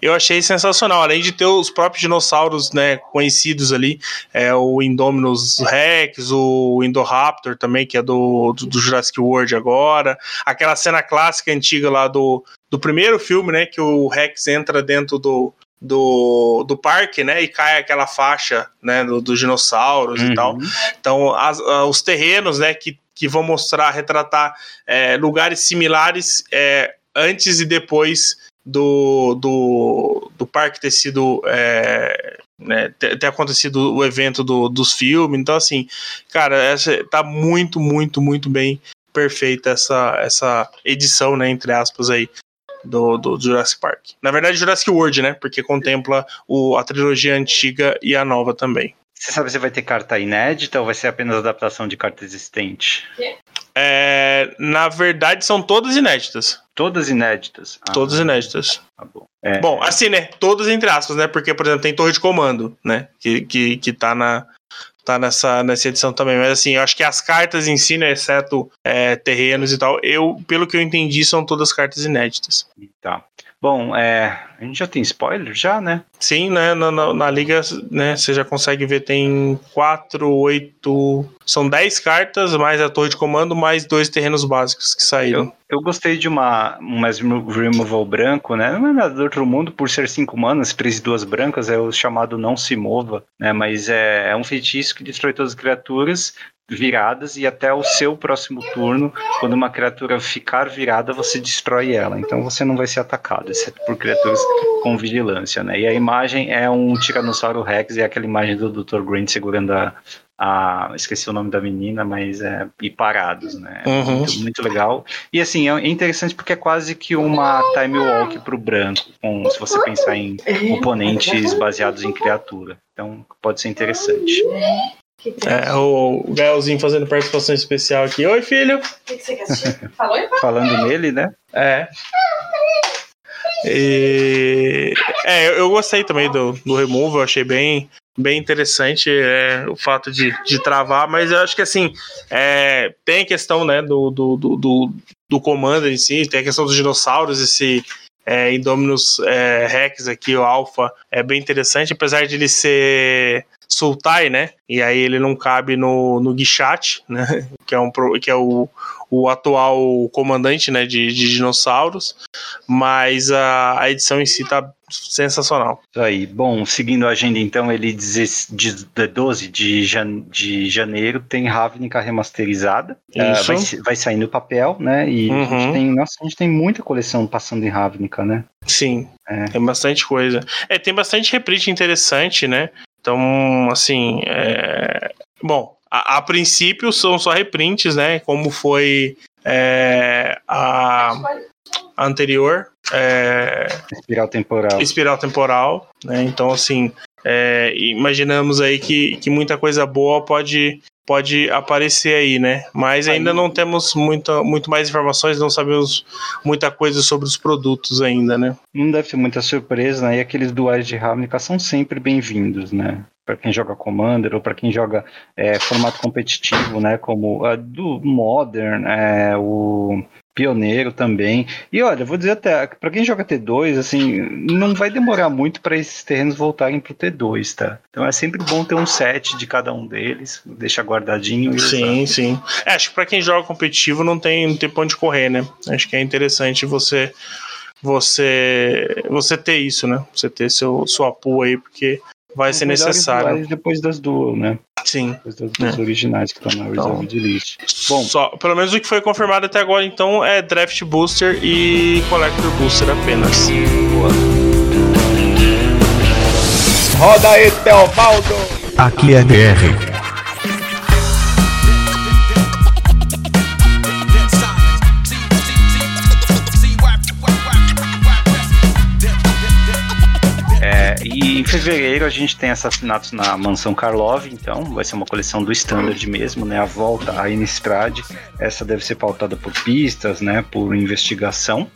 eu achei sensacional. Além de ter os próprios dinossauros, né, conhecidos ali, é o Indominus Rex, o Indoraptor também, que é do, do, do Jurassic World agora. Aquela cena clássica antiga lá do, do primeiro filme, né, que o Rex entra dentro do, do, do parque, né? E cai aquela faixa, né? Dos do dinossauros uhum. e tal. Então, as, os terrenos, né? Que, que vão mostrar, retratar é, lugares similares é, antes e depois do, do, do parque ter sido. É, né, ter, ter, acontecido o evento do, dos filmes. Então, assim, cara, essa tá muito, muito, muito bem perfeita essa, essa edição, né? Entre aspas aí do, do Jurassic Park. Na verdade, Jurassic World, né? Porque contempla o, a trilogia antiga e a nova também. Você sabe se vai ter carta inédita ou vai ser apenas adaptação de carta existente? É, na verdade, são todas inéditas. Todas inéditas? Ah, todas inéditas. Tá bom. É, bom, assim, né? Todas entre aspas, né? Porque, por exemplo, tem Torre de Comando, né? Que, que, que tá na, tá nessa, nessa edição também. Mas assim, eu acho que as cartas em si, né, exceto é, terrenos e tal, eu, pelo que eu entendi, são todas cartas inéditas. Tá. Bom, é, a gente já tem spoiler já, né? Sim, né? Na, na, na, liga, né? Você já consegue ver, tem quatro, oito. São dez cartas, mais a torre de comando, mais dois terrenos básicos que saíram. Eu, eu gostei de uma, uma removal branco, né? Não é nada do outro mundo, por ser cinco manas, três e duas brancas, é o chamado não se mova, né? Mas é, é um feitiço que destrói todas as criaturas, viradas e até o seu próximo turno, quando uma criatura ficar virada, você destrói ela. Então você não vai ser atacado, exceto por criaturas com vigilância, né? E a imagem é um Tiranossauro Rex e é aquela imagem do Dr. Grant segurando a, a, esqueci o nome da menina, mas é e parados, né? É uhum. Muito, muito, legal. E assim, é interessante porque é quase que uma time walk pro branco, com, se você pensar em componentes baseados em criatura. Então pode ser interessante. É, o Gaelzinho fazendo participação especial aqui. Oi, filho. O que, que você quer assistir? Falou, Falando nele, né? É. E... É, eu, eu gostei também do, do Remove, eu achei bem, bem interessante é, o fato de, de travar, mas eu acho que assim, é, tem a questão né, do, do, do, do comando em si, tem a questão dos dinossauros, esse é, Indominus é, Rex aqui, o Alpha, é bem interessante, apesar de ele ser Sultai, né? E aí ele não cabe no, no Guichat, né? Que é, um, que é o, o atual comandante né, de, de dinossauros, mas a, a edição em si tá sensacional. Isso aí. Bom, seguindo a agenda, então, ele diz de, de 12 de, jan, de janeiro tem Ravnica remasterizada. Uh, vai, vai sair no papel, né? E uhum. a, gente uhum. tem, nossa, a gente tem muita coleção passando em Ravnica, né? Sim, é. tem bastante coisa. É, tem bastante reprint interessante, né? Então, assim, é... bom, a, a, princípio são só reprints, né? Como foi é, a, a, anterior. É, espiral temporal. Espiral temporal, né? Então, assim, é, imaginamos aí que, que muita coisa boa pode pode aparecer aí, né? Mas ainda não temos muita, muito mais informações, não sabemos muita coisa sobre os produtos ainda, né? Não deve ter muita surpresa, né? E aqueles duais de Ravnica são sempre bem-vindos, né? Para quem joga Commander ou para quem joga é, formato competitivo, né? Como uh, do Modern, é, o pioneiro também. E olha, vou dizer até, para quem joga T2, assim, não vai demorar muito para esses terrenos voltarem pro T2, tá? Então é sempre bom ter um set de cada um deles, deixa guardadinho. sim, usar. sim. É, acho que para quem joga competitivo não tem, não tem onde correr, né? Acho que é interessante você você você ter isso, né? Você ter seu sua pool aí, porque vai ser necessário. Depois das duas, né? Sim. Depois das duas é. originais que estão na então, Reserved List. Bom, só, pelo menos o que foi confirmado até agora, então, é Draft Booster e Collector Booster apenas. Boa. Roda aí, Teobaldo! Aqui é DR. em fevereiro a gente tem assassinatos na Mansão Karlov, então vai ser uma coleção do Standard mesmo, né? A volta à Innistrad. Essa deve ser pautada por pistas, né? Por investigação.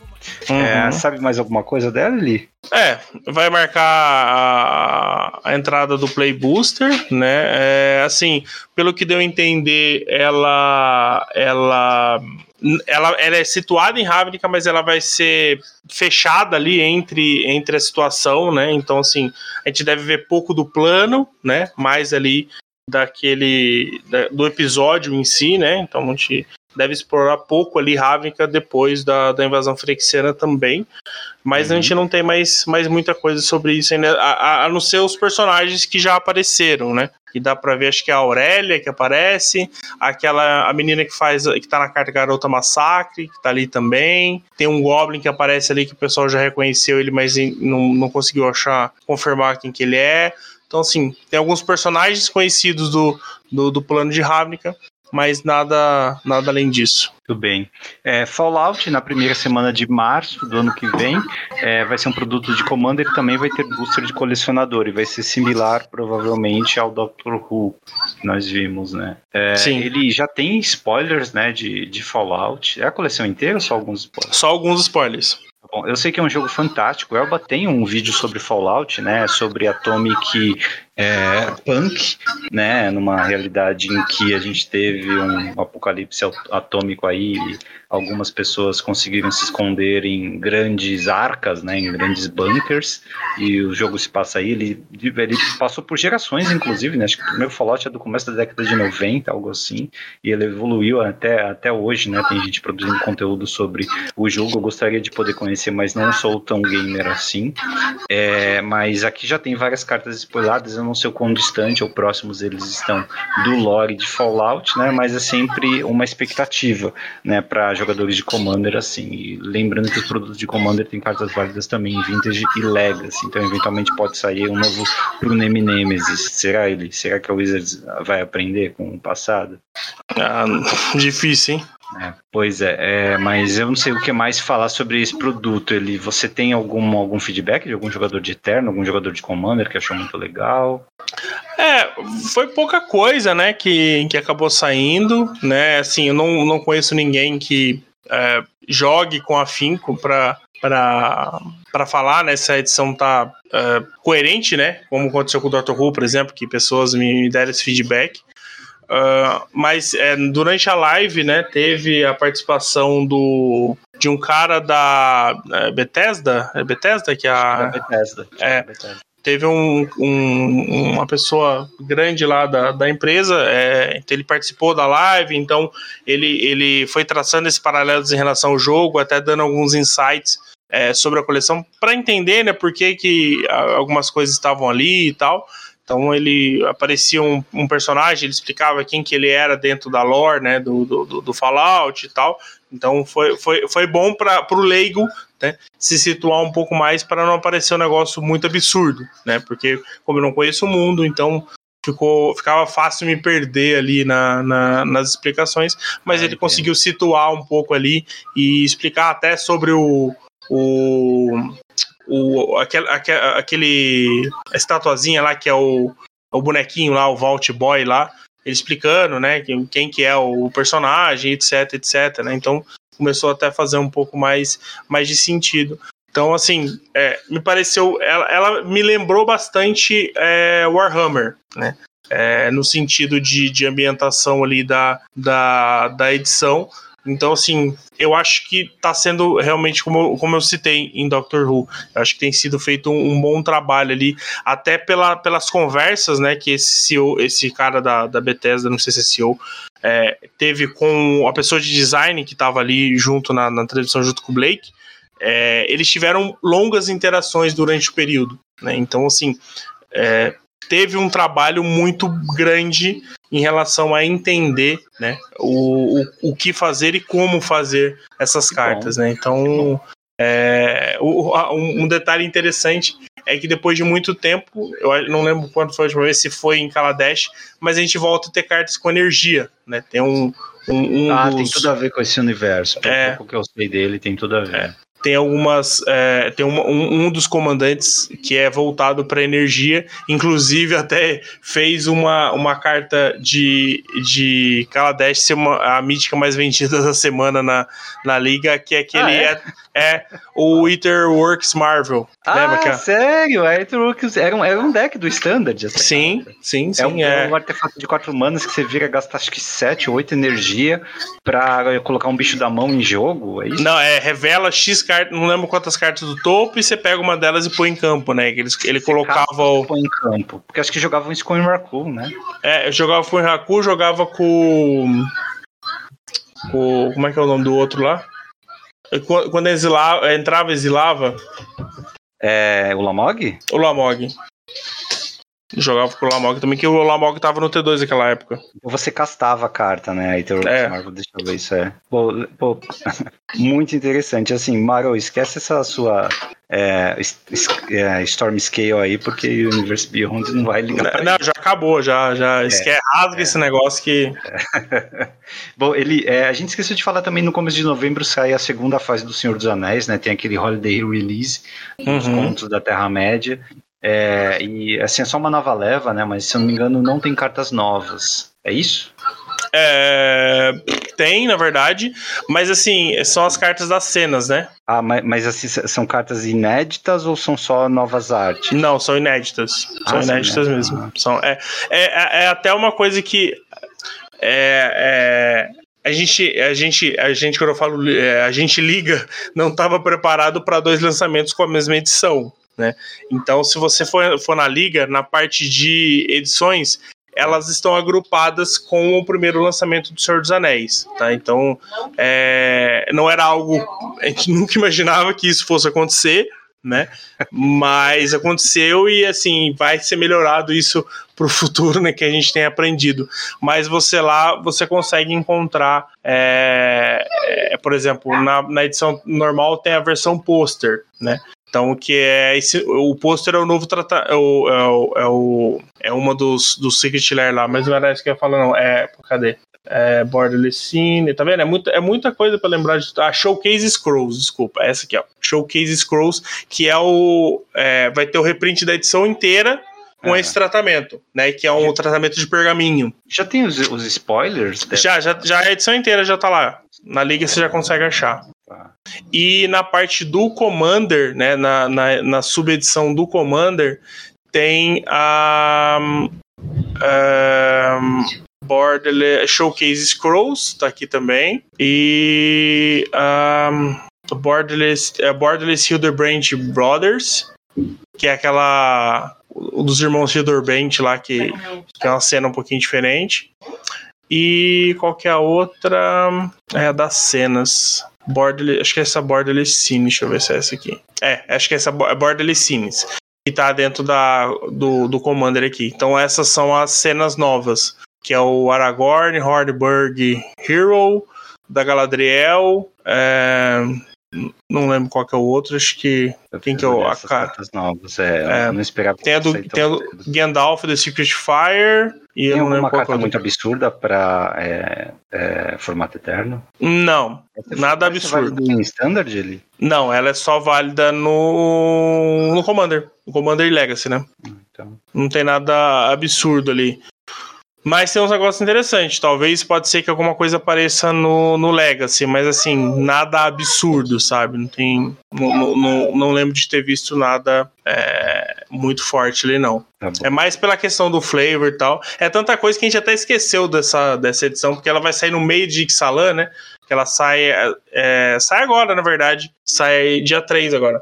Uhum. É, sabe mais alguma coisa dela, Li? É, vai marcar a, a, entrada do Play Booster, né? É, assim, pelo que deu a entender, ela, ela ela, ela é situada em Ravnica, mas ela vai ser fechada ali entre, entre a situação, né? Então, assim, a gente deve ver pouco do plano, né? Mais ali daquele da, do episódio em si, né? Então a gente deve explorar pouco ali Ravnica depois da, da invasão frexiana também. Mas uhum. a gente não tem mais, mais muita coisa sobre isso ainda, a, a, a não ser os personagens que já apareceram, né? E dá pra ver, acho que é a Aurélia que aparece, aquela a menina que faz, que tá na carta Garota Massacre, que tá ali também. Tem um Goblin que aparece ali que o pessoal já reconheceu ele, mas não, não conseguiu achar, confirmar quem que ele é. Então, assim, tem alguns personagens conhecidos do, do, do plano de Ravnica, mas nada, nada além disso. Tudo bem. É, Fallout, na primeira semana de março do ano que vem, é, vai ser um produto de Commander e também vai ter booster de colecionador, e vai ser similar, provavelmente, ao Doctor Who que nós vimos, né? É, Sim. Ele já tem spoilers, né, de, de Fallout. É a coleção inteira ou só alguns spoilers? Só alguns spoilers. Bom, eu sei que é um jogo fantástico. O Elba tem um vídeo sobre Fallout, né? Sobre Atomic é, punk, né, numa realidade em que a gente teve um apocalipse atômico aí, algumas pessoas conseguiram se esconder em grandes arcas, né, em grandes bunkers, e o jogo se passa aí, ele, ele passou por gerações, inclusive, né, acho que o primeiro Fallout é do começo da década de 90, algo assim, e ele evoluiu até, até hoje, né, tem gente produzindo conteúdo sobre o jogo, eu gostaria de poder conhecer, mas não sou tão gamer assim, é, mas aqui já tem várias cartas spoiladas, eu não sei o quão distante ou próximos eles estão do lore de Fallout, né? Mas é sempre uma expectativa, né, para jogadores de Commander assim. E lembrando que os produtos de Commander têm cartas válidas também Vintage e Legacy, então eventualmente pode sair um novo Rune Nemesis. Será ele? Será que a Wizards vai aprender com o passado? Ah, difícil, hein? É, pois é, é, mas eu não sei o que mais falar sobre esse produto. Ele, você tem algum, algum feedback de algum jogador de Eterno, algum jogador de Commander que achou muito legal? É, foi pouca coisa, né, que, que acabou saindo, né, assim, eu não, não conheço ninguém que é, jogue com afinco para para falar, né, se a edição tá é, coerente, né, como aconteceu com o Dr. Who, por exemplo, que pessoas me deram esse feedback. Uh, mas é, durante a live, né, teve a participação do de um cara da é, Bethesda, é Bethesda que é a é Bethesda. É, Bethesda. Teve um, um, uma pessoa grande lá da, da empresa, é, ele participou da live, então ele, ele foi traçando esse paralelo em relação ao jogo, até dando alguns insights é, sobre a coleção para entender né, por que, que algumas coisas estavam ali e tal. Então ele aparecia um, um, personagem, ele explicava quem que ele era dentro da lore, né, do, do, do Fallout e tal. Então foi, foi, foi bom para o leigo né, se situar um pouco mais para não aparecer um negócio muito absurdo, né? Porque como eu não conheço o mundo, então ficou, ficava fácil me perder ali na, na nas explicações, mas ah, ele conseguiu situar um pouco ali e explicar até sobre o, o o, aquele, aquele estatuazinha lá que é o, o bonequinho lá, o Vault Boy lá, ele explicando, né, quem, quem que é o personagem, etc, etc, né, então começou até a fazer um pouco mais, mais de sentido. Então, assim, é, me pareceu, ela, ela, me lembrou bastante é, Warhammer, né, é, no sentido de, de ambientação ali da, da, da edição, Então, assim, eu acho que tá sendo realmente, como, como eu citei em Doctor Who, eu acho que tem sido feito um, um bom trabalho ali, até pela, pelas conversas, né, que esse CEO, esse cara da, da Bethesda, não sei se é CEO, é, teve com a pessoa de design que estava ali junto na, na transmissão junto com o Blake, é, eles tiveram longas interações durante o período, né, então, assim, é, teve um trabalho muito grande em relação a entender né, o, o, o que fazer e como fazer essas cartas. Né? Então, é, um, um detalhe interessante é que depois de muito tempo, eu não lembro quando foi a última vez, se foi em Kaladesh, mas a gente volta a ter cartas com energia, né? Tem um. um, um ah, dos... tem tudo a ver com esse universo. É. pouco que eu sei dele, tem tudo a ver. É tem algumas. É, tem uma, um, um, dos comandantes que é voltado para energia, inclusive até fez uma, uma carta de, de Kaladesh ser uma, a mítica mais vendida da semana na, na liga, que é aquele. Ah, é? É, é? o Ether Works Marvel. Ah, lembra que é? sério? A Ether Works era um, era um deck do Standard. Sim, carta. sim, sim. É um, é um artefato de 4 manas que você vira gastar acho que 7, 8 energia para colocar um bicho da mão em jogo. É isso? Não, é revela X cartas não lembro quantas cartas do topo, e você pega uma delas e põe em campo, né? Ele, ele colocava o. Põe em campo. Porque acho que jogavam isso com o Raku, né? É, eu jogava com o Raku, jogava com. com. Como é que é o nome do outro lá? Quando exilava, entrava exilava. É. O Lamog? O Lamog. Jogava com o Lamog também, que o Lamog tava no T2 naquela época. Você castava a carta, né? Aí é. Marvel, deixa eu ver isso é. Pô, pô, muito interessante. Assim, Maro, esquece essa sua é, é, Storm Scale aí, porque o Universe Beyond não vai ligar. Não, não já acabou, já, já é, esquece, rasga é. esse negócio que. Bom, ele, é, a gente esqueceu de falar também no começo de novembro sai a segunda fase do Senhor dos Anéis, né? Tem aquele Holiday Release, uhum. os contos da Terra-média. É, e assim, é só uma nova leva, né? Mas se eu não me engano, não tem cartas novas. É isso? É, tem, na verdade, mas assim, são as cartas das cenas, né? Ah, mas, mas assim, são cartas inéditas ou são só novas artes? Não, são inéditas. São ah, inéditas sim, mesmo. São, é, é, é até uma coisa que. É, é, a gente, a gente, a gente, quando eu falo, é, a gente liga, não estava preparado para dois lançamentos com a mesma edição. Né? Então, se você for, for na liga, na parte de edições, elas estão agrupadas com o primeiro lançamento do Senhor dos Anéis, tá? Então, é, não era algo a gente nunca imaginava que isso fosse acontecer, né? Mas aconteceu e assim vai ser melhorado isso para o futuro, né? Que a gente tem aprendido. Mas você lá você consegue encontrar, é, é, por exemplo, na, na edição normal tem a versão pôster, né? Então, que é esse, o pôster é o novo tratado. É, o, é, o, é, o, é uma dos, dos Secret Lair lá, mas não era isso que eu ia falar, não. É. Cadê? É Borderless Scene, tá vendo? É muita, é muita coisa para lembrar de. Ah, Showcase Scrolls, desculpa. Essa aqui, ó. Showcase Scrolls, que é o. É, vai ter o reprint da edição inteira com esse tratamento, né? Que é um tratamento de pergaminho. Já tem os, os spoilers? Já, já, já a edição inteira já tá lá. Na liga você já consegue achar. Tá. E na parte do Commander, né, na, na, na subedição do Commander, tem a. Um, um, Borderless Showcase Scrolls, tá aqui também. E. Um, Borderless, uh, Borderless Hildebrand Brothers, que é aquela. Dos irmãos Hildebrand lá, que, que é uma cena um pouquinho diferente. E qual que é a outra? É a das cenas. Borderless, acho que é essa Borderless Scene, deixa eu ver se é essa aqui. É, acho que é essa é Borderless Scenes, que tá dentro da, do, do Commander aqui. Então essas são as cenas novas, que é o Aragorn, Hornburg Hero, da Galadriel, é, não lembro qual que é o outro, acho que. Eu quem que é o. A cara. Novas, é, é, não esperava tem a do, tem a do Gandalf, The Secret Fire. E tem eu não lembro uma carta qual muito absurda para é, é, formato eterno? Não, nada absurdo. Em standard ele? Não, ela é só válida no, no Commander. No Commander Legacy, né? Então. Não tem nada absurdo ali. Mas tem uns negócios interessantes. Talvez pode ser que alguma coisa apareça no, no Legacy, mas assim, nada absurdo, sabe? Não tem. Não, não, não lembro de ter visto nada é, muito forte ali, não. Tá é mais pela questão do flavor e tal. É tanta coisa que a gente até esqueceu dessa, dessa edição, porque ela vai sair no meio de Ixalan, né? Que ela sai, é, sai agora, na verdade, sai dia 3 agora.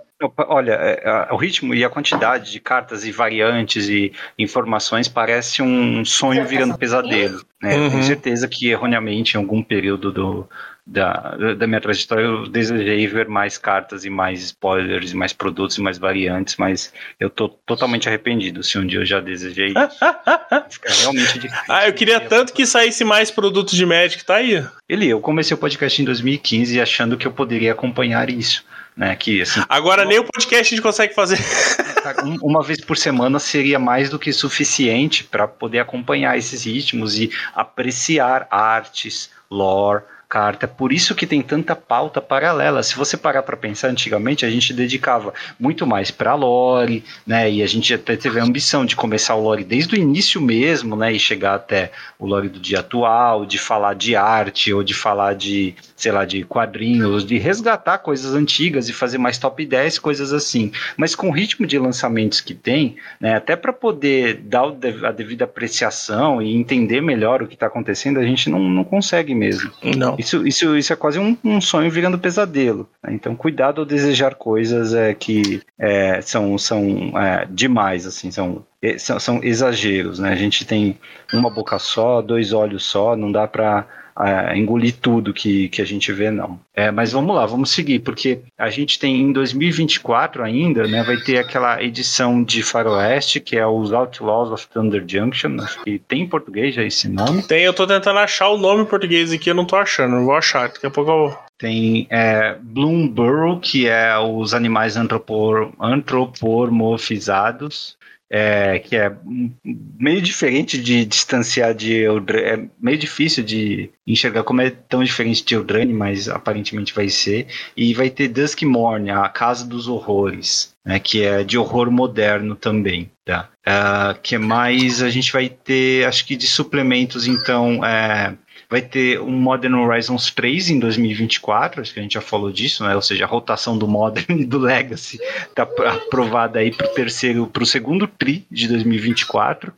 Olha, é, o ritmo e a quantidade de cartas e variantes e informações parece um sonho virando pesadelo. Né? Uhum. Tenho certeza que erroneamente em algum período do, da, da minha trajetória, eu desejei ver mais cartas e mais spoilers, e mais produtos e mais variantes, mas eu tô totalmente arrependido se um dia eu já desejei. Fica realmente difícil. Ah, eu queria tanto que saísse mais produtos de Magic, tá aí. Ele, eu comecei o podcast em 2015 achando que eu poderia acompanhar isso. Né, que, assim, Agora uma... nem o podcast a gente consegue fazer. uma vez por semana seria mais do que suficiente para poder acompanhar esses ritmos e apreciar artes, lore, carta. Por isso que tem tanta pauta paralela. Se você parar para pensar, antigamente a gente dedicava muito mais para lore, né? E a gente até teve a ambição de começar o lore desde o início mesmo, né? E chegar até o lore do dia atual, de falar de arte ou de falar de, sei lá, de quadrinhos, de resgatar coisas antigas e fazer mais top 10, coisas assim. Mas com o ritmo de lançamentos que tem, né? Até para poder dar a devida apreciação e entender melhor o que está acontecendo, a gente não, não consegue mesmo. Não. Isso, isso, isso é quase um, um sonho virando pesadelo. Né? Então, cuidado ao desejar coisas é, que é, são, são é, demais, assim, são, são, são exageros. Né? A gente tem uma boca só, dois olhos só, não dá para a engolir tudo que, que a gente vê, não. É, mas vamos lá, vamos seguir, porque a gente tem em 2024 ainda, né, vai ter aquela edição de Faroeste, que é os Outlaws of Thunder Junction, acho que tem em português já esse nome. Tem, eu tô tentando achar o nome em português aqui, eu não tô achando, não vou achar, daqui a pouco eu tem é, Bloomburrow, que é os animais antropor, antropomorfizados é, que é meio diferente de distanciar de Eldraine, é meio difícil de enxergar como é tão diferente de Eldraine, mas aparentemente vai ser. E vai ter Duskmorn, a Casa dos Horrores, né, que é de horror moderno também. Tá? Uh, que mais a gente vai ter, acho que de suplementos, então, é, vai ter um Modern Horizons 3 em 2024, acho que a gente já falou disso, né? Ou seja, a rotação do Modern e do Legacy está aprovada aí para o terceiro, para o segundo tri de 2024.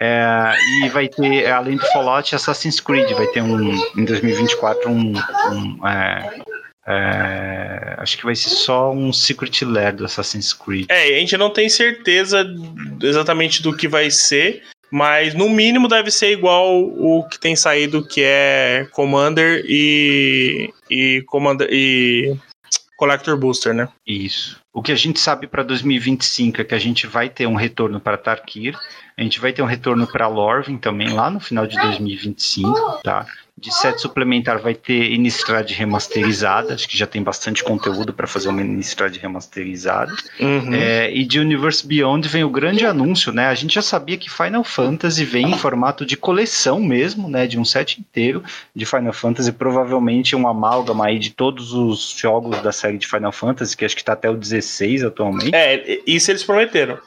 É, e vai ter, além do Fallout, Assassin's Creed, vai ter um em 2024 um, um é, é, acho que vai ser só um Secret Lair do Assassin's Creed. É, a gente não tem certeza exatamente do que vai ser, mas no mínimo deve ser igual o que tem saído, que é Commander e. e Commander e. Collector Booster, né? Isso. O que a gente sabe para 2025 é que a gente vai ter um retorno para Tarkir, a gente vai ter um retorno para Lorvin também lá no final de 2025, tá? De set suplementar vai ter Innistrad remasterizada, acho que já tem bastante conteúdo para fazer uma Innistrad remasterizada. Uhum. É, e de Universe Beyond vem o grande anúncio, né? A gente já sabia que Final Fantasy vem em formato de coleção mesmo, né? De um set inteiro de Final Fantasy, provavelmente um amálgama aí de todos os jogos da série de Final Fantasy, que acho que está até o 16 atualmente. É, isso eles prometeram,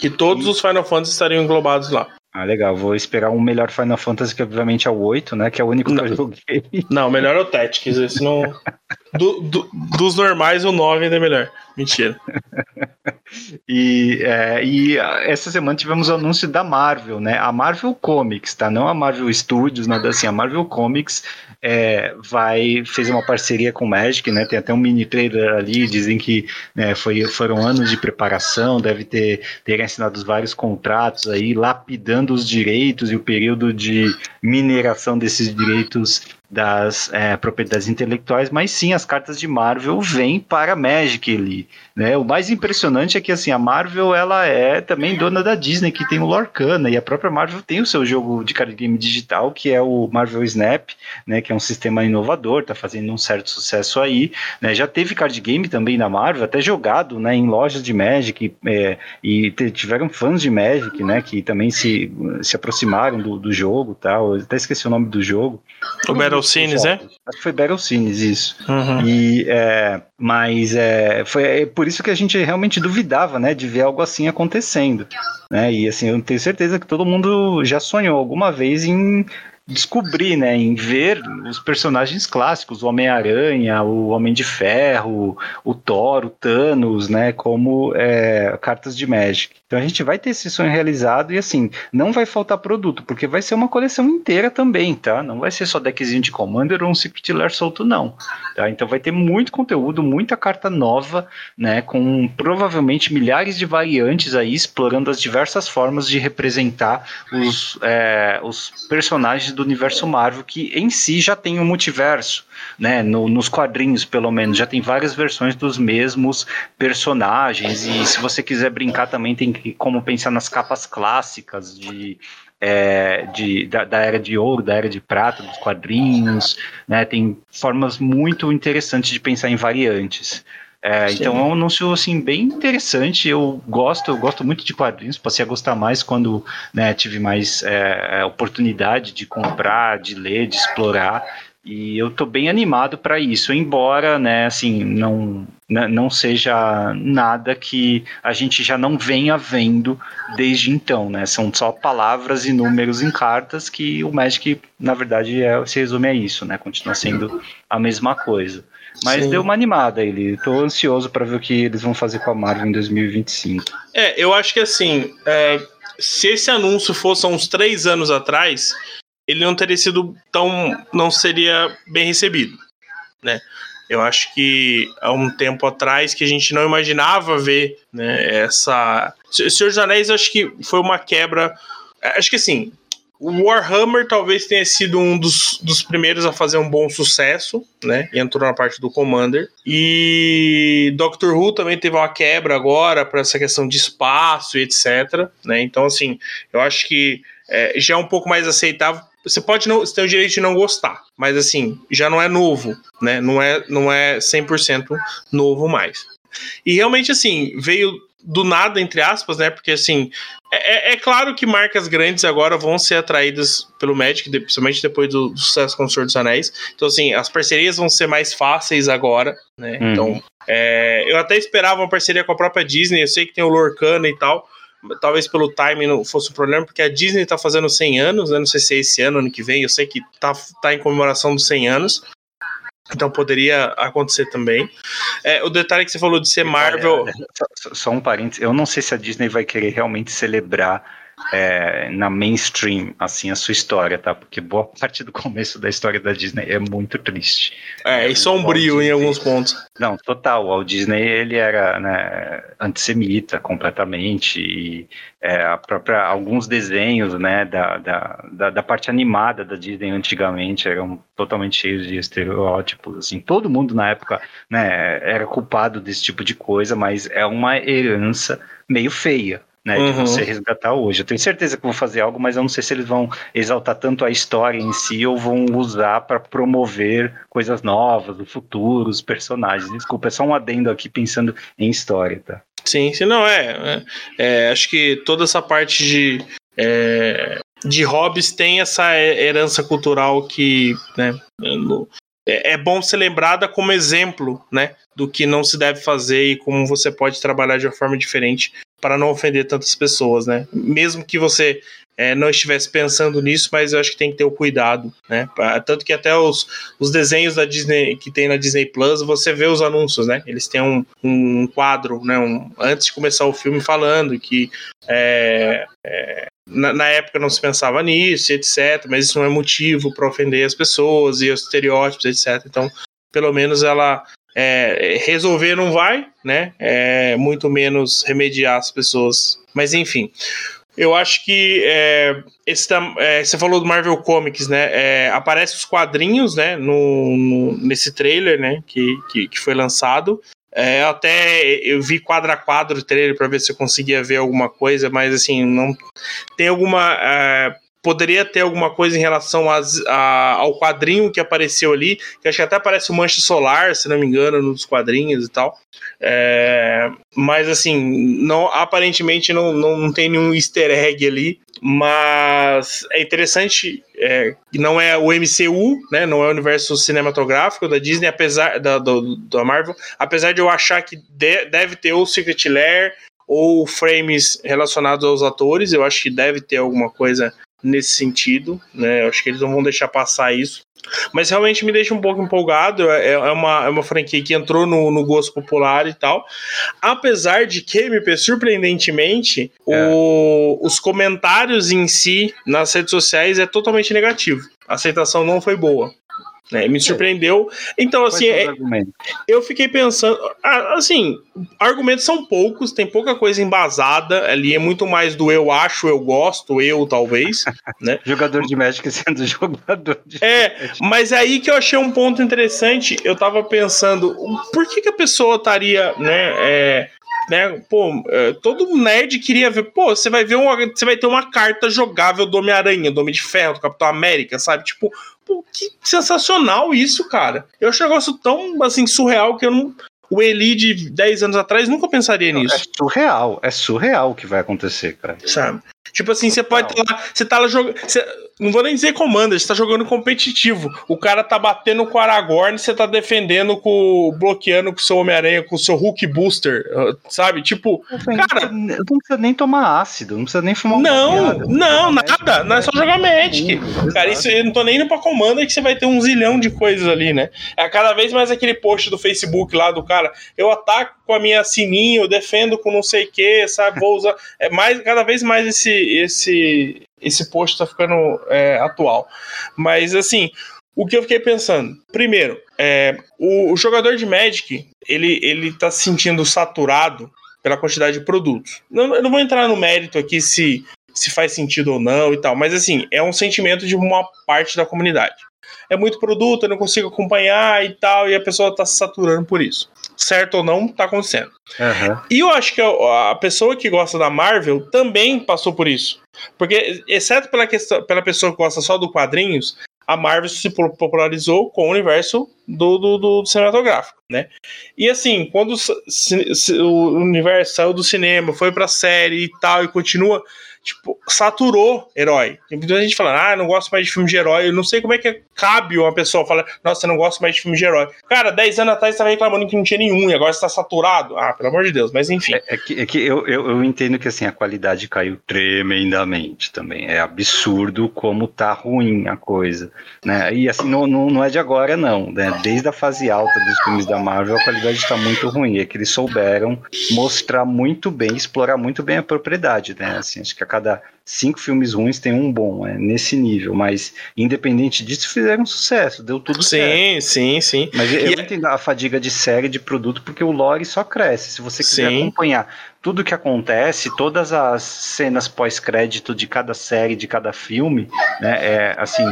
que todos e... os Final Fantasy estariam englobados lá. Ah, legal. Vou esperar um melhor Final Fantasy, que obviamente é o 8, né? Que é o único que eu joguei. Não, o melhor é o Tactics. Esse não... do, do, dos normais, o 9 ainda é melhor. Mentira. e, é, e essa semana tivemos o anúncio da Marvel, né? A Marvel Comics, tá? Não a Marvel Studios, nada assim. A Marvel Comics é, vai fez uma parceria com o Magic, né? Tem até um mini trailer ali, dizem que né, foi, foram anos de preparação, deve ter terem assinado vários contratos aí, lapidando os direitos e o período de mineração desses direitos das é, propriedades intelectuais, mas sim as cartas de Marvel vêm para Magic ali, né? O mais impressionante é que assim a Marvel ela é também dona da Disney que tem o Lorcana e a própria Marvel tem o seu jogo de card game digital que é o Marvel Snap, né? Que é um sistema inovador, tá fazendo um certo sucesso aí, né? Já teve card game também na Marvel, até jogado, né? Em lojas de Magic é, e tiveram fãs de Magic, né? Que também se, se aproximaram do, do jogo, tal. Tá? até esqueci o nome do jogo. O Battle Cines, é? Acho que foi Battle Cines, isso. Uhum. E, é, mas é, foi é por isso que a gente realmente duvidava, né, de ver algo assim acontecendo. Né? E assim, eu tenho certeza que todo mundo já sonhou alguma vez em descobrir, né, em ver os personagens clássicos, o Homem-Aranha, o Homem de Ferro, o Thor, o Thanos, né, como é, cartas de Magic. Então a gente vai ter esse sonho realizado e assim, não vai faltar produto, porque vai ser uma coleção inteira também, tá? Não vai ser só deckzinho de Commander ou um Secret solto, não. Tá? Então vai ter muito conteúdo, muita carta nova, né, com provavelmente milhares de variantes aí, explorando as diversas formas de representar os, é, os personagens do universo Marvel, que em si já tem um multiverso, né? No, nos quadrinhos, pelo menos, já tem várias versões dos mesmos personagens. E se você quiser brincar, também tem que, como pensar nas capas clássicas de é, de, da, da, era de ouro, da era de prata, dos quadrinhos, né? Tem formas muito interessantes de pensar em variantes. É, então é um anúncio assim bem interessante. Eu gosto, eu gosto muito de quadrinhos. Passei a gostar mais quando né, tive mais é, é oportunidade de comprar, de ler, de explorar. E eu tô bem animado para isso, embora, né, assim, não, não seja nada que a gente já não venha vendo desde então, né? São só palavras e números em cartas que o Magic, na verdade, é, se resume a isso, né? Continua sendo a mesma coisa. Mas Sim. deu uma animada ele. Tô ansioso para ver o que eles vão fazer com a Marvel em 2025. É, eu acho que assim, é, se esse anúncio fosse há uns três anos atrás, ele não teria sido tão. não seria bem recebido, né? Eu acho que há um tempo atrás que a gente não imaginava ver né, essa. Senhor dos Anéis, acho que foi uma quebra. Acho que assim, o Warhammer talvez tenha sido um dos, dos primeiros a fazer um bom sucesso, né? Entrou na parte do Commander. E Doctor Who também teve uma quebra agora para essa questão de espaço e etc. Né? Então, assim, eu acho que é, já é um pouco mais aceitável. Você pode não, você tem o direito de não gostar, mas assim, já não é novo, né? Não é, não é 100% novo mais. E realmente, assim, veio do nada, entre aspas, né? Porque assim, é, é, é, claro que marcas grandes agora vão ser atraídas pelo Magic, principalmente depois do, do sucesso com o Senhor dos Anéis. Então, assim, as parcerias vão ser mais fáceis agora, né? Uhum. Então, é, eu até esperava uma parceria com a própria Disney. Eu sei que tem o Lorcana e tal. Talvez pelo timing não fosse um problema, porque a Disney tá fazendo 100 anos, né? Não sei se é esse ano, ano que vem. Eu sei que tá, tá em comemoração dos 100 anos. Então poderia acontecer também. É, o detalhe que você falou de ser Marvel. Só, só um parênteses, eu não sei se a Disney vai querer realmente celebrar é, na mainstream, assim, a sua história, tá? Porque boa parte do começo da história da Disney é muito triste. É, e sombrio em alguns pontos. Não, total. O Walt Disney, ele era né, antissemita completamente e é, a própria, alguns desenhos, né, da, da, da, da, parte animada da Disney antigamente eram totalmente cheios de estereótipos, assim. Todo mundo na época, né, era culpado desse tipo de coisa, mas é uma herança meio feia, né, uhum. de você resgatar hoje. Eu tenho certeza que vão fazer algo, mas eu não sei se eles vão exaltar tanto a história em si ou vão usar para promover coisas novas, o futuro, os personagens. Desculpa, é só um adendo aqui pensando em história, tá? Sim, sim, não é. é, é acho que toda essa parte de é, de hobbies tem essa herança cultural que, né, no, é, é bom ser lembrada como exemplo, né, do que não se deve fazer e como você pode trabalhar de uma forma diferente para não ofender tantas pessoas, né? Mesmo que você é, não estivesse pensando nisso, mas eu acho que tem que ter o cuidado, né? Tanto que até os, os desenhos da Disney que tem na Disney Plus, você vê os anúncios, né? Eles têm um, um quadro, né? Um, antes de começar o filme falando que é, é, na, na, época não se pensava nisso, etc. Mas isso não é motivo para ofender as pessoas e os estereótipos, etc. Então, pelo menos ela é, resolver não vai, né? É, muito menos remediar as pessoas. Mas enfim. Eu acho que é, esse, é, você falou do Marvel Comics, né? É, aparece os quadrinhos, né? No, no, nesse trailer, né? Que, que, que foi lançado. É, até eu vi quadro a quadro o trailer para ver se eu conseguia ver alguma coisa, mas assim, não tem alguma. É, poderia ter alguma coisa em relação às, a, ao quadrinho que apareceu ali, que acho que até aparece o Mancha Solar, se não me engano, nos quadrinhos e tal. É, mas assim, não, aparentemente não, não, não, tem nenhum easter egg ali. Mas é interessante é, não é o MCU, né? Não é o universo cinematográfico da Disney, apesar da, do, da Marvel, apesar de eu achar que de, deve ter o Secret Lair ou frames relacionados aos atores, eu acho que deve ter alguma coisa nesse sentido, né? Eu acho que eles não vão deixar passar isso. Mas realmente me deixa um pouco empolgado. É, é, uma, é uma franquia que entrou no, no gosto popular e tal. Apesar de que, MP, surpreendentemente, é. o, os comentários em si nas redes sociais é totalmente negativo. A aceitação não foi boa. Né? Me surpreendeu. Então, assim, é, eu fiquei pensando. Assim, argumentos são poucos, tem pouca coisa embasada ali, é muito mais do eu acho, eu gosto, eu talvez. né? jogador de Magic sendo jogador de É, Magic. mas é aí que eu achei um ponto interessante. Eu tava pensando, por que, que a pessoa estaria, né? É, né? Pô, é, todo nerd queria ver. Pô, você vai ver uma, você vai ter uma carta jogável do Homem-Aranha, do Homem de Ferro, do Capitão América, sabe? Tipo, pô, que sensacional isso, cara. Eu acho um negócio tão assim surreal que eu não. O Eli de 10 anos atrás nunca pensaria nisso. É surreal, é surreal o que vai acontecer, cara. Sabe? Tipo assim, você pode estar lá, você tá lá jogando. Não vou nem dizer comanda, você tá jogando competitivo. O cara tá batendo com o Aragorn, você tá defendendo com. bloqueando com o seu Homem-Aranha, com o seu Hulk Booster, ah, sabe? Tipo, cara. Não precisa nem tomar ácido, não precisa nem fumar Não, não, nada. Não é só jogar Magic. Cara, isso eu não tô nem indo pra comanda que você vai ter um zilhão de coisas ali, né? É cada vez mais aquele post do Facebook lá do cara. Eu ataco com a minha sininho, eu defendo com não sei o que, sabe? Vou usar. É mais, cada vez mais esse, esse, esse post tá ficando é, atual. Mas assim, o que eu fiquei pensando? Primeiro, é, o, o, jogador de Magic ele, ele tá se sentindo saturado pela quantidade de produtos. Não, eu não vou entrar no mérito aqui se, se faz sentido ou não e tal, mas assim, é um sentimento de uma parte da comunidade. É muito produto, eu não consigo acompanhar e tal, e a pessoa tá se saturando por isso certo ou não, tá acontecendo. Uhum. E eu acho que a, pessoa que gosta da Marvel também passou por isso. Porque, exceto pela, questão, pela pessoa que gosta só do quadrinhos, a Marvel se popularizou com o universo do, do, do cinematográfico, né? E assim, quando o universo saiu do cinema, foi pra série e tal, e continua tipo, saturou herói. Tem muita gente falando, ah, não gosto mais de filme de herói. Eu não sei como é que cabe uma pessoa falar, nossa, eu não gosto mais de filme de herói. Cara, 10 anos atrás você tava reclamando que não tinha nenhum e agora você tá saturado. Ah, pelo amor de Deus, mas enfim. É, é que, é que eu, eu, eu, entendo que assim, a qualidade caiu tremendamente também. É absurdo como tá ruim a coisa. Né? E assim, não, não, não é de agora, não. Né? Desde a fase alta dos filmes da Marvel, a qualidade está muito ruim. É que eles souberam mostrar muito bem, explorar muito bem a propriedade. Né? Assim, acho que a cada cinco filmes ruins tem um bom, é nesse nível. Mas, independente disso, fizeram sucesso, deu tudo sim, certo. Sim, sim, sim. Mas eu, eu entendo a fadiga de série, de produto, porque o lore só cresce. Se você quiser sim. acompanhar tudo que acontece, todas as cenas pós-crédito de cada série, de cada filme, né, é, assim,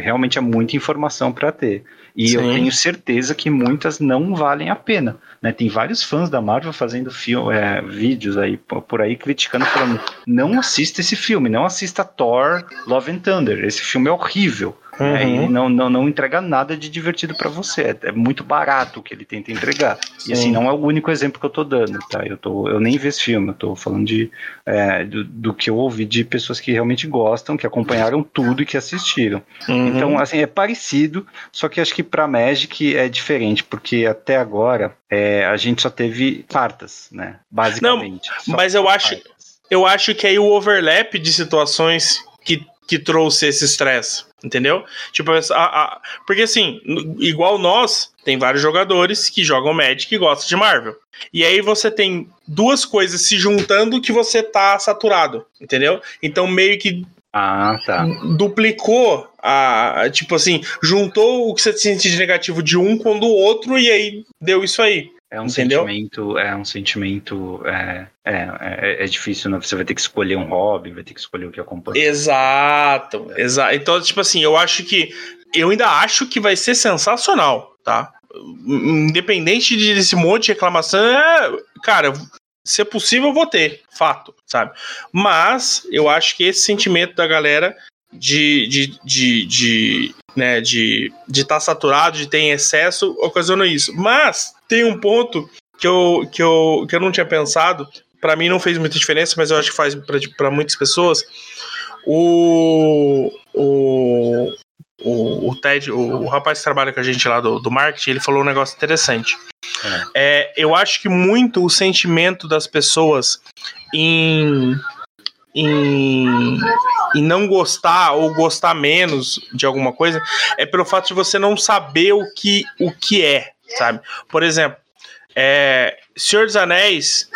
realmente é muita informação para ter. E Sim. eu tenho certeza que muitas não valem a pena. Né? Tem vários fãs da Marvel fazendo filme, é, vídeos aí por aí criticando, falando: não assista esse filme, não assista Thor Love and Thunder. Esse filme é horrível. Uhum. É, ele não, não, não entrega nada de divertido para você. É, é, muito barato o que ele tenta entregar. Sim. E assim, não é o único exemplo que eu tô dando, tá? Eu, tô, eu nem vi esse filme, eu tô falando de, é, do, do, que eu ouvi de pessoas que realmente gostam, que acompanharam tudo e que assistiram. Uhum. Então, assim, é parecido, só que acho que pra Magic é diferente, porque até agora é, a gente só teve cartas, né? Basicamente. Não, mas eu acho, eu acho que aí o overlap de situações que, que trouxe esse estresse. Entendeu? Tipo, a, a, porque assim, igual nós, tem vários jogadores que jogam Magic e gostam de Marvel. E aí você tem duas coisas se juntando que você tá saturado, entendeu? Então meio que ah, tá. Duplicou a. Tipo assim, juntou o que você sente de negativo de um com o do outro e aí deu isso aí. É um Entendeu? sentimento, é um sentimento, é, é, é, é, difícil, né? Você vai ter que escolher um hobby, vai ter que escolher o que acompanha. Exato, é. exato. Então, tipo assim, eu acho que, eu ainda acho que vai ser sensacional, tá? Independente desse monte de reclamação, é, cara, se é possível, eu vou ter, fato, sabe? Mas eu acho que esse sentimento da galera de, de, de, de né, de estar de tá saturado, de ter em excesso, ocasiona isso. Mas tem um ponto que eu, que eu, que eu não tinha pensado, para mim não fez muita diferença, mas eu acho que faz para muitas pessoas. O, o, o, o Ted, o, o, rapaz que trabalha com a gente lá do, do marketing, ele falou um negócio interessante. É. É, eu acho que muito o sentimento das pessoas em, em em não gostar ou gostar menos de alguma coisa é pelo fato de você não saber o que, o que é, sabe? Por exemplo, é, Senhor dos Anéis,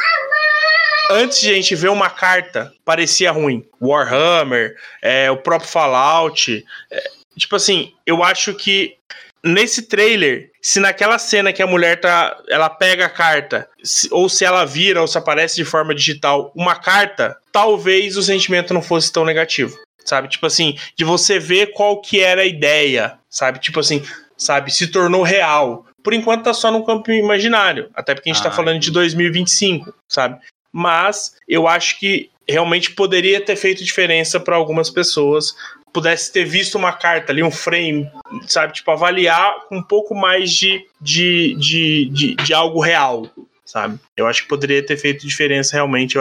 antes de a gente ver uma carta, parecia ruim. Warhammer, é, o próprio Fallout. É, tipo assim, eu acho que nesse trailer, se naquela cena que a mulher tá, ela pega a carta, se, ou se ela vira ou se aparece de forma digital uma carta, talvez o sentimento não fosse tão negativo, sabe? Tipo assim, de você ver qual que era a ideia, sabe? Tipo assim, sabe, se tornou real. Por enquanto tá só no campo imaginário, até porque a gente tá ah, tá falando de 2025, sabe? Mas eu acho que realmente poderia ter feito diferença para algumas pessoas pudesse ter visto uma carta ali, um frame, sabe? Tipo, avaliar com um pouco mais de, de, de, de, de algo real, sabe? Eu acho que poderia ter feito diferença realmente.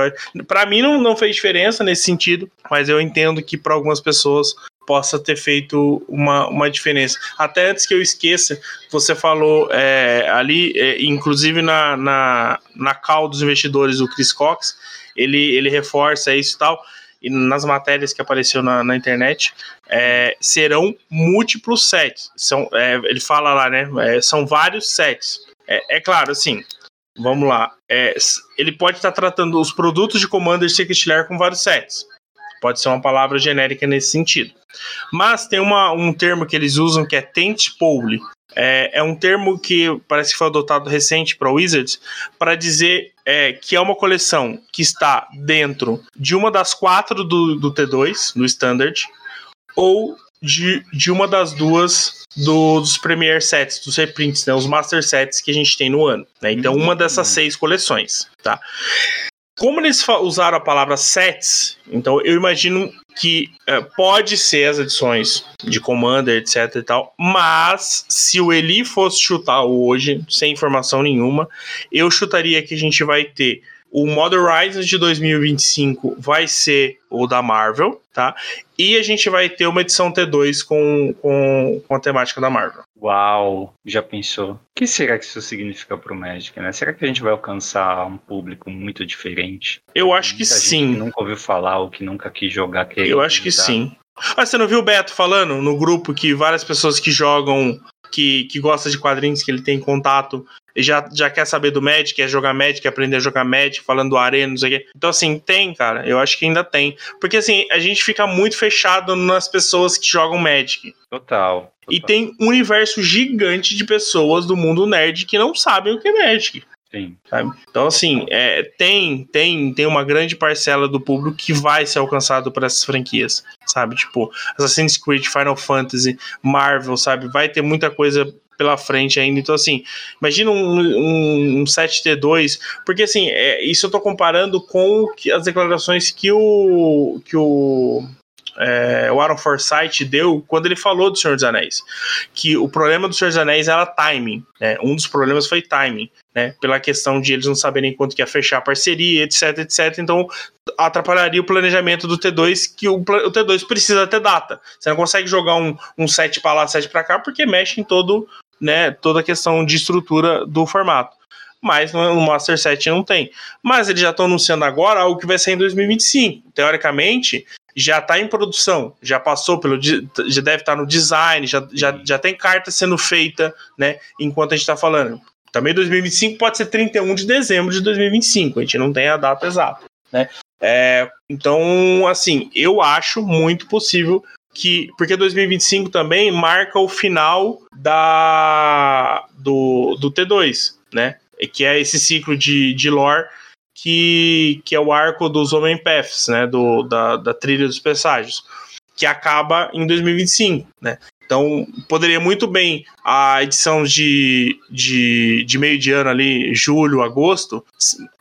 Para mim não, não fez diferença nesse sentido, mas eu entendo que para algumas pessoas possa ter feito uma, uma diferença. Até antes que eu esqueça, você falou é, ali, é, inclusive na, na, na call dos investidores, o Chris Cox, ele, ele reforça isso e tal e nas matérias que apareceu na, na internet, é, serão múltiplos sets. São, é, ele fala lá, né? É, são vários sets. É, é, claro, assim, vamos lá. É, ele pode estar tratando os produtos de Commander Secret com vários sets. Pode ser uma palavra genérica nesse sentido. Mas tem uma, um termo que eles usam que é tentpole, é, é um termo que parece que foi adotado recente para Wizards para dizer é, que é uma coleção que está dentro de uma das quatro do, do T2, no Standard, ou de, de uma das duas do, dos Premier Sets, dos reprints, né, os Master Sets que a gente tem no ano. Né? Então, uma dessas uhum. seis coleções. Tá? Como eles usaram a palavra sets, então eu imagino que é, pode ser as edições de Commander, etc e tal, mas se o Eli fosse chutar hoje, sem informação nenhuma, eu chutaria que a gente vai ter o Modern Horizons de 2025 vai ser o da Marvel, tá? E a gente vai ter uma edição T2 com, com, com a temática da Marvel. Uau, já pensou? O que será que isso significa pro Magic, né? Será que a gente vai alcançar um público muito diferente? Eu acho que sim. Que nunca ouviu falar ou que nunca quis jogar. Que Eu acho que sim. Ah, você não viu o Beto falando no grupo que várias pessoas que jogam, que, que gostam de quadrinhos, que ele tem contato, já, já quer saber do Magic, quer jogar Magic, quer aprender a jogar Magic, falando do Arena, não sei o quê. Então, assim, tem, cara. Eu acho que ainda tem. Porque, assim, a gente fica muito fechado nas pessoas que jogam Magic. Total. total. E tem um universo gigante de pessoas do mundo nerd que não sabem o que é Magic. Sim. Sabe? Então, assim, é, tem, tem, tem uma grande parcela do público que vai ser alcançado por essas franquias, sabe? Tipo, Assassin's Creed, Final Fantasy, Marvel, sabe? Vai ter muita coisa pela frente ainda. Então, assim, imagina um, um, um 7T2, porque assim, é, isso eu tô comparando com as declarações que o. que o é, o Aaron Forsyth deu quando ele falou do Senhor dos Anéis. Que o problema do Senhor dos Anéis era timing. Né? Um dos problemas foi timing. Né? Pela questão de eles não saberem quanto que ia fechar a parceria, etc, etc. Então atrapalharia o planejamento do T2, que o, o T2 precisa ter data. Você não consegue jogar um, um set para lá, set para cá, porque mexe em todo né, toda a questão de estrutura do formato. Mas no Master 7 não tem. Mas eles já estão anunciando agora algo que vai sair em 2025. Teoricamente, já está em produção, já passou pelo. já deve estar tá no design, já, já, já tem carta sendo feita, né? Enquanto a gente está falando. Também 2025 pode ser 31 de dezembro de 2025, a gente não tem a data exata, né? É, então, assim, eu acho muito possível que porque 2025 também marca o final da do, do T2, né? Que é esse ciclo de, de lore que, que é o arco dos Homem Paths, né? Do, da, da trilha dos presságios, que acaba em 2025, né? Então, poderia muito bem a edição de, de, de meio de ano ali, julho, agosto,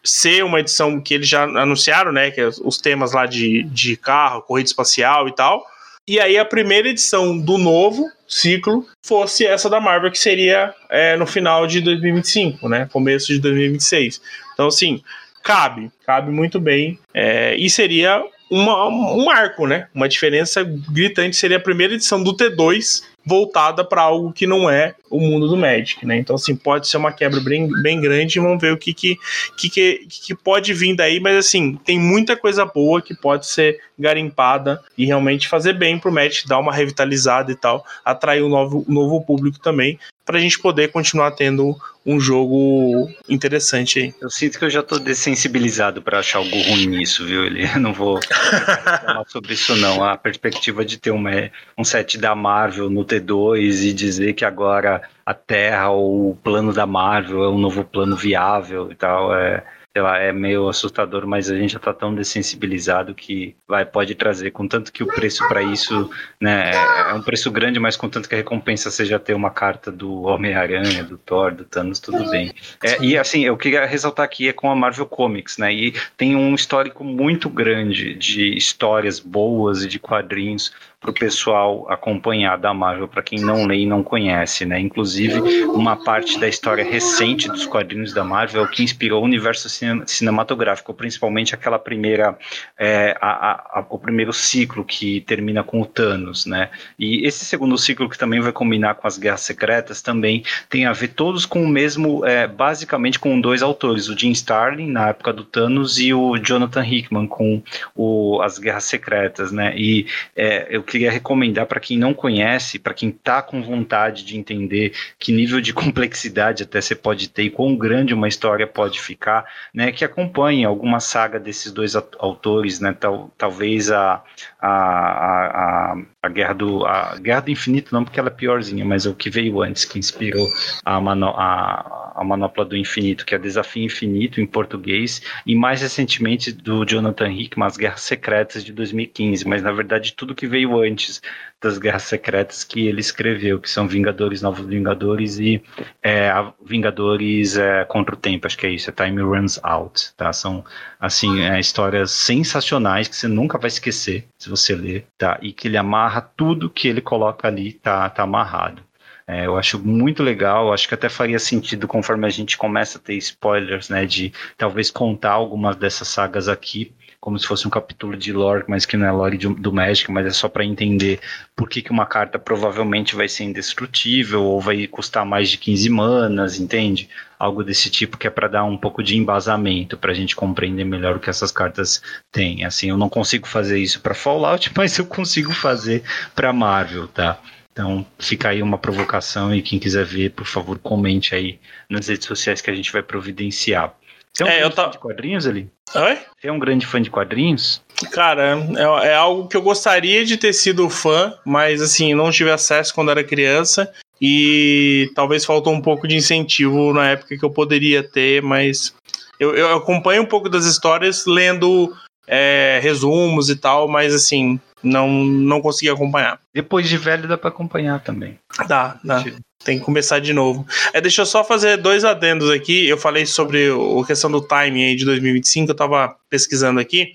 ser uma edição que eles já anunciaram, né? Que é os temas lá de, de carro, corrida espacial e tal e aí a primeira edição do novo ciclo fosse essa da Marvel, que seria é, no final de 2025, né? Começo de 2026. Então, assim, cabe, cabe muito bem. É, e seria uma, um marco, né? Uma diferença gritante seria a primeira edição do T2 voltada para algo que não é o mundo do Magic, né? Então, assim, pode ser uma quebra bem, bem grande. Vamos ver o que que, que, que, que pode vir daí, mas assim, tem muita coisa boa que pode ser garimpada e realmente fazer bem pro Magic, dar uma revitalizada e tal, atrair um novo, um novo público também, para a gente poder continuar tendo um jogo interessante aí. Eu sinto que eu já tô dessensibilizado para achar algo ruim nisso, viu? Ele não vou falar sobre isso não. A perspectiva de ter uma, um set da Marvel no T2 e dizer que agora a Terra ou o plano da Marvel é um novo plano viável e tal, é sei lá, é meio assustador, mas a gente já está tão dessensibilizado que vai, pode trazer, contanto que o preço para isso, né, é um preço grande, mas contanto que a recompensa seja ter uma carta do Homem-Aranha, do Thor, do Thanos, tudo bem. É, e assim, eu queria ressaltar aqui é com a Marvel Comics, né, e tem um histórico muito grande de histórias boas e de quadrinhos para o pessoal acompanhar da Marvel, para quem não lê e não conhece, né? Inclusive, uma parte da história recente dos quadrinhos da Marvel é que inspirou o universo cinematográfico, principalmente aquela primeira, é, a, a, o primeiro ciclo que termina com o Thanos, né? E esse segundo ciclo que também vai combinar com as Guerras Secretas também tem a ver todos com o mesmo, é, basicamente com dois autores, o Jim Starlin na época do Thanos e o Jonathan Hickman com o, as Guerras Secretas, né? E é, eu queria recomendar para quem não conhece, para quem está com vontade de entender que nível de complexidade até você pode ter e quão grande uma história pode ficar, né, que acompanhe alguma saga desses dois autores, né, tal, talvez a, a, a, a, Guerra do a Guerra do Infinito não porque ela é piorzinha, mas é o que veio antes, que inspirou a, mano, a, a Manopla do Infinito, que é Desafio Infinito em português, e mais recentemente do Jonathan Hickman, As Guerras Secretas de 2015, mas na verdade tudo que veio antes das Guerras Secretas que ele escreveu, que são Vingadores, Novos Vingadores e é, Vingadores é, contra o Tempo, acho que é isso, é Time Runs Out, tá? São, assim, é, histórias sensacionais que você nunca vai esquecer se você ler, tá? E que ele amarra tudo que ele coloca ali, tá, tá amarrado. É, eu acho muito legal, acho que até faria sentido conforme a gente começa a ter spoilers, né, de talvez contar algumas dessas sagas aqui, como se fosse um capítulo de lore, mas que não é lore de, do Magic, mas é só para entender por que, que uma carta provavelmente vai ser indestrutível ou vai custar mais de 15 manas, entende? Algo desse tipo que é para dar um pouco de embasamento para a gente compreender melhor o que essas cartas têm. Assim, eu não consigo fazer isso para Fallout, mas eu consigo fazer para Marvel, tá? Então fica aí uma provocação e quem quiser ver, por favor, comente aí nas redes sociais que a gente vai providenciar. Você é um é, eu fã de quadrinhos ali? Oi? Você é um grande fã de quadrinhos? Cara, é, é, algo que eu gostaria de ter sido fã, mas assim, não tive acesso quando era criança. E talvez faltou um pouco de incentivo na época que eu poderia ter, mas eu, eu acompanho um pouco das histórias lendo é, resumos e tal, mas assim, não, não consegui acompanhar. Depois de velho dá para acompanhar também. Dá, dá. Tem que começar de novo. É, deixa eu só fazer dois adendos aqui. Eu falei sobre a questão do timing aí de 2025, eu tava pesquisando aqui.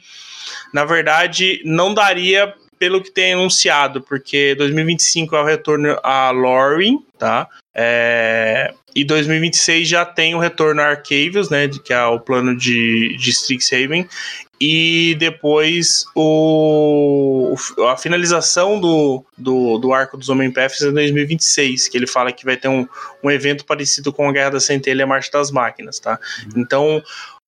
Na verdade, não daria pelo que tem anunciado, porque 2025 é o retorno a Lorien, tá? É, e 2026 já tem o retorno a Arcavius, né? Que é o plano de, de Strixhaven e depois o, a finalização do, do, do arco dos Homem-Pefs é em 2026, que ele fala que vai ter um, um evento parecido com a Guerra da Centelha e a Marcha das Máquinas, tá? Uhum. Então,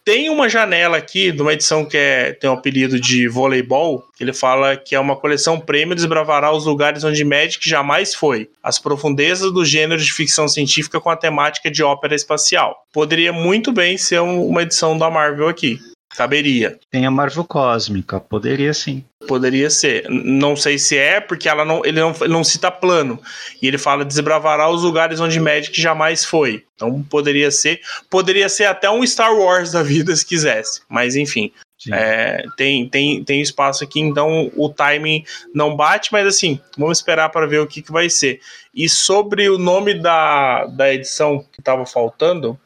tem uma janela aqui, de uma edição que é, tem o um apelido de voleibol, que ele fala que é uma coleção prêmio desbravará os lugares onde Magic jamais foi, as profundezas do gênero de ficção científica com a temática de ópera espacial. Poderia muito bem ser um, uma edição da Marvel aqui. Caberia. Tem a Marvel Cósmica, poderia sim. Poderia ser. Não sei se é, porque ela não, ele, não, ele não cita plano. E ele fala desbravará os lugares onde Magic jamais foi. Então poderia ser. Poderia ser até um Star Wars da vida se quisesse. Mas enfim. É, tem, tem, tem espaço aqui, então o timing não bate, mas assim, vamos esperar para ver o que, que vai ser. E sobre o nome da, da edição que estava faltando,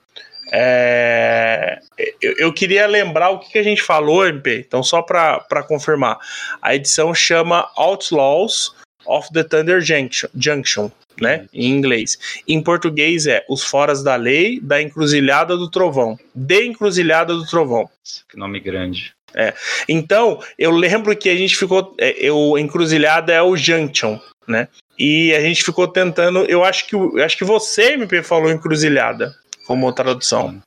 é, eu, eu, queria lembrar o que, que, a gente falou, MP, então só para confirmar. A edição chama Outlaws of the Thunder Junction, né, em inglês. Em português é Os Foras da Lei da Encruzilhada do Trovão. De Encruzilhada do Trovão. Que nome grande. É. Então, eu lembro que a gente ficou. É, eu, encruzilhada é o Junction, né? E a gente ficou tentando. Eu acho que, eu acho que você, MP, falou encruzilhada como tradução.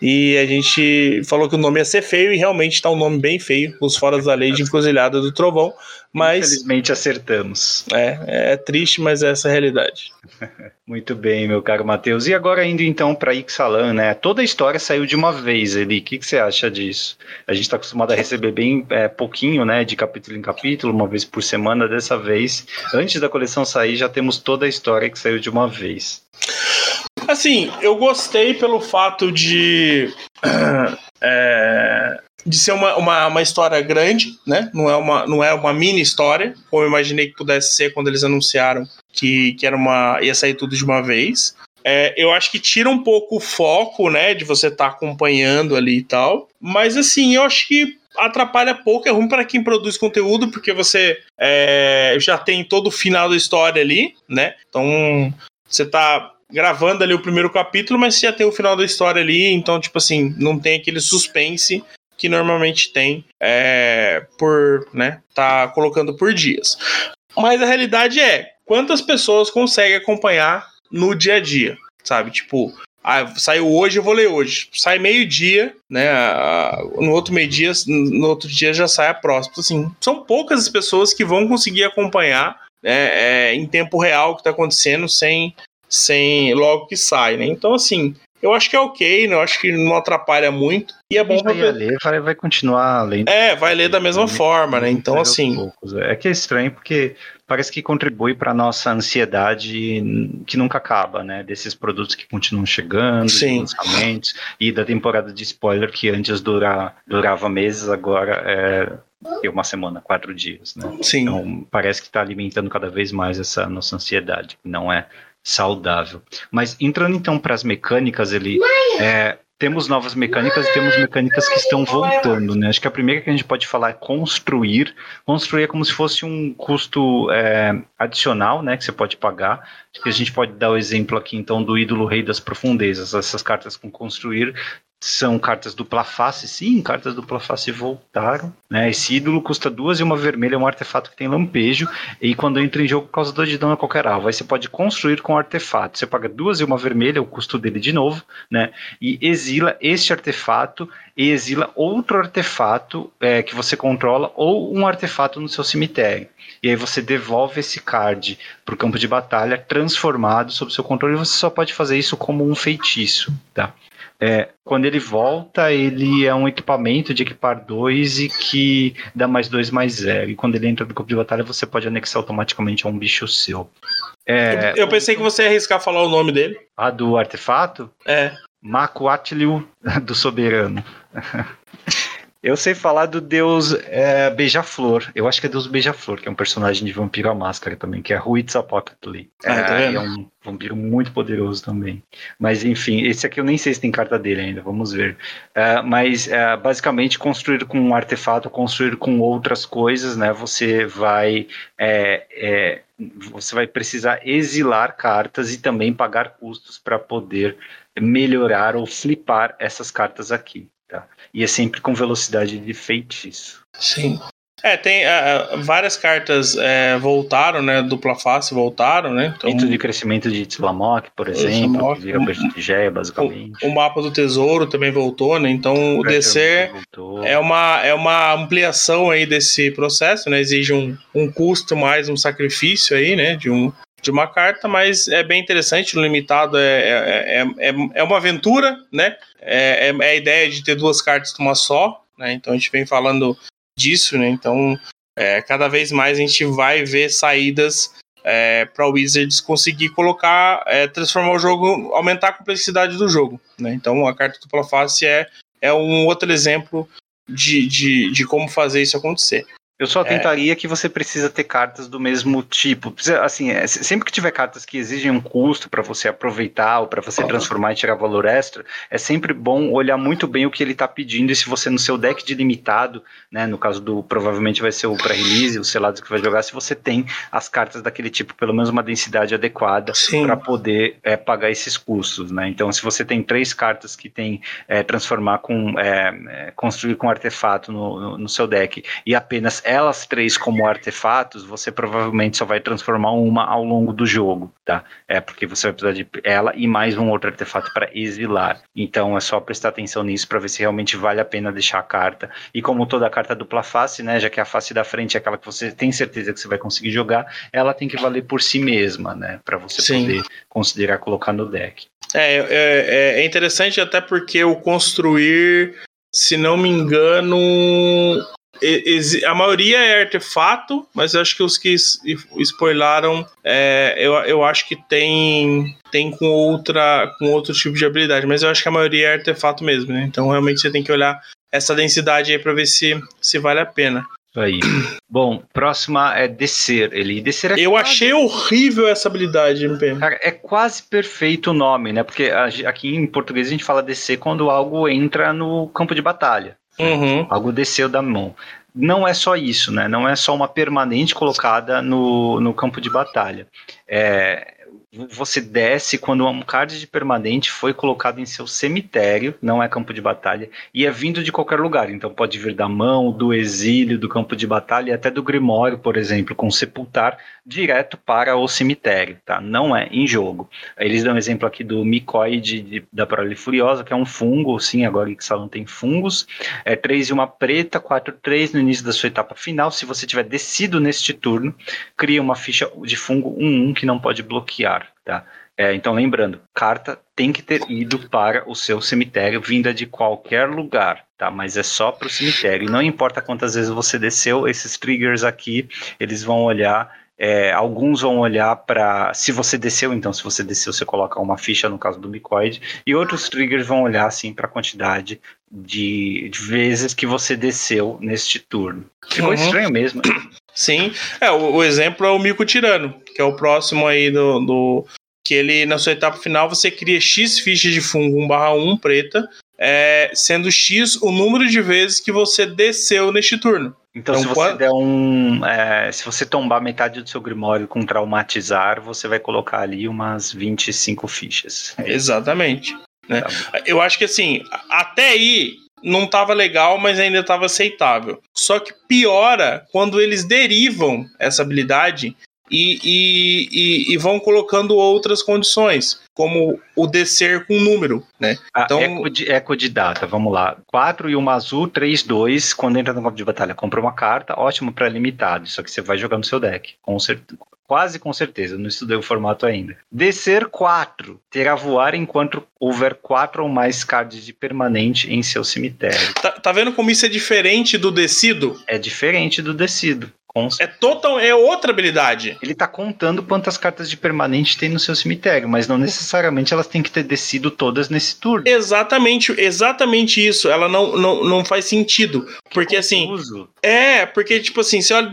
E a gente falou que o nome ia ser feio e realmente tá um nome bem feio, os foras da lei de encruzilhada do trovão. Mas. Infelizmente acertamos. É, é triste, mas é essa a realidade. Muito bem, meu caro Matheus. E agora indo então para Ixalan, né? Toda a história saiu de uma vez ali. O que, que você acha disso? A gente está acostumado a receber bem é, pouquinho, né? De capítulo em capítulo, uma vez por semana. Dessa vez, antes da coleção sair, já temos toda a história que saiu de uma vez. Assim, eu gostei pelo fato de. É, de ser uma, uma, uma, história grande, né? Não é uma, não é uma mini história, como eu imaginei que pudesse ser quando eles anunciaram que, que era uma, ia sair tudo de uma vez. É, eu acho que tira um pouco o foco, né, de você estar tá acompanhando ali e tal. Mas assim, eu acho que atrapalha pouco, é ruim para quem produz conteúdo, porque você é, já tem todo o final da história ali, né? Então você tá gravando ali o primeiro capítulo, mas já tem o final da história ali, então, tipo assim, não tem aquele suspense que normalmente tem é, por, né, tá colocando por dias. Mas a realidade é, quantas pessoas conseguem acompanhar no dia a dia, sabe? Tipo, ah, saiu hoje, eu vou ler hoje. Sai meio-dia, né? No outro meio-dia, no outro dia já sai a próxima. Assim, são poucas as pessoas que vão conseguir acompanhar né, é, em tempo real o que está acontecendo sem sem logo que sai, né? Então, assim, eu acho que é ok, né? eu acho que não atrapalha muito. E é bom pra vai ler, vai, vai continuar lendo. É, vai ler da mesma forma, né? Então, assim. Poucos. É que é estranho porque parece que contribui para nossa ansiedade que nunca acaba, né? Desses produtos que continuam chegando, Sim. lançamentos, e da temporada de spoiler que antes dura, durava meses, agora é uma semana, quatro dias, né? Sim. Então parece que está alimentando cada vez mais essa nossa ansiedade, que não é saudável. Mas entrando então para as mecânicas, ele é, temos novas mecânicas e temos mecânicas que estão voltando, né? Acho que a primeira que a gente pode falar é construir. Construir é como se fosse um custo é, adicional, né? Que você pode pagar. Acho que a gente pode dar o exemplo aqui então do ídolo rei das profundezas. Essas cartas com construir são cartas dupla face, sim, cartas dupla face voltaram. Né? Esse ídolo custa duas e uma vermelha, é um artefato que tem lampejo, e quando entra em jogo causa dor de dano a qualquer alvo. Aí você pode construir com o artefato. Você paga duas e uma vermelha, o custo dele de novo, né? E exila este artefato e exila outro artefato é, que você controla ou um artefato no seu cemitério. E aí você devolve esse card para o campo de batalha transformado sob seu controle. E você só pode fazer isso como um feitiço, tá? É, quando ele volta, ele é um equipamento de equipar 2 e que dá mais 2 mais 0. E quando ele entra no campo de batalha, você pode anexar automaticamente a um bicho seu. É, eu, eu pensei que você ia arriscar falar o nome dele. A do artefato? É. Macuatliu do Soberano. Eu sei falar do deus é, Beija-Flor. Eu acho que é deus Beija-Flor, que é um personagem de Vampiro à Máscara também, que é Huitzilopochtli. Ah, tá é, é um vampiro muito poderoso também. Mas enfim, esse aqui eu nem sei se tem carta dele ainda, vamos ver. É, mas é, basicamente construir com um artefato, construir com outras coisas, né? Você vai é, é, você vai precisar exilar cartas e também pagar custos para poder melhorar ou flipar essas cartas aqui. Tá? E é sempre com velocidade de feitiço. Sim. É, tem uh, várias cartas é, voltaram, né? Dupla face voltaram, né? Então, Mito de crescimento de Tillamook, por exemplo, que vira Bertigéia, basicamente. O, o, mapa do tesouro também voltou, né? Então o, o DC é uma, é uma ampliação aí desse processo, né? Exige um, um custo mais um sacrifício aí, né? De um, de uma carta, mas é bem interessante. O limitado é, é, é, é uma aventura, né? É, é, a ideia de ter duas cartas numa só, né? Então a gente vem falando disso, né? Então é, cada vez mais a gente vai ver saídas é, para o Wizards conseguir colocar, é, transformar o jogo, aumentar a complexidade do jogo, né? Então a carta dupla face é, é um outro exemplo de, de, de como fazer isso acontecer. Eu só tentaria é. que você precisa ter cartas do mesmo tipo. Assim, é, sempre que tiver cartas que exigem um custo para você aproveitar ou para você transformar e tirar valor extra, é sempre bom olhar muito bem o que ele está pedindo e se você no seu deck de limitado, né, no caso do provavelmente vai ser o pré-release, os selados que vai jogar, se você tem as cartas daquele tipo, pelo menos uma densidade adequada para poder é, pagar esses custos, né? Então, se você tem três cartas que tem é, transformar com é, é, construir com artefato no, no, no seu deck e apenas elas três como artefatos, você provavelmente só vai transformar uma ao longo do jogo, tá? É porque você vai precisar de ela e mais um outro artefato para exilar. Então é só prestar atenção nisso para ver se realmente vale a pena deixar a carta. E como toda carta dupla face, né, já que a face da frente é aquela que você tem certeza que você vai conseguir jogar, ela tem que valer por si mesma, né, para você Sim. poder considerar colocar no deck. É, é, é interessante até porque o construir se não me engano, a maioria é artefato, mas eu acho que os que spoilaram, é, eu, eu acho que tem tem com outra com outro tipo de habilidade, mas eu acho que a maioria é artefato mesmo, né? Então realmente você tem que olhar essa densidade aí para ver se se vale a pena. Aí. Bom, próxima é descer. Ele descer é Eu quase... achei horrível essa habilidade, MP. Cara, é quase perfeito o nome, né? Porque aqui em português a gente fala descer quando algo entra no campo de batalha. Uhum. Algo desceu da mão. Não é só isso, né? Não é só uma permanente colocada no, no campo de batalha. É, você desce quando um card de permanente foi colocado em seu cemitério, não é campo de batalha, e é vindo de qualquer lugar. Então pode vir da mão, do exílio, do campo de batalha e até do Grimório, por exemplo, com sepultar direto para o cemitério, tá? Não é em jogo. Eles dão um exemplo aqui do micoide da Prole Furiosa, que é um fungo, sim, agora que Salão tem fungos. É 3 e uma preta, 4 3 no início da sua etapa final. Se você tiver descido neste turno, cria uma ficha de fungo 1-1 que não pode bloquear. Tá? É, então, lembrando, carta tem que ter ido para o seu cemitério, vinda de qualquer lugar, tá? Mas é só para o cemitério. E não importa quantas vezes você desceu, esses triggers aqui, eles vão olhar. É, alguns vão olhar para se você desceu, então se você desceu, você coloca uma ficha no caso do Micoid, e outros triggers vão olhar assim para a quantidade de, de, vezes que você desceu neste turno. Ficou uhum. estranho mesmo. Sim, é, o, o, exemplo é o Mico Tirano, que é o próximo aí do, do, que ele, na sua etapa final, você cria X fichas de fungo 1/1 preta, é, sendo X o número de vezes que você desceu neste turno. Então, então se você quando... der um. É, se você tombar metade do seu Grimório com traumatizar, você vai colocar ali umas 25 fichas. Exatamente. Né? Tá Eu acho que assim, até aí não estava legal, mas ainda estava aceitável. Só que piora quando eles derivam essa habilidade e, e, e, e, vão colocando outras condições, como o descer com número, né? Ah, então, eco de, eco de data, vamos lá. 4 e uma azul, 3, 2. Quando entra no campo de batalha, compra uma carta, ótimo para limitado. Só que você vai jogar no seu deck. Com certeza, quase com certeza, não estudei o formato ainda. Descer 4. Terá voar enquanto houver 4 ou mais cards de permanente em seu cemitério. Tá, tá vendo como isso é diferente do descido? É diferente do descido. É total, é outra habilidade. Ele tá contando quantas cartas de permanente tem no seu cemitério, mas não necessariamente elas têm que ter descido todas nesse turno. Exatamente, exatamente isso. Ela não, não, não faz sentido. Que porque assim, confuso. assim. É, porque, tipo assim, se, olha,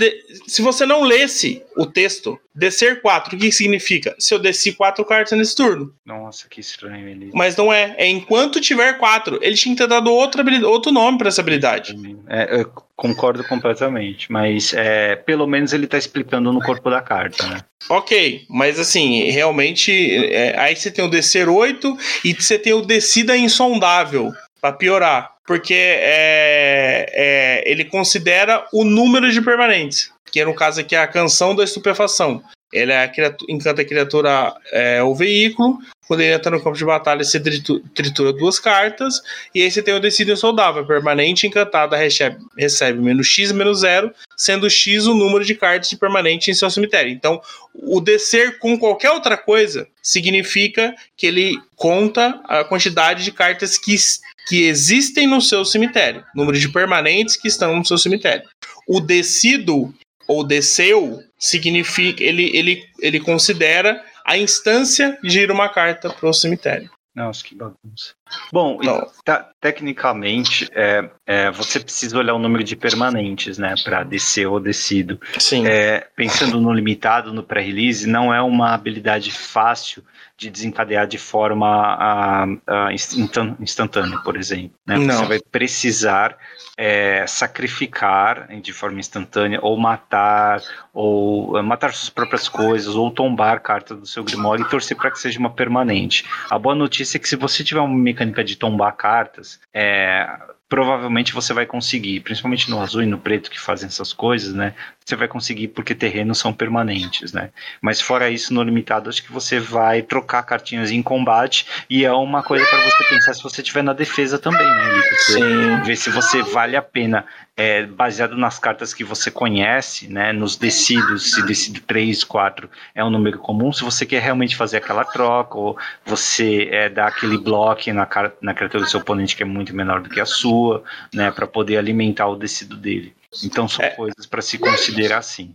se você não lesse o texto, descer 4, o que significa? Se eu desci 4 cartas nesse turno. Nossa, que estranho ele. Mas não é. É enquanto tiver 4. Ele tinha que ter dado outro, outro nome para essa habilidade. É, eu concordo completamente. Mas é, pelo menos ele tá explicando no corpo da carta, né? Ok, mas assim, realmente. É, aí você tem o descer 8 e você tem o descida insondável. Para piorar porque é, é, ele considera o número de permanentes, que no caso aqui é a canção da estupefação. Ele é a criatura, encanta a criatura é, o veículo. Quando ele entra no campo de batalha, você tritura duas cartas. E aí você tem o Decídio Soldável. Permanente encantada recebe, recebe menos X menos zero, sendo X o número de cartas de permanente em seu cemitério. Então, o descer com qualquer outra coisa significa que ele conta a quantidade de cartas que que existem no seu cemitério, número de permanentes que estão no seu cemitério. O descido ou desceu significa ele, ele, ele considera a instância ir uma carta para o cemitério. Nossa, que bagunça. Bom, tá, tecnicamente, é, é, você precisa olhar o número de permanentes, né, para descer ou descido. Sim. É, pensando no limitado, no pré-release, não é uma habilidade fácil de desencadear de forma a, a instantânea, por exemplo. Né? Você vai precisar é, sacrificar de forma instantânea, ou matar, ou é, matar suas próprias coisas, ou tombar cartas do seu Grimório e torcer para que seja uma permanente. A boa notícia é que se você tiver uma mecânica de tombar cartas, é, provavelmente você vai conseguir, principalmente no azul e no preto que fazem essas coisas, né? Você vai conseguir porque terrenos são permanentes, né? Mas fora isso, no limitado, acho que você vai trocar cartinhas em combate e é uma coisa para você pensar se você estiver na defesa também, né? Sim. ver se você vale a pena é, baseado nas cartas que você conhece, né, nos decidos, se decide 3, 4 é um número comum, se você quer realmente fazer aquela troca, ou você é, dá aquele bloco na, na criatura do seu oponente que é muito menor do que a sua, né, para poder alimentar o decido dele. Então são é. coisas para se considerar assim.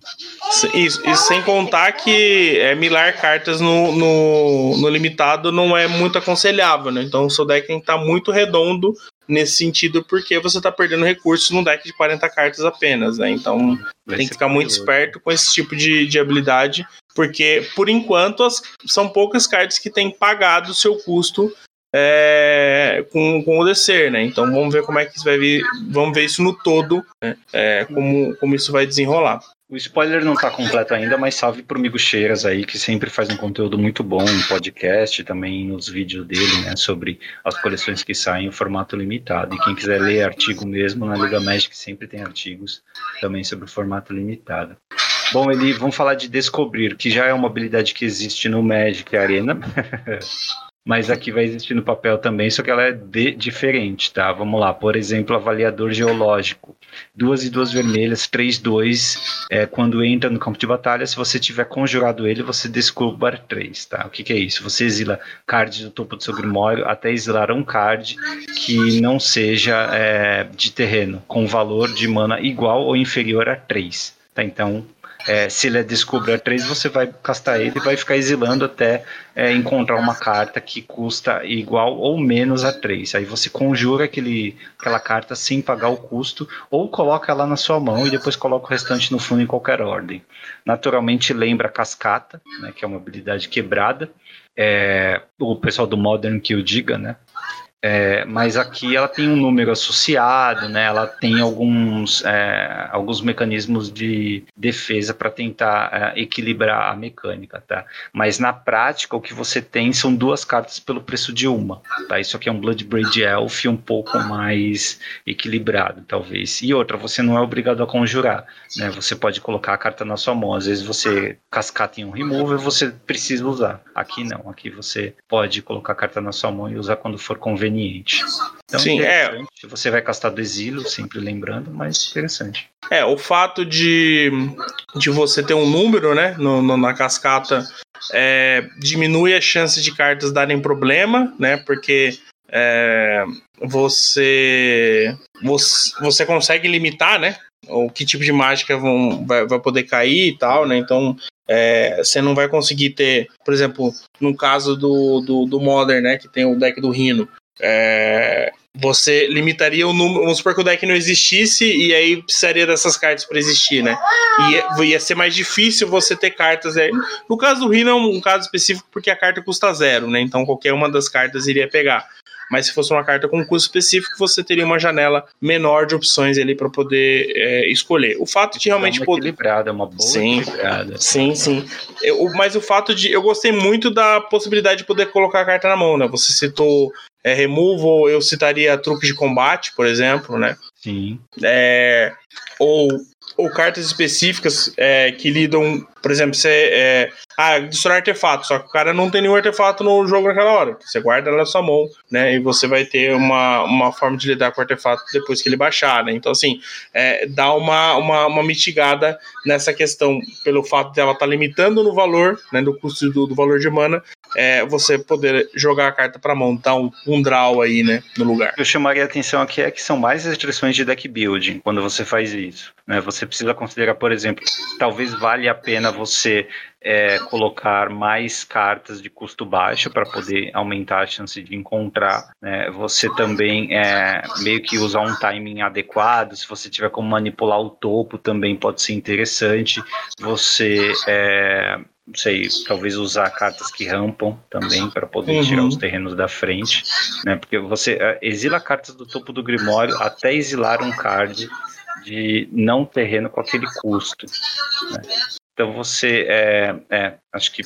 Isso, e sem contar que é, milar cartas no, no, no, limitado não é muito aconselhável, né? Então o seu deck tem que estar tá muito redondo nesse sentido, porque você está perdendo recursos num deck de 40 cartas apenas, né? Então Vai tem que ficar muito esperto com esse tipo de, de habilidade, porque por enquanto as, são poucas cartas que têm pagado o seu custo é, com, com o descer, né? Então vamos ver como é que isso vai vir, vamos ver isso no todo, né? é, como, como isso vai desenrolar. O spoiler não está completo ainda, mas salve pro Migo Cheiras aí, que sempre faz um conteúdo muito bom em podcast, também nos vídeos dele, né, sobre as coleções que saem em formato limitado. E quem quiser ler artigo mesmo, na Liga Magic sempre tem artigos também sobre o formato limitado. Bom, ele, vamos falar de descobrir, que já é uma habilidade que existe no Magic Arena. mas aqui vai existir no papel também, só que ela é de, diferente, tá? Vamos lá, por exemplo, avaliador geológico. Duas e duas vermelhas, três, dois. É, quando entra no campo de batalha, se você tiver conjurado ele, você descubra três, tá? O que, que, é isso? Você exila cards do topo do seu grimório até exilar um card que não seja é, de terreno, com valor de mana igual ou inferior a três. Tá? Então, é, se ele é Descubra 3, você vai castar ele e vai ficar exilando até é, encontrar uma carta que custa igual ou menos a 3. Aí você conjura aquele, aquela carta sem pagar o custo, ou coloca ela na sua mão e depois coloca o restante no fundo em qualquer ordem. Naturalmente lembra Cascata, né, que é uma habilidade quebrada. É, o pessoal do Modern que o diga, né? É, mas aqui ela tem um número associado, né? Ela tem alguns, é, alguns mecanismos de defesa para tentar é, equilibrar a mecânica, tá? Mas na prática o que você tem são duas cartas pelo preço de uma, tá? Isso aqui é um Bloodbraid Elf um pouco mais equilibrado, talvez. E outra, você não é obrigado a conjurar, né? Você pode colocar a carta na sua mão. Às vezes você cascata em um remover, você precisa usar. Aqui não, aqui você pode colocar a carta na sua mão e usar quando for conveniente conveniente. Então, Sim, é. Você vai castar do exílio, sempre lembrando, mas interessante. É, o fato de, de você ter um número, né, no, no na cascata, é, diminui a chance de cartas darem problema, né, porque é, você, você, você consegue limitar, né, o que tipo de mágica vão, vai, vai poder cair e tal, né, então é, você não vai conseguir ter, por exemplo, no caso do, do, do Modern, né, que tem o deck do Rino, é, você limitaria o número. Vamos supor que o deck não existisse e aí precisaria dessas cartas para existir, né? E ia, ser mais difícil você ter cartas. Aí. No caso do Rino é um, um, caso específico porque a carta custa zero, né? Então qualquer uma das cartas iria pegar. Mas se fosse uma carta com custo específico, você teria uma janela menor de opções ali para poder é, escolher. O fato de realmente é uma poder. Equilibrada, é uma boa sim, equilibrada. Sim, sim. Eu, mas o fato de. Eu gostei muito da possibilidade de poder colocar a carta na mão, né? Você citou é, removal, eu citaria truques de combate, por exemplo, né? Sim. É, ou, ou cartas específicas é, que lidam, por exemplo, você é, ah, destruir artefato, só que o cara não tem nenhum artefato no jogo naquela hora. Você guarda ela na sua mão, né? E você vai ter uma, uma forma de lidar com o artefato depois que ele baixar, né? Então, assim, é, dá uma, uma, uma mitigada nessa questão, pelo fato dela estar tá limitando no valor, né? Do custo do, do valor de mana, é, você poder jogar a carta para mão, um, um draw aí, né? No lugar. Eu chamaria a atenção aqui é que são mais restrições de deck building quando você faz isso. Né? Você precisa considerar, por exemplo, talvez valha a pena você é, colocar mais cartas de custo baixo para poder aumentar a chance de encontrar. Né? Você também é, meio que usar um timing adequado. Se você tiver como manipular o topo, também pode ser interessante. Você é, não sei, talvez usar cartas que rampam também para poder uhum. tirar os terrenos da frente, né? Porque você uh, exila cartas do topo do Grimório até exilar um card de não terreno com aquele custo. Né? Então você é, é acho que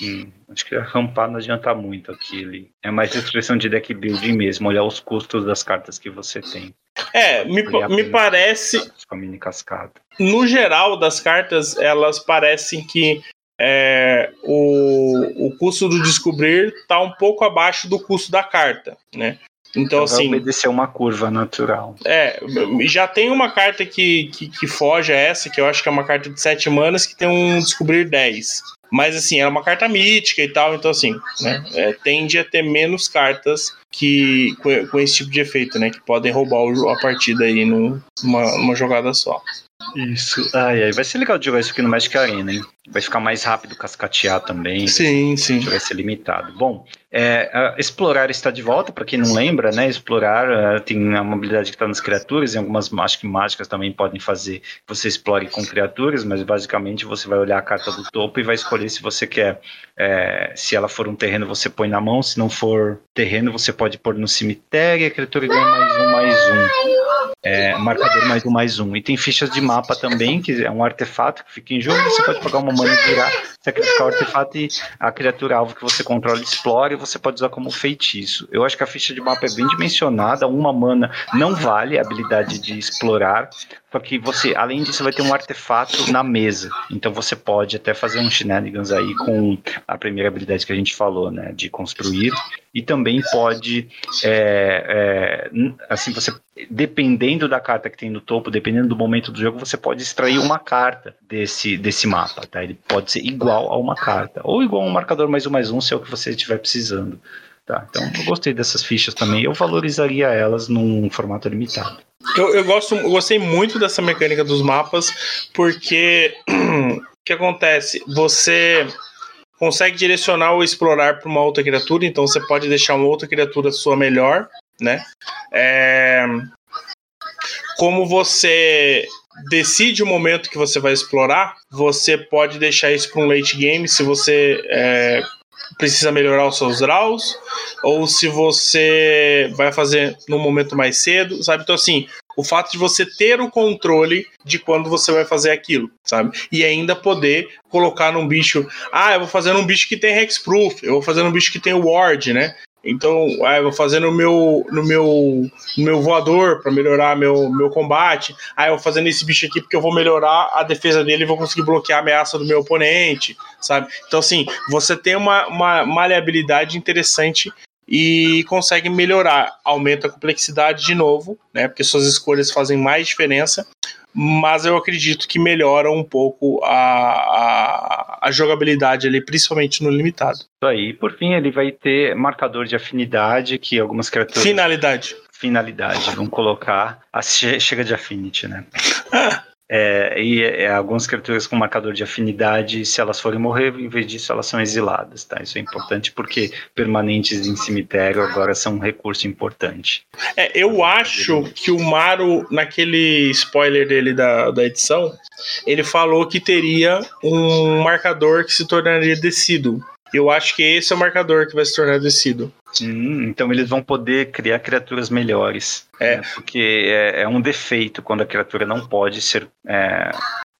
hum, acho que rampar não adianta muito aqui. É mais expressão de deck building mesmo, olhar os custos das cartas que você tem. É, me, me parece. No geral das cartas, elas parecem que é, o, o custo do descobrir está um pouco abaixo do custo da carta, né? Então, assim. obedecer uma curva natural. É, já tem uma carta que, que, que, foge a essa, que eu acho que é uma carta de 7 manas, que tem um descobrir 10. Mas, assim, é uma carta mítica e tal, então, assim, né? É, tende a ter menos cartas que com, com, esse tipo de efeito, né? Que podem roubar a partida aí numa, numa jogada só. Isso. Ai, ai. Vai ser legal de jogar isso aqui no Magic Arena, hein? Vai ficar mais rápido cascatear também. Sim, sim. Vai ser limitado. Bom, é, explorar está de volta, para quem não lembra, né? Explorar uh, tem uma mobilidade que está nas criaturas, e algumas acho que mágicas também podem fazer que você explore com criaturas, mas basicamente você vai olhar a carta do topo e vai escolher se você quer. É, se ela for um terreno, você põe na mão, se não for terreno, você pode pôr no cemitério e a criatura ganha mais um, mais um é, marcador mais um, mais um. E tem fichas de mapa também, que é um artefato que fica em jogo. Você pode pagar uma mana e virar, sacrificar o artefato e a criatura alvo que você controla explora e você pode usar como feitiço. Eu acho que a ficha de mapa é bem dimensionada. Uma mana não vale a habilidade de explorar. Só que você, além disso, vai ter um artefato na mesa. Então você pode até fazer um shenanigans aí com a primeira habilidade que a gente falou, né? De construir. E também pode, é, é, assim, você, dependendo da carta que tem no topo, dependendo do momento do jogo, você pode extrair uma carta desse, desse mapa, tá? Ele pode ser igual a uma carta. Ou igual a um marcador mais um mais um, se é o que você estiver precisando. Tá, então eu gostei dessas fichas também. Eu valorizaria elas num formato limitado. Eu, eu, gosto, eu gostei muito dessa mecânica dos mapas, porque o que acontece? Você consegue direcionar ou explorar para uma outra criatura, então você pode deixar uma outra criatura sua melhor, né? É... Como você decide o momento que você vai explorar, você pode deixar isso para um late game se você é, precisa melhorar os seus draws, ou se você vai fazer num momento mais cedo, sabe? Então, assim, o fato de você ter o controle de quando você vai fazer aquilo, sabe? E ainda poder colocar num bicho. Ah, eu vou fazer num bicho que tem Hexproof, eu vou fazer num bicho que tem Ward, né? Então, ah, eu vou fazer no meu, no meu, no meu voador para melhorar meu, meu combate. Ah, eu vou fazer nesse bicho aqui porque eu vou melhorar a defesa dele e vou conseguir bloquear a ameaça do meu oponente, sabe? Então, assim, você tem uma, uma maleabilidade interessante e consegue melhorar. Aumenta a complexidade de novo, né? Porque suas escolhas fazem mais diferença. Mas eu acredito que melhora um pouco a, a, a jogabilidade ali, principalmente no limitado. Isso aí. Por fim, ele vai ter marcador de afinidade, que algumas criaturas. Finalidade. Finalidade, vamos colocar. A chega de affinity, né? É, e é, algumas criaturas com marcador de afinidade, se elas forem morrer, em vez disso elas são exiladas, tá? Isso é importante porque permanentes em cemitério agora são um recurso importante. É, eu acho que o Maru, naquele spoiler dele da, da edição, ele falou que teria um marcador que se tornaria decido. Eu acho que esse é o marcador que vai se tornar decido. Hum, então eles vão poder criar criaturas melhores. É. Né? Porque é, é, um defeito quando a criatura não pode ser. É,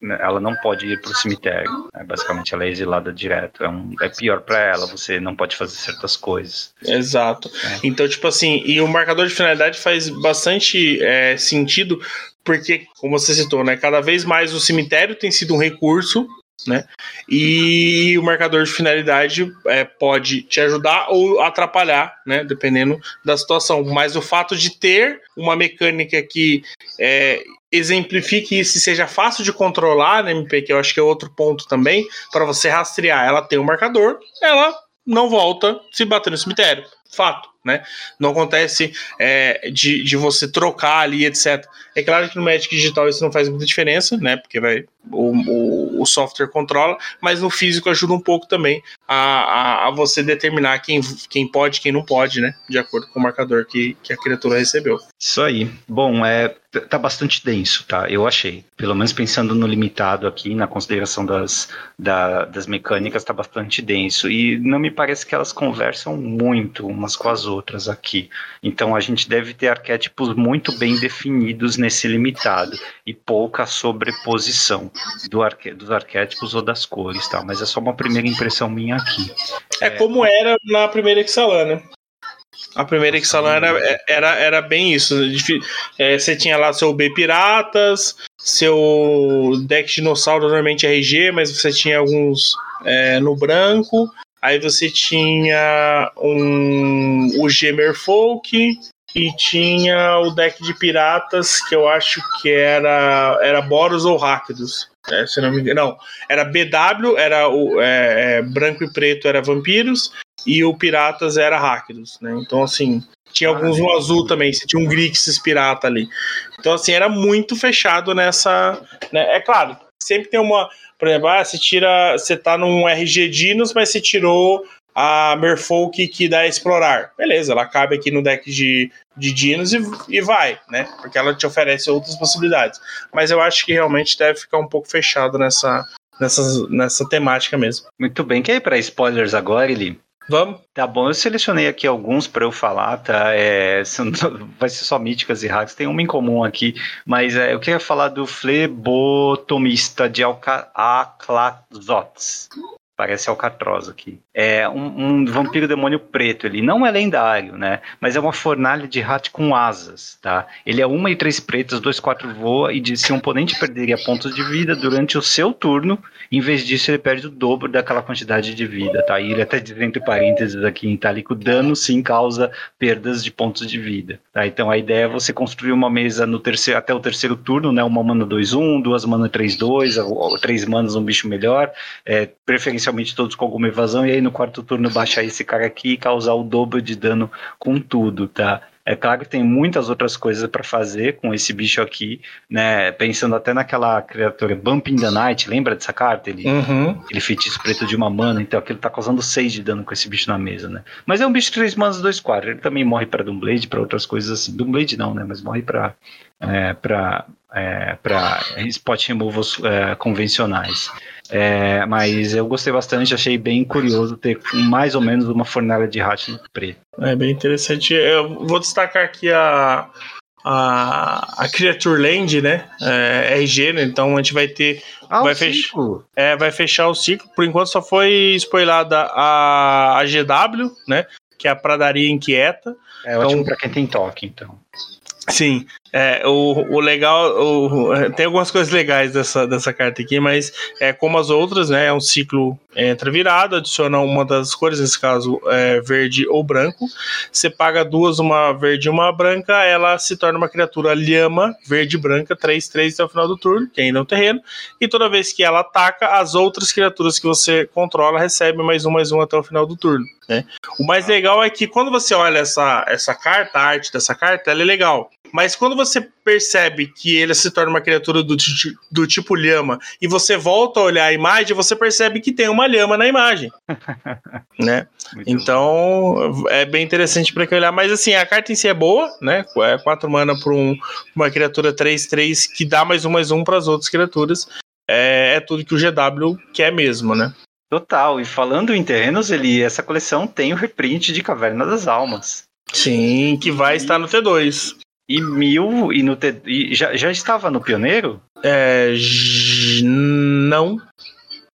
ela não pode ir para o cemitério. Né? Basicamente, ela é exilada direto. É, um, é pior para ela, você não pode fazer certas coisas. Exato. É. Então, tipo assim, e o marcador de finalidade faz bastante é, sentido, porque, como você citou, né, cada vez mais o cemitério tem sido um recurso né? E o marcador de finalidade é, pode te ajudar ou atrapalhar, né? Dependendo da situação. Mas o fato de ter uma mecânica que é, exemplifique isso e seja fácil de controlar na MP, que eu acho que é outro ponto também, para você rastrear. Ela tem um marcador, ela não volta se bater no cemitério. Fato né? Não acontece é, de, de você trocar ali, etc. É claro que no Magic Digital isso não faz muita diferença, né? Porque vai, o, o, o software controla, mas no físico ajuda um pouco também a, a, a, você determinar quem, quem pode quem não pode, né? De acordo com o marcador que, que a criatura recebeu. Isso aí. Bom, é, tá bastante denso, tá? Eu achei. Pelo menos pensando no limitado aqui, na consideração das, da, das mecânicas, tá bastante denso. E não me parece que elas conversam muito umas com as outras aqui. Então a gente deve ter arquétipos muito bem definidos nesse limitado e pouca sobreposição do arque, dos arquétipos ou das cores, tá? Mas é só uma primeira impressão minha aqui. É, é como era na primeira Exalan, né? A primeira Exalan era, era, era bem isso. É, você tinha lá seu B Piratas, seu deck dinossauro normalmente RG, mas você tinha alguns é, no branco. Aí você tinha um, o Gemer Folk e tinha o deck de piratas que eu acho que era era Boros ou Ráquidos. É, se não me engano. Não, era BW, era o é, é, branco e preto era vampiros e o piratas era Ráquidos, né? Então assim, tinha alguns no azul também, você tinha um Grixis pirata ali. Então assim, era muito fechado nessa, né? É claro, sempre tem uma por exemplo, ah, você tira. Você tá num RG Dinos, mas você tirou a Merfolk que dá a explorar. Beleza, ela cabe aqui no deck de, de Dinos e, e vai, né? Porque ela te oferece outras possibilidades. Mas eu acho que realmente deve ficar um pouco fechado nessa, nessa, nessa temática mesmo. Muito bem, quer ir para spoilers agora, Eli? Vamos. Tá bom, eu selecionei aqui alguns para eu falar, tá? É, são, vai ser só míticas e hacks, tem uma em comum aqui, mas é, eu queria falar do flebotomista de Alcatzotes. Parece Alcatroz aqui. É um, um, vampiro demônio preto. Ele não é lendário, né? Mas é uma fornalha de rato com asas, tá? Ele é uma e três pretas, dois, quatro voa e diz se um oponente perderia pontos de vida durante o seu turno, em vez disso ele perde o dobro daquela quantidade de vida, tá? E ele até diz entre parênteses aqui em itálico, dano sim causa perdas de pontos de vida, tá? Então a ideia é você construir uma mesa no terceiro, até o terceiro turno, né? Uma mana 2-1, duas mana 3-2, três manas um bicho melhor, é, preferência inicialmente todos com alguma evasão, e aí no quarto turno baixar esse cara aqui e causar o dobro de dano com tudo, tá? É claro que tem muitas outras coisas para fazer com esse bicho aqui, né? Pensando até naquela criatura Bumping the Night, lembra dessa carta? Ele, uhum. Aquele feitiço preto de uma mana, então aquilo tá causando 6 de dano com esse bicho na mesa, né? Mas é um bicho de 3 manas, 2 4. Ele também morre para Doomblade, para outras coisas assim. Doomblade não, né? Mas morre para é, para é, para spot removals é, convencionais. É, mas eu gostei bastante, achei bem curioso ter mais ou menos uma fornalha de rato preto. É bem interessante. Eu vou destacar aqui a, a, a Creature Land, né? É, RG, né? Então a gente vai ter. Ah, vai, fech é, vai fechar o ciclo. Por enquanto só foi spoilada a, a GW, né? Que é a Pradaria Inquieta. É então, ótimo para quem tem toque, então. Sim, é, o, o legal, o, tem algumas coisas legais dessa, dessa carta aqui, mas é como as outras, né? É um ciclo entra virado, adiciona uma das cores, nesse caso é, verde ou branco. Você paga duas, uma verde e uma branca, ela se torna uma criatura lhama, verde e branca, 3-3 até o final do turno, que ainda é um terreno. E toda vez que ela ataca, as outras criaturas que você controla recebem mais um, mais um até o final do turno. Né? O mais legal é que quando você olha essa, essa carta, a arte dessa carta, ela é legal. Mas quando você percebe que ele se torna uma criatura do, do tipo lhama e você volta a olhar a imagem, você percebe que tem uma lhama na imagem. né? então é bem interessante para olhar. Mas assim, a carta em si é boa, né? É 4 mana para um, uma criatura 3-3 que dá mais um mais um para as outras criaturas. É, é tudo que o GW quer mesmo, né? Total, e falando em terrenos, ele, essa coleção tem o reprint de Caverna das Almas. Sim, que vai e... estar no T2. E mil e no. E já, já estava no Pioneiro? É. Não.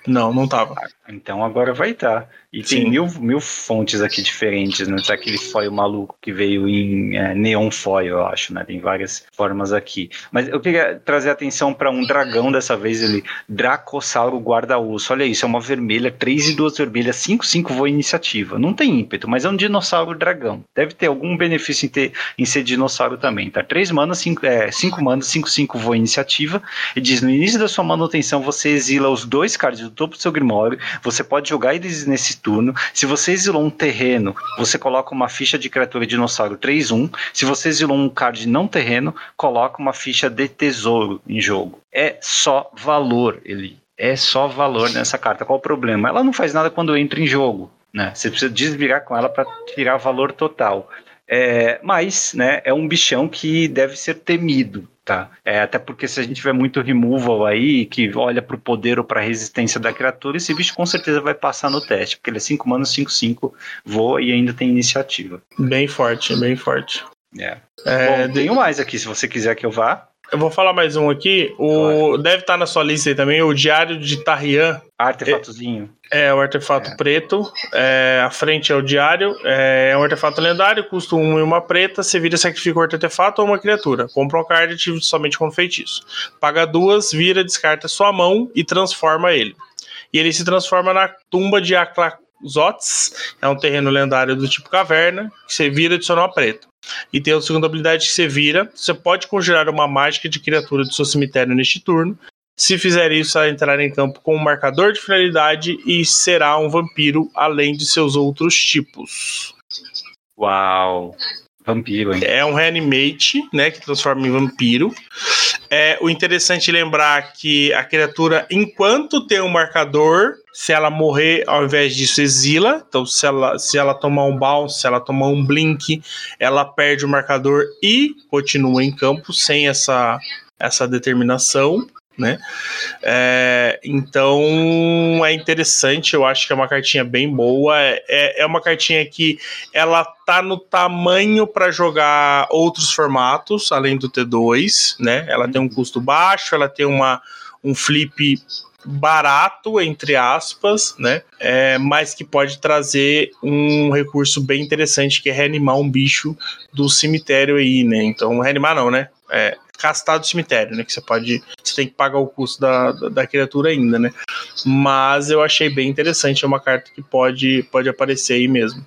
Não, não tava. Então agora vai estar. Tá. E Sim. tem mil, mil fontes aqui diferentes, né? Tem aquele foil maluco que veio em é, neon foil, eu acho, né? Tem várias formas aqui. Mas eu queria trazer atenção para um dragão dessa vez, ele Dracossauro guarda-osso. Olha isso, é uma vermelha, três e duas vermelhas, 5, 5 voa iniciativa. Não tem ímpeto, mas é um dinossauro dragão. Deve ter algum benefício em, ter, em ser dinossauro também, tá? 3 manas, 5 é, cinco manas, 5, 5 voa iniciativa. E diz: no início da sua manutenção, você exila os dois cards do topo do seu Grimório. Você pode jogar eles nesse turno. Se você exilou um terreno, você coloca uma ficha de criatura dinossauro 3-1. Se você exilou um card não terreno, coloca uma ficha de tesouro em jogo. É só valor, ele. É só valor nessa carta. Qual o problema? Ela não faz nada quando entra em jogo. Né? Você precisa desvirar com ela para tirar valor total. É, mas né, é um bichão que deve ser temido. Tá. É, até porque se a gente tiver muito removal aí, que olha para o poder ou para a resistência da criatura, esse bicho com certeza vai passar no teste, porque ele é 5 manos, 5, 5, voa e ainda tem iniciativa. Bem forte, bem forte. É. é Bom, tenho mais aqui, se você quiser que eu vá. Eu vou falar mais um aqui. O deve estar tá na sua lista aí também, o Diário de Tarrian. Artefatozinho. É, é o artefato é. preto. É, a frente é o diário. É, é um artefato lendário, custa um e uma preta. Você vira sacrifica o artefato ou uma criatura. Compra um card ativo somente com feitiço. Paga duas, vira, descarta sua mão e transforma ele. E ele se transforma na tumba de Aklazotes. É um terreno lendário do tipo caverna. Que você vira e adiciona uma preta. E tem a segunda habilidade que você vira. Você pode conjurar uma mágica de criatura do seu cemitério neste turno. Se fizer isso, ela entrará em campo com um marcador de finalidade e será um vampiro, além de seus outros tipos. Uau! Vampiro, hein? É um reanimate, né? Que transforma em vampiro. É, o interessante é lembrar que a criatura, enquanto tem um marcador, se ela morrer, ao invés disso, exila. Então, se ela, se ela tomar um bounce, se ela tomar um blink, ela perde o marcador e continua em campo sem essa, essa determinação né? É, então é interessante, eu acho que é uma cartinha bem boa. É, é uma cartinha que ela tá no tamanho para jogar outros formatos, além do T2, né? Ela tem um custo baixo, ela tem uma, um flip barato, entre aspas, né? É, mas que pode trazer um recurso bem interessante que é reanimar um bicho do cemitério aí, né? Então, reanimar não, né? É, castar do cemitério, né? Que você pode. Você tem que pagar o custo da, da, da, criatura ainda, né? Mas eu achei bem interessante, é uma carta que pode, pode aparecer aí mesmo.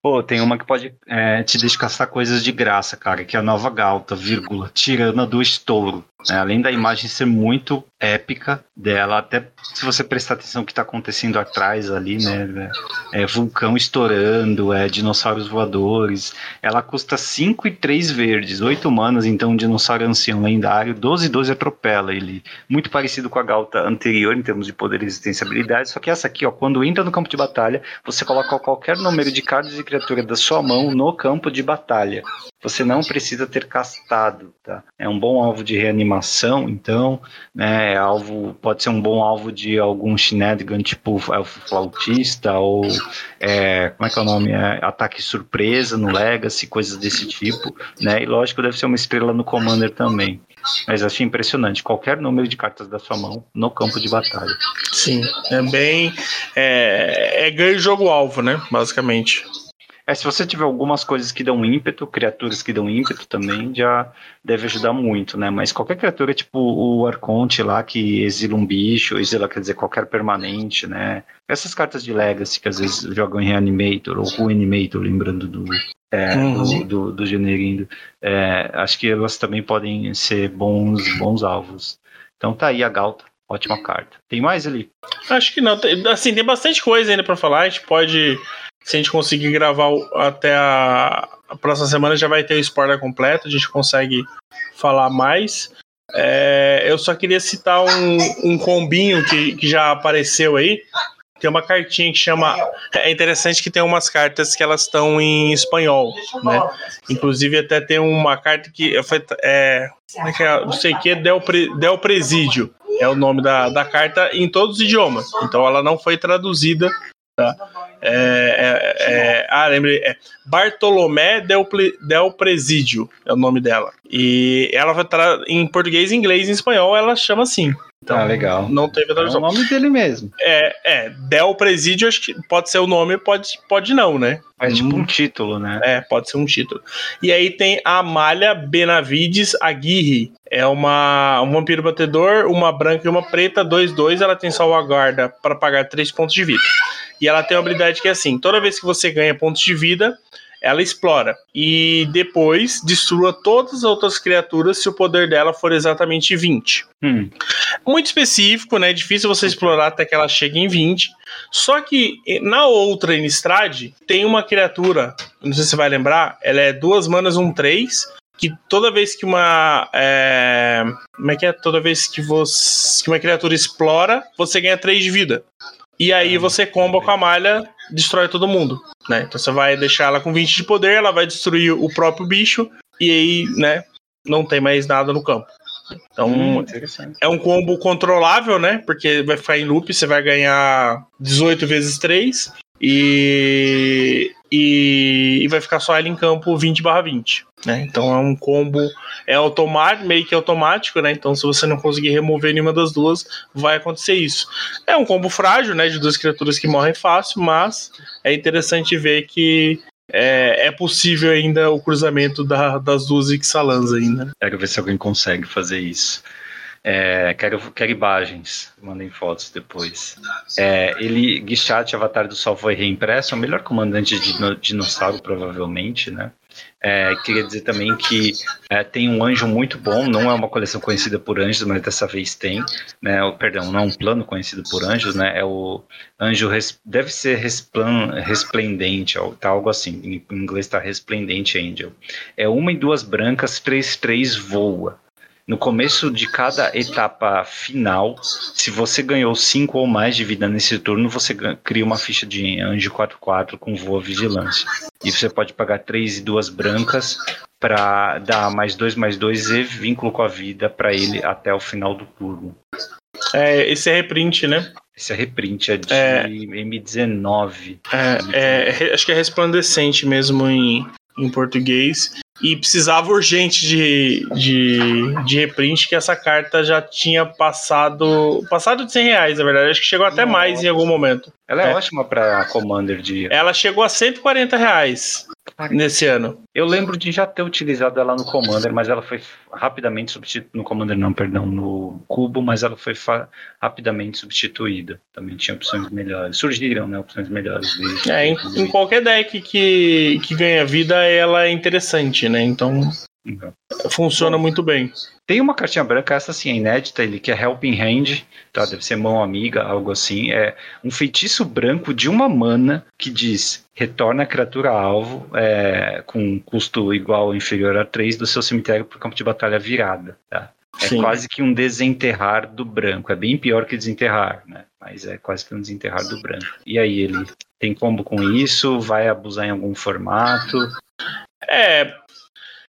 Pô, tem uma que pode é, te descassar coisas de graça, cara, que é a nova Galta, vírgula, tirana do estouro. É, além da imagem ser muito épica dela, até se você prestar atenção no que está acontecendo atrás ali, né? É, vulcão estourando, é dinossauros voadores. Ela custa 5 e 3 verdes, 8 manas, então um dinossauro ancião lendário, 12 e 12 atropela ele. Muito parecido com a Galta anterior em termos de poder, resistência e habilidade, só que essa aqui, ó, quando entra no campo de batalha, você coloca qualquer número de cards e criatura da sua mão no campo de batalha. Você não precisa ter castado, tá? É um bom alvo de reanimação, então, né, é alvo, pode ser um bom alvo de algum shenanigan, tipo elfo flautista, ou, é, como é que é o nome? É, ataque surpresa no Legacy, coisas desse tipo, né? E lógico, deve ser uma estrela no Commander também. Mas achei impressionante, qualquer número de cartas da sua mão no campo de batalha. Sim, é bem. É, é ganho jogo-alvo, né? Basicamente. É, se você tiver algumas coisas que dão ímpeto, criaturas que dão ímpeto também, já deve ajudar muito, né? Mas qualquer criatura, tipo o Arconte lá, que exila um bicho, exila, quer dizer, qualquer permanente, né? Essas cartas de Legacy que às vezes jogam em Reanimator ou Reanimator, lembrando do, é, uhum. do, do, do Generindo. É, acho que elas também podem ser bons, bons alvos. Então tá aí a Galta. Ótima carta. Tem mais ali? Acho que não. Assim, tem bastante coisa ainda para falar. A gente pode se a gente conseguir gravar até a, a próxima semana, já vai ter o spoiler completo, a gente consegue falar mais. É, eu só queria citar um, um combinho que, que já apareceu aí. Tem uma cartinha que chama. É interessante que tem umas cartas que elas estão em espanhol, né? Inclusive até tem uma carta que foi, é, como é que é? Não sei o que, Del, Del Presídio é o nome da, da carta em todos os idiomas. Então ela não foi traduzida Tá? É, é, é, ah, lembrei. É Bartolomé del, del Presídio é o nome dela. E ela vai estar em português, inglês e espanhol, ela chama assim. Então, ah, legal. Não teve tradução. É o nome dele mesmo. É, é. Del Presídio, acho que pode ser o nome, pode, pode não, né? É tipo um título, né? É, pode ser um título. E aí tem a Amália Benavides Aguirre. É uma, um vampiro batedor, uma branca e uma preta, 2-2. Ela tem salvaguarda para pagar 3 pontos de vida. E ela tem uma habilidade que é assim: toda vez que você ganha pontos de vida, ela explora. E depois destrua todas as outras criaturas se o poder dela for exatamente 20. Hum. Muito específico, né? Difícil você explorar até que ela chegue em 20. Só que na outra Innistrad tem uma criatura, não sei se você vai lembrar, ela é duas manas, um 3, que toda vez que uma. É, como é que é? Toda vez que, você, que uma criatura explora, você ganha 3 de vida. E aí você comba com a malha, destrói todo mundo. Né? Então você vai deixar ela com 20 de poder, ela vai destruir o próprio bicho, e aí, né, não tem mais nada no campo. Então, Hum, é um combo controlável, né? Porque vai ficar em loop, você vai ganhar 18 vezes 3 e, e, e vai ficar só ela em campo 20 barra 20. Né? Então é um combo é automático, meio que automático, né? Então se você não conseguir remover nenhuma das duas, vai acontecer isso. É um combo frágil, né? De duas criaturas que morrem fácil, mas é interessante ver que é, é possível ainda o cruzamento da- das duas Ixalans ainda. Quero ver se alguém consegue fazer isso. É, quero, quero imagens, mandem fotos depois. É, ele, Guichat, Avatar do Sol, foi reimpresso, é o melhor comandante de dino- dinossauro, provavelmente, né? É, queria dizer também que é, tem um anjo muito bom, não é uma coleção conhecida por anjos, mas dessa vez tem, né? O, perdão, não é um plano conhecido por anjos, né? É o anjo, res- deve ser resplan, resplendente, tá algo assim, em inglês está resplendente angel. É uma e duas brancas, três, três voa. No começo de cada etapa final, se você ganhou 5 ou mais de vida nesse turno, você cria uma ficha de anjo 4-4 com voa vigilância. E você pode pagar 3 e 2 brancas para dar mais 2 mais 2 e vínculo com a vida para ele até o final do turno. É, esse é reprint, né? Esse é reprint, é de É. M19. É, é, acho que é resplandecente mesmo em, em português. E precisava urgente de, de, de reprint, que essa carta já tinha passado. Passado de 100 reais, na verdade. Acho que chegou até Nossa. mais em algum momento. Ela é, É. ótima para Commander de. Ela chegou a 140 reais nesse ano. Eu lembro de já ter utilizado ela no Commander, mas ela foi rapidamente substituída. No Commander, não, perdão, no Cubo, mas ela foi rapidamente substituída. Também tinha opções melhores. Surgiram, né? Opções melhores. desde- É, em, em qualquer deck que, que ganha vida, ela é interessante, né? Então Uhum. funciona muito bem. Tem uma cartinha branca, essa sim é inédita, ele que é Helping Hand, tá? Deve ser mão amiga, algo assim. É um feitiço branco de uma mana que diz: retorna a criatura alvo é, com custo igual ou inferior a 3 do seu cemitério para o campo de batalha virada. Tá? É Sim. quase que um desenterrar do branco. É bem pior que desenterrar, né? Mas é quase que um desenterrar do branco. E aí, ele tem combo com isso? Vai abusar em algum formato? É.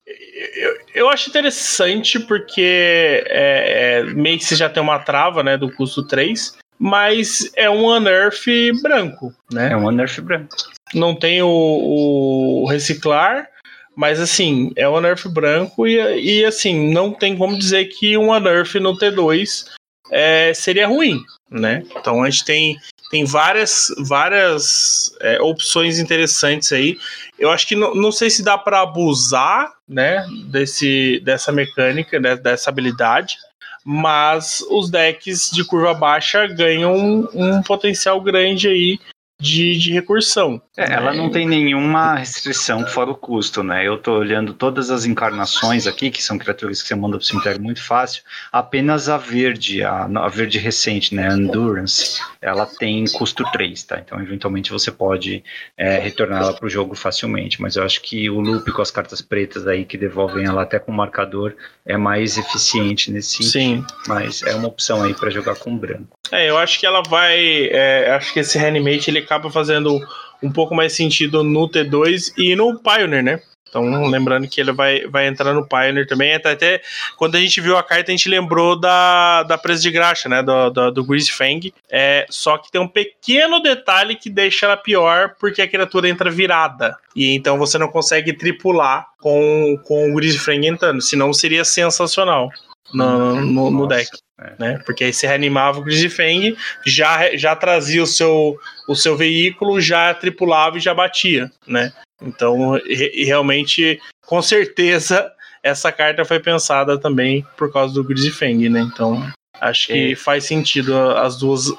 Eu, eu acho interessante porque é, é, meio que você já tem uma trava né, do custo 3, mas é um Unearth branco, né? É um Unearth branco. Não tem o, o reciclar, mas assim, é um Unearth branco e, e assim, não tem como dizer que um Unearth no T2 é, seria ruim, né? Então a gente tem, tem várias, várias é, opções interessantes aí. Eu acho que não, não sei se dá para abusar, né, desse, dessa mecânica, né, dessa habilidade, mas os decks de curva baixa ganham um, um potencial grande aí de, de recursão. É, ela não tem nenhuma restrição fora o custo, né? Eu tô olhando todas as encarnações aqui, que são criaturas que você manda pro cemitério muito fácil. Apenas a verde, a, a verde recente, né? Endurance, ela tem custo 3, tá? Então, eventualmente, você pode é, retornar ela pro jogo facilmente. Mas eu acho que o loop com as cartas pretas aí, que devolvem ela até com marcador, é mais eficiente nesse sentido. Sim. Mas é uma opção aí para jogar com branco. É, eu acho que ela vai. é, acho que esse reanimate ele acaba fazendo um pouco mais sentido no T2 e no Pioneer, né? Então, lembrando que ele vai, vai entrar no Pioneer também. Até, até quando a gente viu a carta, a gente lembrou da, da presa de graxa, né? Do, do, do Grease Fang. É, só que tem um pequeno detalhe que deixa ela pior, porque a criatura entra virada. E então você não consegue tripular com, com o Grease Fang entrando. Senão seria sensacional no, no, no deck. Né? Porque aí você reanimava o Grisifeng, já, já trazia o seu, o seu veículo, já tripulava e já batia, né? Então, re- realmente, com certeza, essa carta foi pensada também por causa do Grisifeng, né? Então, Acho que é. faz sentido as duas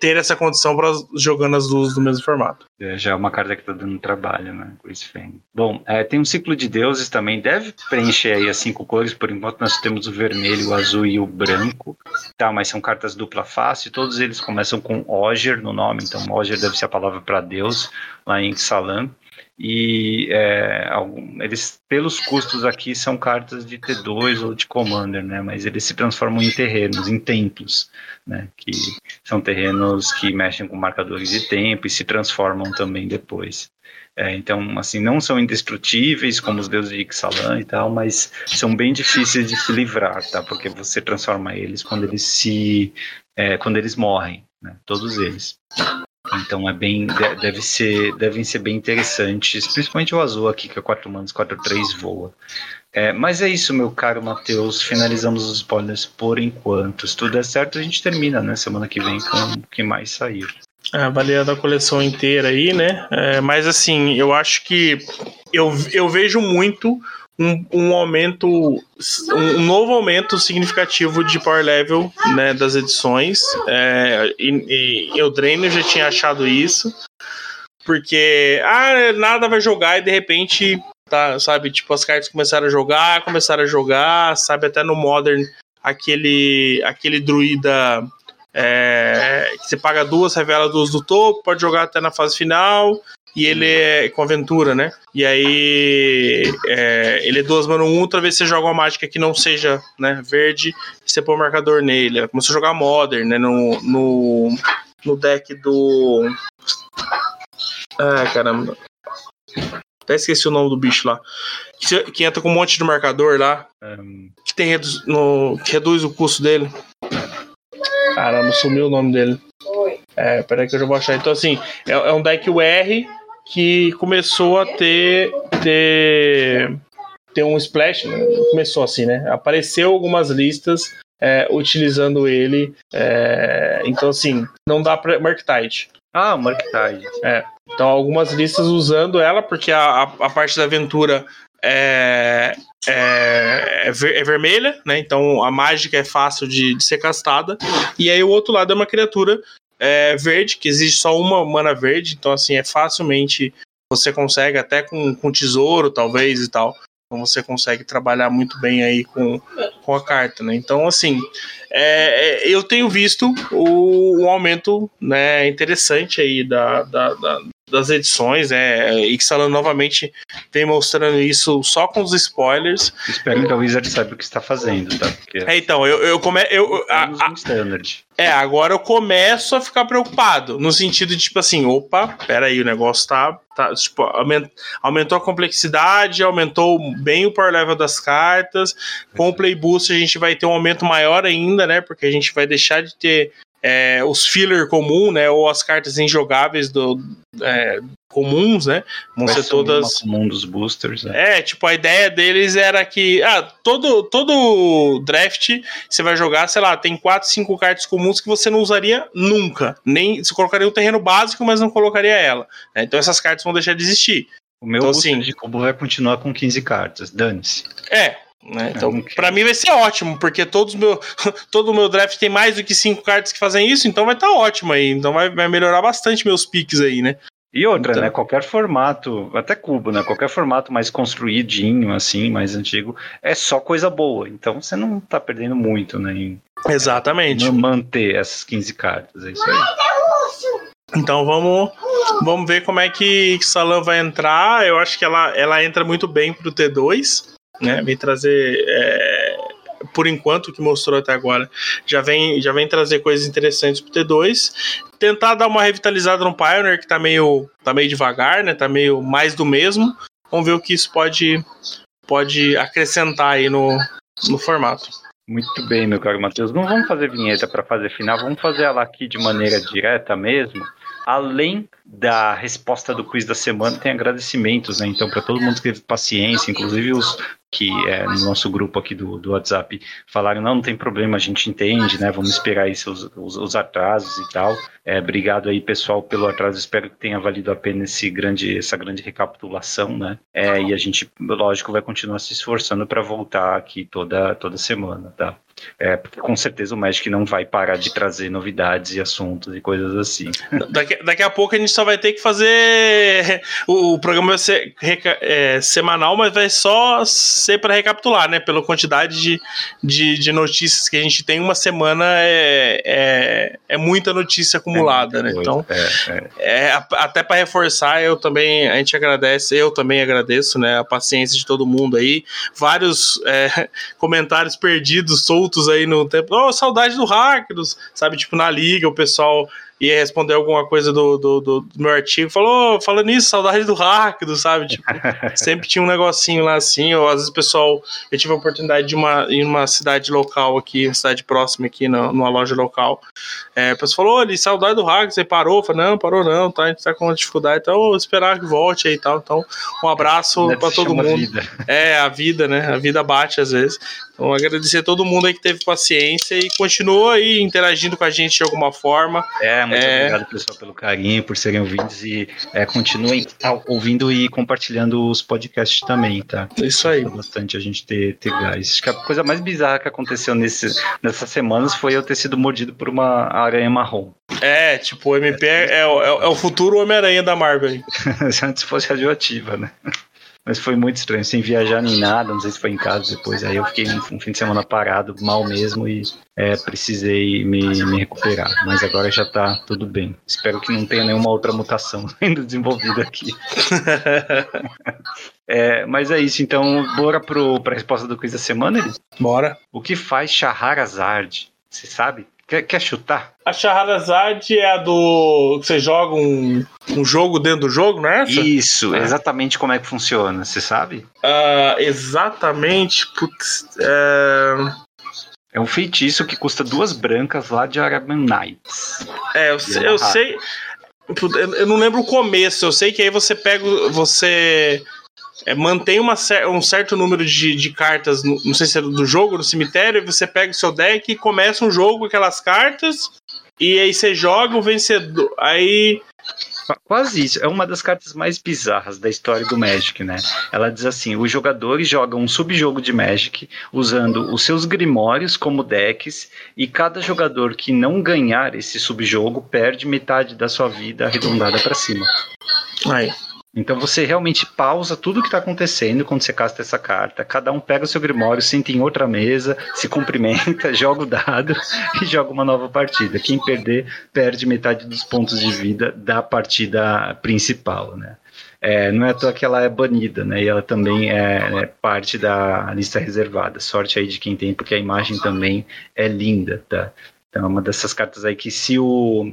ter essa condição para jogando as duas no mesmo formato. É, já é uma carta que tá dando trabalho, né? Bom, é, tem um ciclo de deuses também, deve preencher aí as cinco cores, por enquanto nós temos o vermelho, o azul e o branco, tá? Mas são cartas dupla face, todos eles começam com Oger no nome, então Oger deve ser a palavra para Deus, lá em Salam e é, eles pelos custos aqui são cartas de T2 ou de Commander, né? Mas eles se transformam em terrenos, em templos, né? Que são terrenos que mexem com marcadores de tempo e se transformam também depois. É, então, assim, não são indestrutíveis como os deuses de Ixalan e tal, mas são bem difíceis de se livrar, tá? Porque você transforma eles quando eles se, é, quando eles morrem, né? Todos eles. Então é bem. Deve ser, devem ser bem interessantes, principalmente o azul aqui, que é 4 manos, 4 3 voa. É, mas é isso, meu caro Matheus. Finalizamos os spoilers por enquanto. Se tudo der certo, a gente termina, né? Semana que vem com o que mais sair. É, avaliando a coleção inteira aí, né? É, mas assim, eu acho que eu, eu vejo muito um, um aumento, um novo aumento significativo de power level né, das edições. É, e, e eu Drainer já tinha achado isso, porque ah, nada vai jogar e de repente, tá, sabe, tipo, as cartas começaram a jogar, começaram a jogar, sabe, até no Modern, aquele, aquele druida. É, que você paga duas, revela duas do topo, pode jogar até na fase final e ele é com aventura, né? E aí é, ele é duas mano um, outra vez você joga uma mágica que não seja né, verde, você põe o um marcador nele. Ela começou a jogar Modern, né? No, no, no deck do. Ah, caramba. Até esqueci o nome do bicho lá. Que, que entra com um monte de marcador lá. Um... Que, tem redu no, que reduz o custo dele. Caramba, sumiu o nome dele. É, peraí que eu já vou achar. Então, assim, é, é um deck UR que começou a ter, ter, ter um splash, né? começou assim, né? Apareceu algumas listas é, utilizando ele. É, então, assim, não dá para Marktide. Ah, Marktide. É. Então, algumas listas usando ela, porque a, a, a parte da aventura é, é, é, ver, é, vermelha, né? Então a mágica é fácil de, de, ser castada. E aí o outro lado é uma criatura é, verde, que existe só uma mana verde, então assim, é facilmente você consegue, até com, com tesouro, talvez e tal. Então você consegue trabalhar muito bem aí com, com a carta, né? Então, assim, é, é eu tenho visto o, o, aumento né, interessante aí da, da, da, das edições, né? Ixalan novamente vem mostrando isso só com os spoilers. Espero que a Wizard saiba o que está fazendo, tá? Porque é, então, eu, eu come... eu, a, a, standard. É, agora eu começo a ficar preocupado, no sentido de, tipo assim, opa, peraí, o negócio tá, tá tipo, aumentou a complexidade, aumentou bem o power level das cartas, com o Play Boost a gente vai ter um aumento maior ainda, né, porque a gente vai deixar de ter é, os filler comum, né, ou as cartas injogáveis do, é, comuns, né, vão ser todas comum dos boosters. Né? É, tipo a ideia deles era que ah, todo todo draft você vai jogar, sei lá, tem quatro, cinco cartas comuns que você não usaria nunca, nem você colocaria um terreno básico, mas não colocaria ela. Né? Então essas cartas vão deixar de existir. O meu então, assim, de combo vai continuar com 15 cartas, dane-se. É, né? Então, okay. para mim vai ser ótimo, porque todos meu, todo o meu draft tem mais do que cinco cartas que fazem isso, então vai estar tá ótimo aí. Então vai, vai melhorar bastante meus picks aí, né? E outra, então... né? Qualquer formato, até cubo, né? Qualquer formato mais construidinho, assim, mais antigo, é só coisa boa. Então você não tá perdendo muito, né? Em, Exatamente. manter essas 15 cartas. É isso aí. Então vamos, vamos ver como é que Salam vai entrar. Eu acho que ela, ela entra muito bem pro T2 né? Vem trazer, é, por enquanto, o que mostrou até agora, já vem, já vem trazer coisas interessantes pro T2. Tentar dar uma revitalizada no Pioneer, que tá meio, tá meio devagar, né? Tá meio mais do mesmo. Vamos ver o que isso pode, pode acrescentar aí no, no formato. Muito bem, meu caro Matheus. Não vamos fazer vinheta para fazer final, vamos fazer ela aqui de maneira direta mesmo. Além da resposta do quiz da semana, tem agradecimentos, né? Então, para todo mundo que teve paciência, inclusive os que é, no nosso grupo aqui do, do WhatsApp falaram, não, não tem problema, a gente entende, né? Vamos esperar aí os, os, os atrasos e tal. É, obrigado aí, pessoal, pelo atraso. Espero que tenha valido a pena esse grande, essa grande recapitulação, né? É, e a gente, lógico, vai continuar se esforçando para voltar aqui toda, toda semana, tá? É, porque com certeza o Magic não vai parar de trazer novidades e assuntos e coisas assim. Daqui, daqui a pouco a gente só vai ter que fazer. O, o programa vai ser é, semanal, mas vai só ser para recapitular, né? Pela quantidade de, de, de, notícias que a gente tem, uma semana é, é, é muita notícia acumulada, é né? Então, é, é. até para reforçar, eu também, a gente agradece, eu também agradeço, né? A paciência de todo mundo aí. Vários comentários perdidos, soltos aí no tempo. Oh, saudade do Hackers, sabe? Tipo, na liga, o pessoal ia responder alguma coisa do, do, do, do meu artigo, falou, oh, falando nisso, saudade do Rápido, sabe? Tipo, sempre tinha um negocinho lá assim, ou às vezes o pessoal, eu tive a oportunidade de uma, em uma cidade local aqui, uma cidade próxima aqui, no, numa loja local, é, a pessoa falou, oh, saudade do Rápido, você parou? Eu falei, não, parou não, tá, a gente tá com uma dificuldade, então vou esperar que volte aí e tal, então um abraço para todo mundo. Vida. É, a vida, né, a vida bate às vezes, então, agradecer a todo mundo aí que teve paciência e continuou aí interagindo com a gente de alguma forma. É, muito é... obrigado, pessoal, pelo carinho, por serem ouvintes e é, continuem ouvindo e compartilhando os podcasts também, tá? Isso aí. bastante a gente ter, ter gás. Acho que a coisa mais bizarra que aconteceu nesse, nessas semanas foi eu ter sido mordido por uma aranha marrom. É, tipo, o MP é, é, é, é o futuro Homem-Aranha da Marvel antes fosse radioativa, né? Mas foi muito estranho, sem viajar nem nada, não sei se foi em casa depois. Aí eu fiquei um, um fim de semana parado, mal mesmo, e é, precisei me, me recuperar. Mas agora já tá tudo bem. Espero que não tenha nenhuma outra mutação sendo desenvolvida aqui. é, mas é isso, então bora pro, pra resposta do quiz da semana, ele? Bora. O que faz Shahrazad? Você sabe? Quer, quer chutar? A Shahrazad é a do. Você joga um, um jogo dentro do jogo, não é essa? Isso, é. exatamente como é que funciona, você sabe? Uh, exatamente. Putz, é... é um feitiço que custa duas brancas lá de Arabian Nights. É, eu, sei, eu sei. Eu não lembro o começo, eu sei que aí você pega. Você é, mantém uma, um certo número de, de cartas, no, não sei se é do jogo, no cemitério, e você pega o seu deck e começa um jogo com aquelas cartas, e aí você joga o vencedor. Aí. Quase isso. É uma das cartas mais bizarras da história do Magic, né? Ela diz assim: os jogadores jogam um subjogo de Magic usando os seus grimórios como decks, e cada jogador que não ganhar esse subjogo perde metade da sua vida arredondada para cima. Aí. Então você realmente pausa tudo o que está acontecendo quando você casta essa carta. Cada um pega o seu grimório, senta em outra mesa, se cumprimenta, joga o dado e joga uma nova partida. Quem perder, perde metade dos pontos de vida da partida principal, né? É, não é à toa que ela é banida, né? E ela também é, é, parte da lista reservada. Sorte aí de quem tem, porque a imagem também é linda, tá? Então é uma dessas cartas aí que se o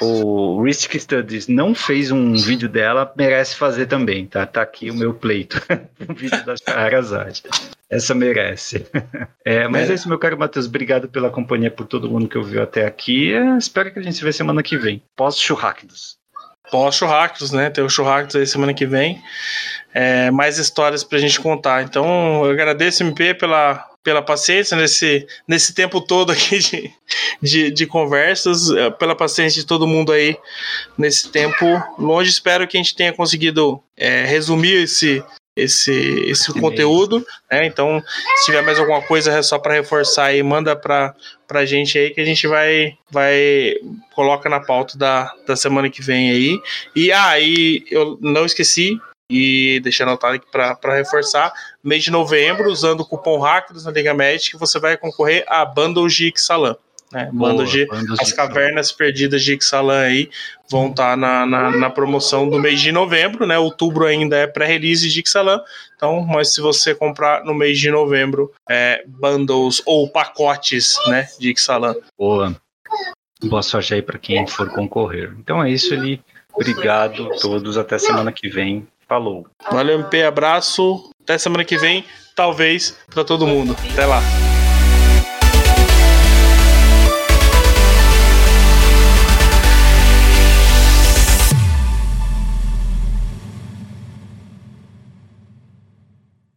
o Risk Studies não fez um vídeo dela, merece fazer também, tá? Tá aqui o meu pleito. o vídeo da Charazade. Essa merece. É, mas é. é isso, meu caro Matheus. Obrigado pela companhia, por todo mundo que ouviu até aqui. É, espero que a gente se vê semana que vem. Pós-churrascos. Pós-churrascos, né? Tem o churrascos aí semana que vem. É, mais histórias pra gente contar. Então, eu agradeço, MP, pela, pela paciência nesse, nesse tempo todo aqui de, de, de, conversas, eh, pela paciência de todo mundo aí nesse tempo longe. Espero que a gente tenha conseguido é, resumir esse, esse, esse conteúdo. Né? Então, se tiver mais alguma coisa é só para reforçar aí, manda para a gente aí que a gente vai vai coloca na pauta da, da semana que vem aí. E aí, ah, eu não esqueci, e deixar anotado aqui para reforçar, mês de novembro, usando o cupom Hackers na Liga Magic, você vai concorrer a Bundles de Ixalan. Né? Bundles de As Cavernas Perdidas de Ixalan aí vão estar tá na, na, na, promoção do mês de novembro, né? Outubro ainda é pré-release de Ixalan, então, mas se você comprar no mês de novembro, é, bundles ou pacotes, né, de Ixalan. Boa. Boa sorte aí para quem for concorrer. Então é isso, Eli. Obrigado a todos. Até semana que vem. Falou. Valeu, MP. Abraço. Até semana que vem. Talvez para todo mundo. Até lá.